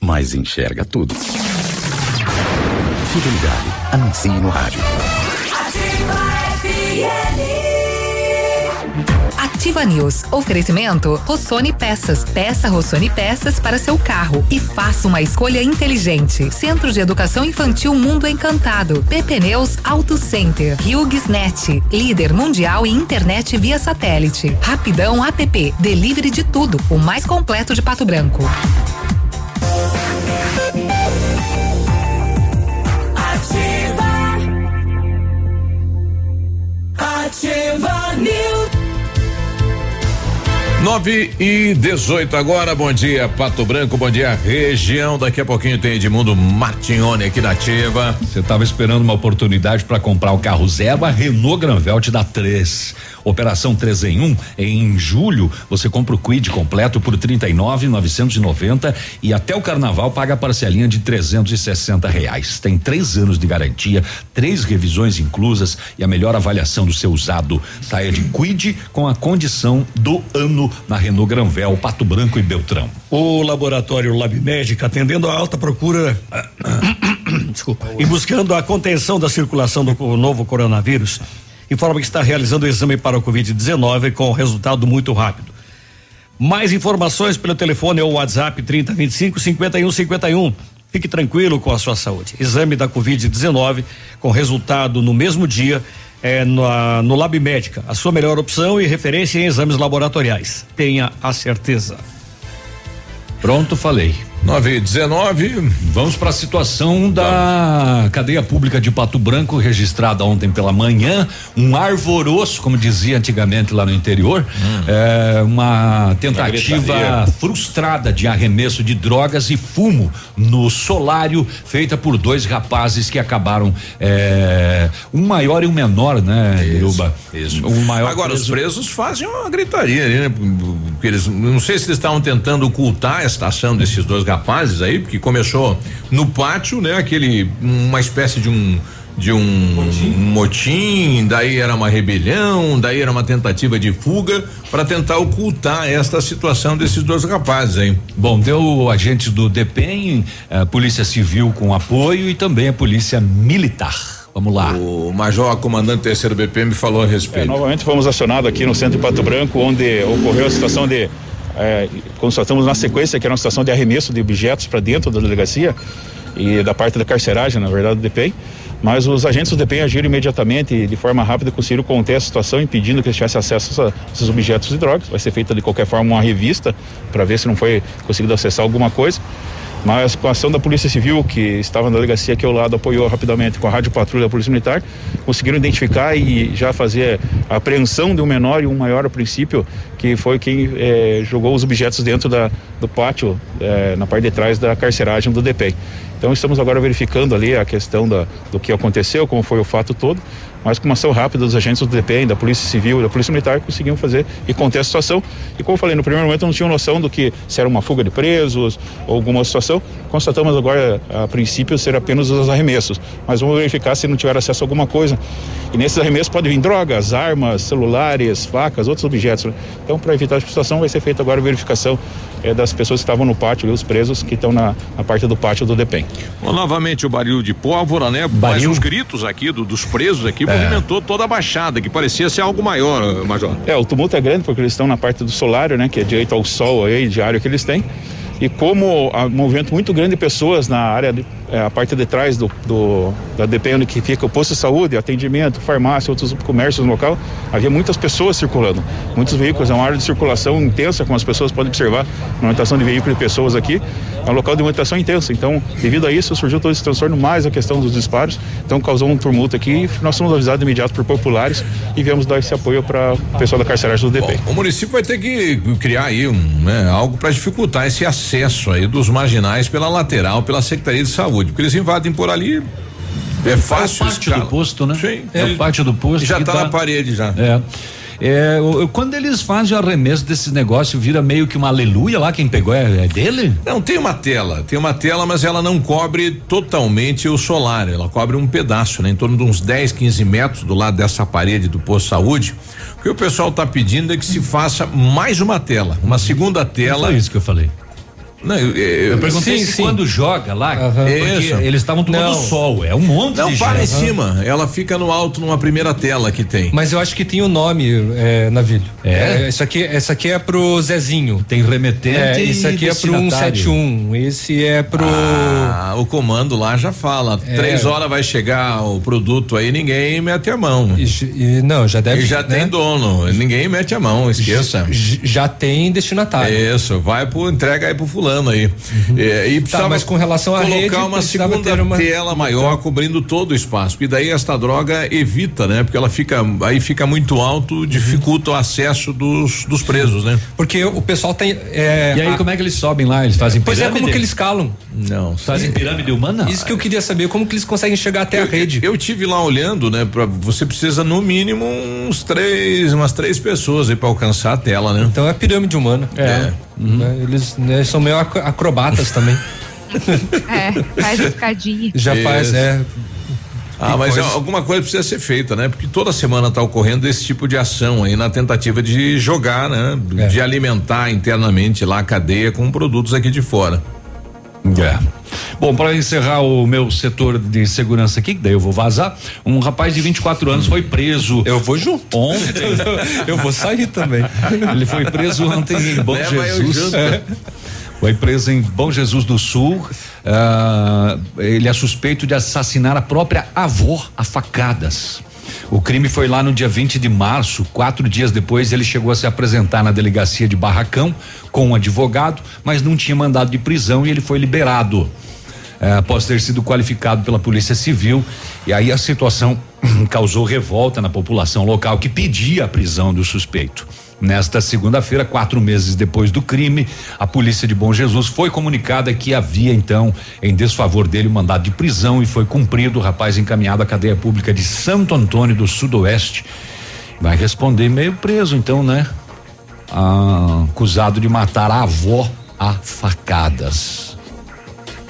mas enxerga tudo. Fique ligado, anuncie no rádio. Ativa News. Oferecimento Rossoni Peças. Peça Rossoni Peças para seu carro e faça uma escolha inteligente. Centro de Educação Infantil Mundo Encantado. PP Neus Auto Center. HughesNet. Líder mundial em internet via satélite. Rapidão App. Delivery de tudo. O mais completo de Pato Branco. Ativa News. 9 e 18 agora, bom dia Pato Branco, bom dia região. Daqui a pouquinho tem Edmundo Martignoni aqui na Ativa. Você estava esperando uma oportunidade para comprar o carro zero, a Renault Granvel te dá três. Operação 3 em 1, um, em julho você compra o Quid completo por 39,990 e até o carnaval paga a parcelinha de 360 reais. Tem três anos de garantia, três revisões inclusas e a melhor avaliação do seu usado. Saia de Quid com a condição do ano na Renault Granvel, Pato Branco e Beltrão. O laboratório Lab Médica, atendendo a alta procura, desculpa, e buscando a contenção da circulação do novo coronavírus, informa que está realizando o exame para o Covid-19 com resultado muito rápido. Mais informações pelo telefone ou WhatsApp 3025 5151. Fique tranquilo com a sua saúde. Exame da Covid-19 com resultado no mesmo dia é no, no Lab Médica, a sua melhor opção e referência em exames laboratoriais. Tenha a certeza. Pronto, falei. 9 e 19. Vamos para a situação da cadeia pública de Pato Branco, registrada ontem pela manhã. Um arvoroço, como dizia antigamente lá no interior, hum. é, uma tentativa frustrada de arremesso de drogas e fumo no solário, feita por dois rapazes que acabaram. É, um maior e um menor, né, Iruba? Isso. Um maior Agora, preso. os presos fazem uma gritaria ali, né? Porque eles, não sei se eles estavam tentando ocultar a estação desses dois rapazes aí, porque começou no pátio, né? Aquele, uma espécie de um de um motim. motim, daí era uma rebelião, daí era uma tentativa de fuga para tentar ocultar esta situação desses dois rapazes aí. Bom, deu agentes do DPEM, a Polícia Civil com apoio e também a Polícia Militar. Vamos lá. O Major Comandante Terceiro BPM falou a respeito. É, novamente fomos acionados aqui no centro de Pato Branco, onde ocorreu a situação de é, constatamos na sequência que era uma situação de arremesso de objetos para dentro da delegacia e da parte da carceragem, na verdade, do DPEM. Mas os agentes do DPEM agiram imediatamente e de forma rápida conseguiram conter a situação, impedindo que eles tivessem acesso a esses objetos de drogas. Vai ser feita de qualquer forma uma revista para ver se não foi conseguido acessar alguma coisa. Mas com a ação da Polícia Civil, que estava na delegacia aqui ao lado, apoiou rapidamente com a Rádio Patrulha da Polícia Militar, conseguiram identificar e já fazer a apreensão de um menor e um maior a princípio, que foi quem eh, jogou os objetos dentro da, do pátio, eh, na parte de trás da carceragem do DPEM. Então estamos agora verificando ali a questão da, do que aconteceu, como foi o fato todo, mas com uma ação rápida dos agentes do DPEM, da Polícia Civil, da Polícia Militar, conseguiam fazer e conter a situação. E como eu falei, no primeiro momento não tinham noção do que se era uma fuga de presos ou alguma situação. Constatamos agora, a princípio, ser apenas os arremessos, mas vamos verificar se não tiver acesso a alguma coisa. E nesses arremessos pode vir drogas, armas, celulares, facas, outros objetos. Então, para evitar a situação, vai ser feita agora a verificação eh, das pessoas que estavam no pátio, e os presos que estão na, na parte do pátio do DPEM. Bom, novamente o baril de pólvora, né? Mas os gritos aqui do- dos presos aqui movimentou toda a baixada, que parecia ser algo maior, Major. É, o tumulto é grande porque eles estão na parte do solário, né? Que é direito ao sol aí, diário que eles têm. E como há um movimento muito grande de pessoas na área, de, é, a parte de trás do, do da DP, onde que fica o posto de saúde, atendimento, farmácia, outros comércios no local, havia muitas pessoas circulando, muitos veículos, é uma área de circulação intensa, como as pessoas podem observar, movimentação de veículos e pessoas aqui, é um local de movimentação intensa. Então, devido a isso, surgiu todo esse transtorno, mais a questão dos disparos, então causou um tumulto aqui. Nós fomos avisados de imediato por populares e viemos dar esse apoio para o pessoal da carceragem do DP. O município vai ter que criar aí um, né, algo para dificultar esse acesso aí dos marginais pela lateral, pela Secretaria de Saúde, porque eles invadem por ali. É fácil. o pátio do posto, né? Sim. É o pátio do posto. Já que tá na parede já. É. É, quando eles fazem o arremesso desses negócios, vira meio que uma aleluia lá, quem pegou é, é dele? Não, tem uma tela, tem uma tela, mas ela não cobre totalmente o solar, ela cobre um pedaço, né? Em torno de uns 10, 15 metros do lado dessa parede do posto de saúde. O que o pessoal está pedindo é que se faça mais uma tela, uma segunda tela. Foi isso que eu falei. Não, eu, eu, Eu perguntei se quando joga lá, porque Isso. eles estavam tomando Não. sol, é um monte Não, de para em cima. Ela fica no alto numa primeira tela que tem. Mas eu acho que tem o nome, é, Navilho. É? Isso aqui, essa aqui é pro Zezinho. Tem remetente É, e isso aqui é pro destinatário. 171. Esse é pro. Ah, o comando lá já fala. É. Três horas vai chegar o produto aí, ninguém mete a mão. E, não, já deve. E já tem dono, ninguém mete a mão, esqueça. Já tem destinatário. Isso, vai pro entrega aí pro fulano aí. É, e Tá, mas com relação à colocar rede, uma segunda ter uma- tela maior cobrindo todo o espaço. E daí esta droga evita, né? Porque ela fica aí fica muito alto, dificulta o acesso dos, dos presos, né? Porque o pessoal tem. é, E aí, a- como é que eles sobem lá? Eles fazem Pois é, pirâmide? como que eles calam? Não. Fazem pirâmide humana? Isso que eu queria saber, como que eles conseguem chegar até a rede? Eu tive lá olhando, né? Pra, você precisa no mínimo uns três, umas três pessoas aí para alcançar a tela, né? Então é pirâmide humana. É. Né, Eles né, são meio ac- acrobatas também. É, faz escadinha. Já faz, Isso. é. Ah, mas coisas- alguma coisa precisa ser feita, né? Porque toda semana está ocorrendo esse tipo de ação aí na tentativa de jogar, né? É. De alimentar internamente lá a cadeia com produtos aqui de fora. É. Bom, para encerrar o meu setor de segurança aqui, que daí eu vou vazar, um rapaz de 24 anos foi preso. Eu vou junto. Ontem. eu vou sair também. Ele foi preso ontem em Bom Leva Jesus. É. Foi preso em Bom Jesus do Sul. Ah, ele é suspeito de assassinar a própria avó a facadas. O crime foi lá no dia 20 de março. Quatro dias depois, ele chegou a se apresentar na delegacia de Barracão com um advogado, mas não tinha mandado de prisão e ele foi liberado. eh, após ter sido qualificado pela Polícia Civil. E aí a situação causou revolta na população local que pedia a prisão do suspeito. Nesta segunda-feira, quatro meses depois do crime, a polícia de Bom Jesus foi comunicada que havia então em desfavor dele o mandado de prisão e foi cumprido. O rapaz encaminhado à cadeia pública de Santo Antônio do Sudoeste vai responder meio preso, então, né? Ah, acusado de matar a avó a facadas.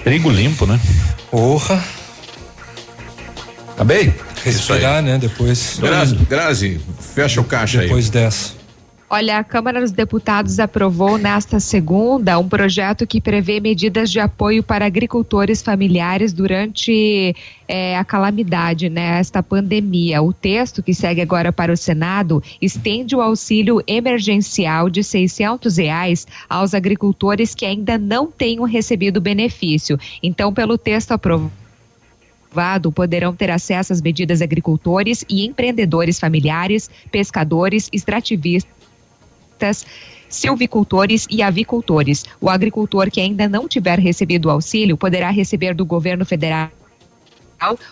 Perigo limpo, né? Porra. Tá bem? Respirar, né? Depois. Grazi, Grazi, fecha o caixa aí. Depois dessa. Olha, a Câmara dos Deputados aprovou nesta segunda um projeto que prevê medidas de apoio para agricultores familiares durante eh, a calamidade, né, esta pandemia. O texto que segue agora para o Senado estende o auxílio emergencial de 600 reais aos agricultores que ainda não tenham recebido benefício. Então, pelo texto aprovado poderão ter acesso às medidas agricultores e empreendedores familiares, pescadores, extrativistas, silvicultores e avicultores. O agricultor que ainda não tiver recebido o auxílio poderá receber do governo federal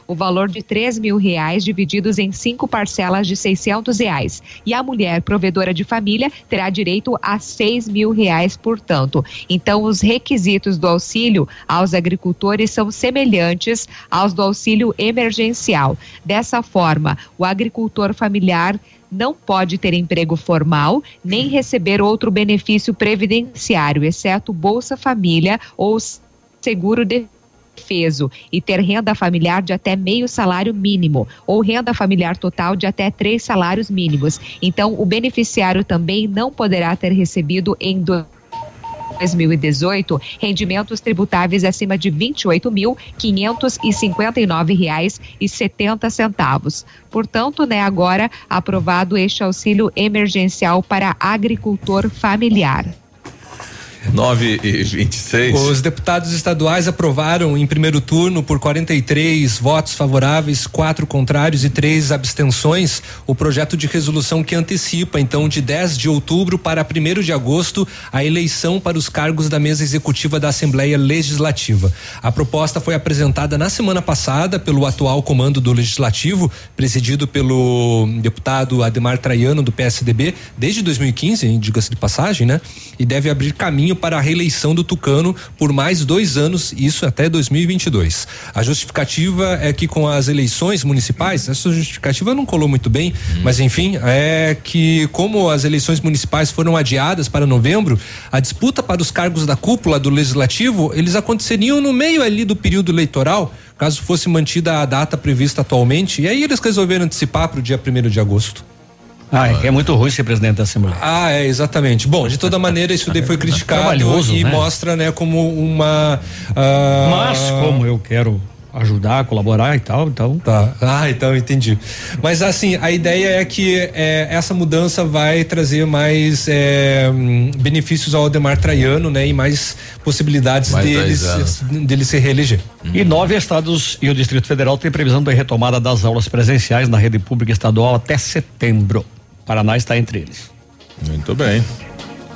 o valor de três mil reais divididos em cinco parcelas de seiscentos reais. E a mulher provedora de família terá direito a seis mil reais, portanto. Então, os requisitos do auxílio aos agricultores são semelhantes aos do auxílio emergencial. Dessa forma, o agricultor familiar não pode ter emprego formal nem receber outro benefício previdenciário, exceto Bolsa Família ou seguro de defeso e ter renda familiar de até meio salário mínimo ou renda familiar total de até três salários mínimos. Então, o beneficiário também não poderá ter recebido em 2018 rendimentos tributáveis acima de R$ 28.559,70. Portanto, né, agora aprovado este auxílio emergencial para agricultor familiar. 9 e 26. Os deputados estaduais aprovaram em primeiro turno por 43 votos favoráveis, quatro contrários e três abstenções o projeto de resolução que antecipa, então, de 10 de outubro para 1 de agosto, a eleição para os cargos da mesa executiva da Assembleia Legislativa. A proposta foi apresentada na semana passada pelo atual comando do Legislativo, presidido pelo deputado Ademar Traiano, do PSDB, desde 2015, diga-se de passagem, né? E deve abrir caminho para a reeleição do Tucano por mais dois anos, isso até 2022. A justificativa é que com as eleições municipais, essa justificativa não colou muito bem, hum. mas enfim, é que como as eleições municipais foram adiadas para novembro, a disputa para os cargos da cúpula do legislativo, eles aconteceriam no meio ali do período eleitoral, caso fosse mantida a data prevista atualmente, e aí eles resolveram antecipar para o dia primeiro de agosto. Ah, é que é muito ruim ser presidente da Assembleia. Ah, é, exatamente. Bom, de toda maneira, isso daí foi criticado e né? mostra, né, como uma. Uh... Mas, como eu quero ajudar, colaborar e tal, então. Tá. Ah, então entendi. Mas assim, a ideia é que é, essa mudança vai trazer mais é, benefícios ao Ademar Traiano, né? E mais possibilidades mais deles, dele se reeleger. Hum. E nove estados e o Distrito Federal têm previsão da retomada das aulas presenciais na rede pública estadual até setembro. Paraná está entre eles. Muito bem.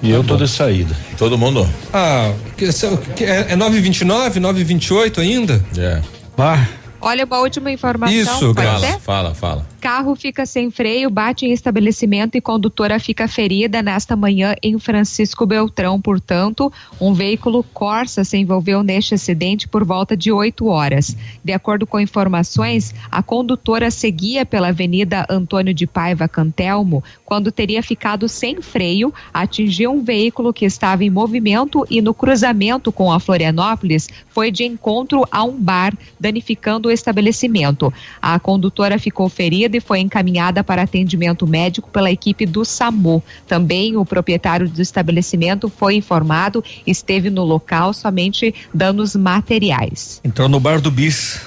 E tá eu tô de saída. Todo mundo? Ah, que, que, é, é 929, 928 ainda? É. Bah. Olha, uma última informação. Isso, fala, fala, fala. Carro fica sem freio, bate em estabelecimento e condutora fica ferida nesta manhã em Francisco Beltrão. Portanto, um veículo Corsa se envolveu neste acidente por volta de 8 horas. De acordo com informações, a condutora seguia pela Avenida Antônio de Paiva Cantelmo quando teria ficado sem freio, atingiu um veículo que estava em movimento e no cruzamento com a Florianópolis foi de encontro a um bar, danificando estabelecimento. A condutora ficou ferida e foi encaminhada para atendimento médico pela equipe do SAMU. Também o proprietário do estabelecimento foi informado, esteve no local somente danos materiais. Entrou no bar do Bis.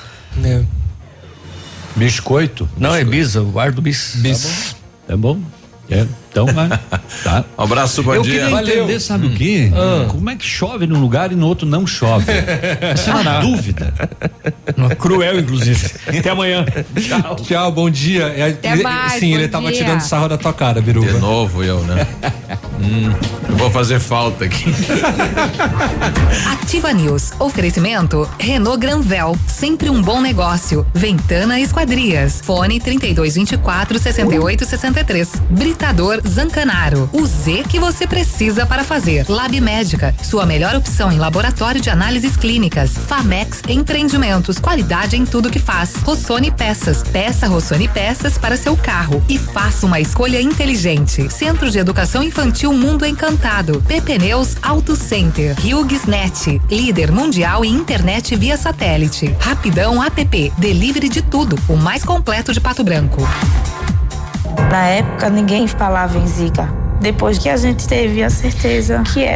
É. Biscoito? Não, é Bis, o bar do Bis. Bis. Tá bom? Tá bom? É, então, tá. Um abraço, bom eu dia. Eu queria entender, sabe hum. o quê? Ah. Como é que chove num lugar e no outro não chove? Essa é uma dúvida. Uma cruel, inclusive. Até amanhã. Tchau. Tchau, bom dia. É, Até mais, sim, ele estava tirando sarro da tua cara, Biruba. De novo eu, né? hum, eu vou fazer falta aqui. Ativa News. Oferecimento Renault Granvel, sempre um bom negócio. Ventana Esquadrias. Fone 3224 6863. Britador Zancanaro. O Z que você precisa para fazer. Lab Médica, sua melhor opção em laboratório de análises clínicas. Famex Empreendimentos, qualidade em tudo que faz. Rossoni Peças, peça Rossoni Peças para seu carro e faça uma escolha inteligente. Centro de Educação Infantil Mundo Encantado. PP Neus Auto Center. Net, líder mundial em internet via satélite. Rapidão App, delivery de tudo, o mais completo de Pato Branco. Na época, ninguém falava em Zika. Depois que a gente teve a certeza que era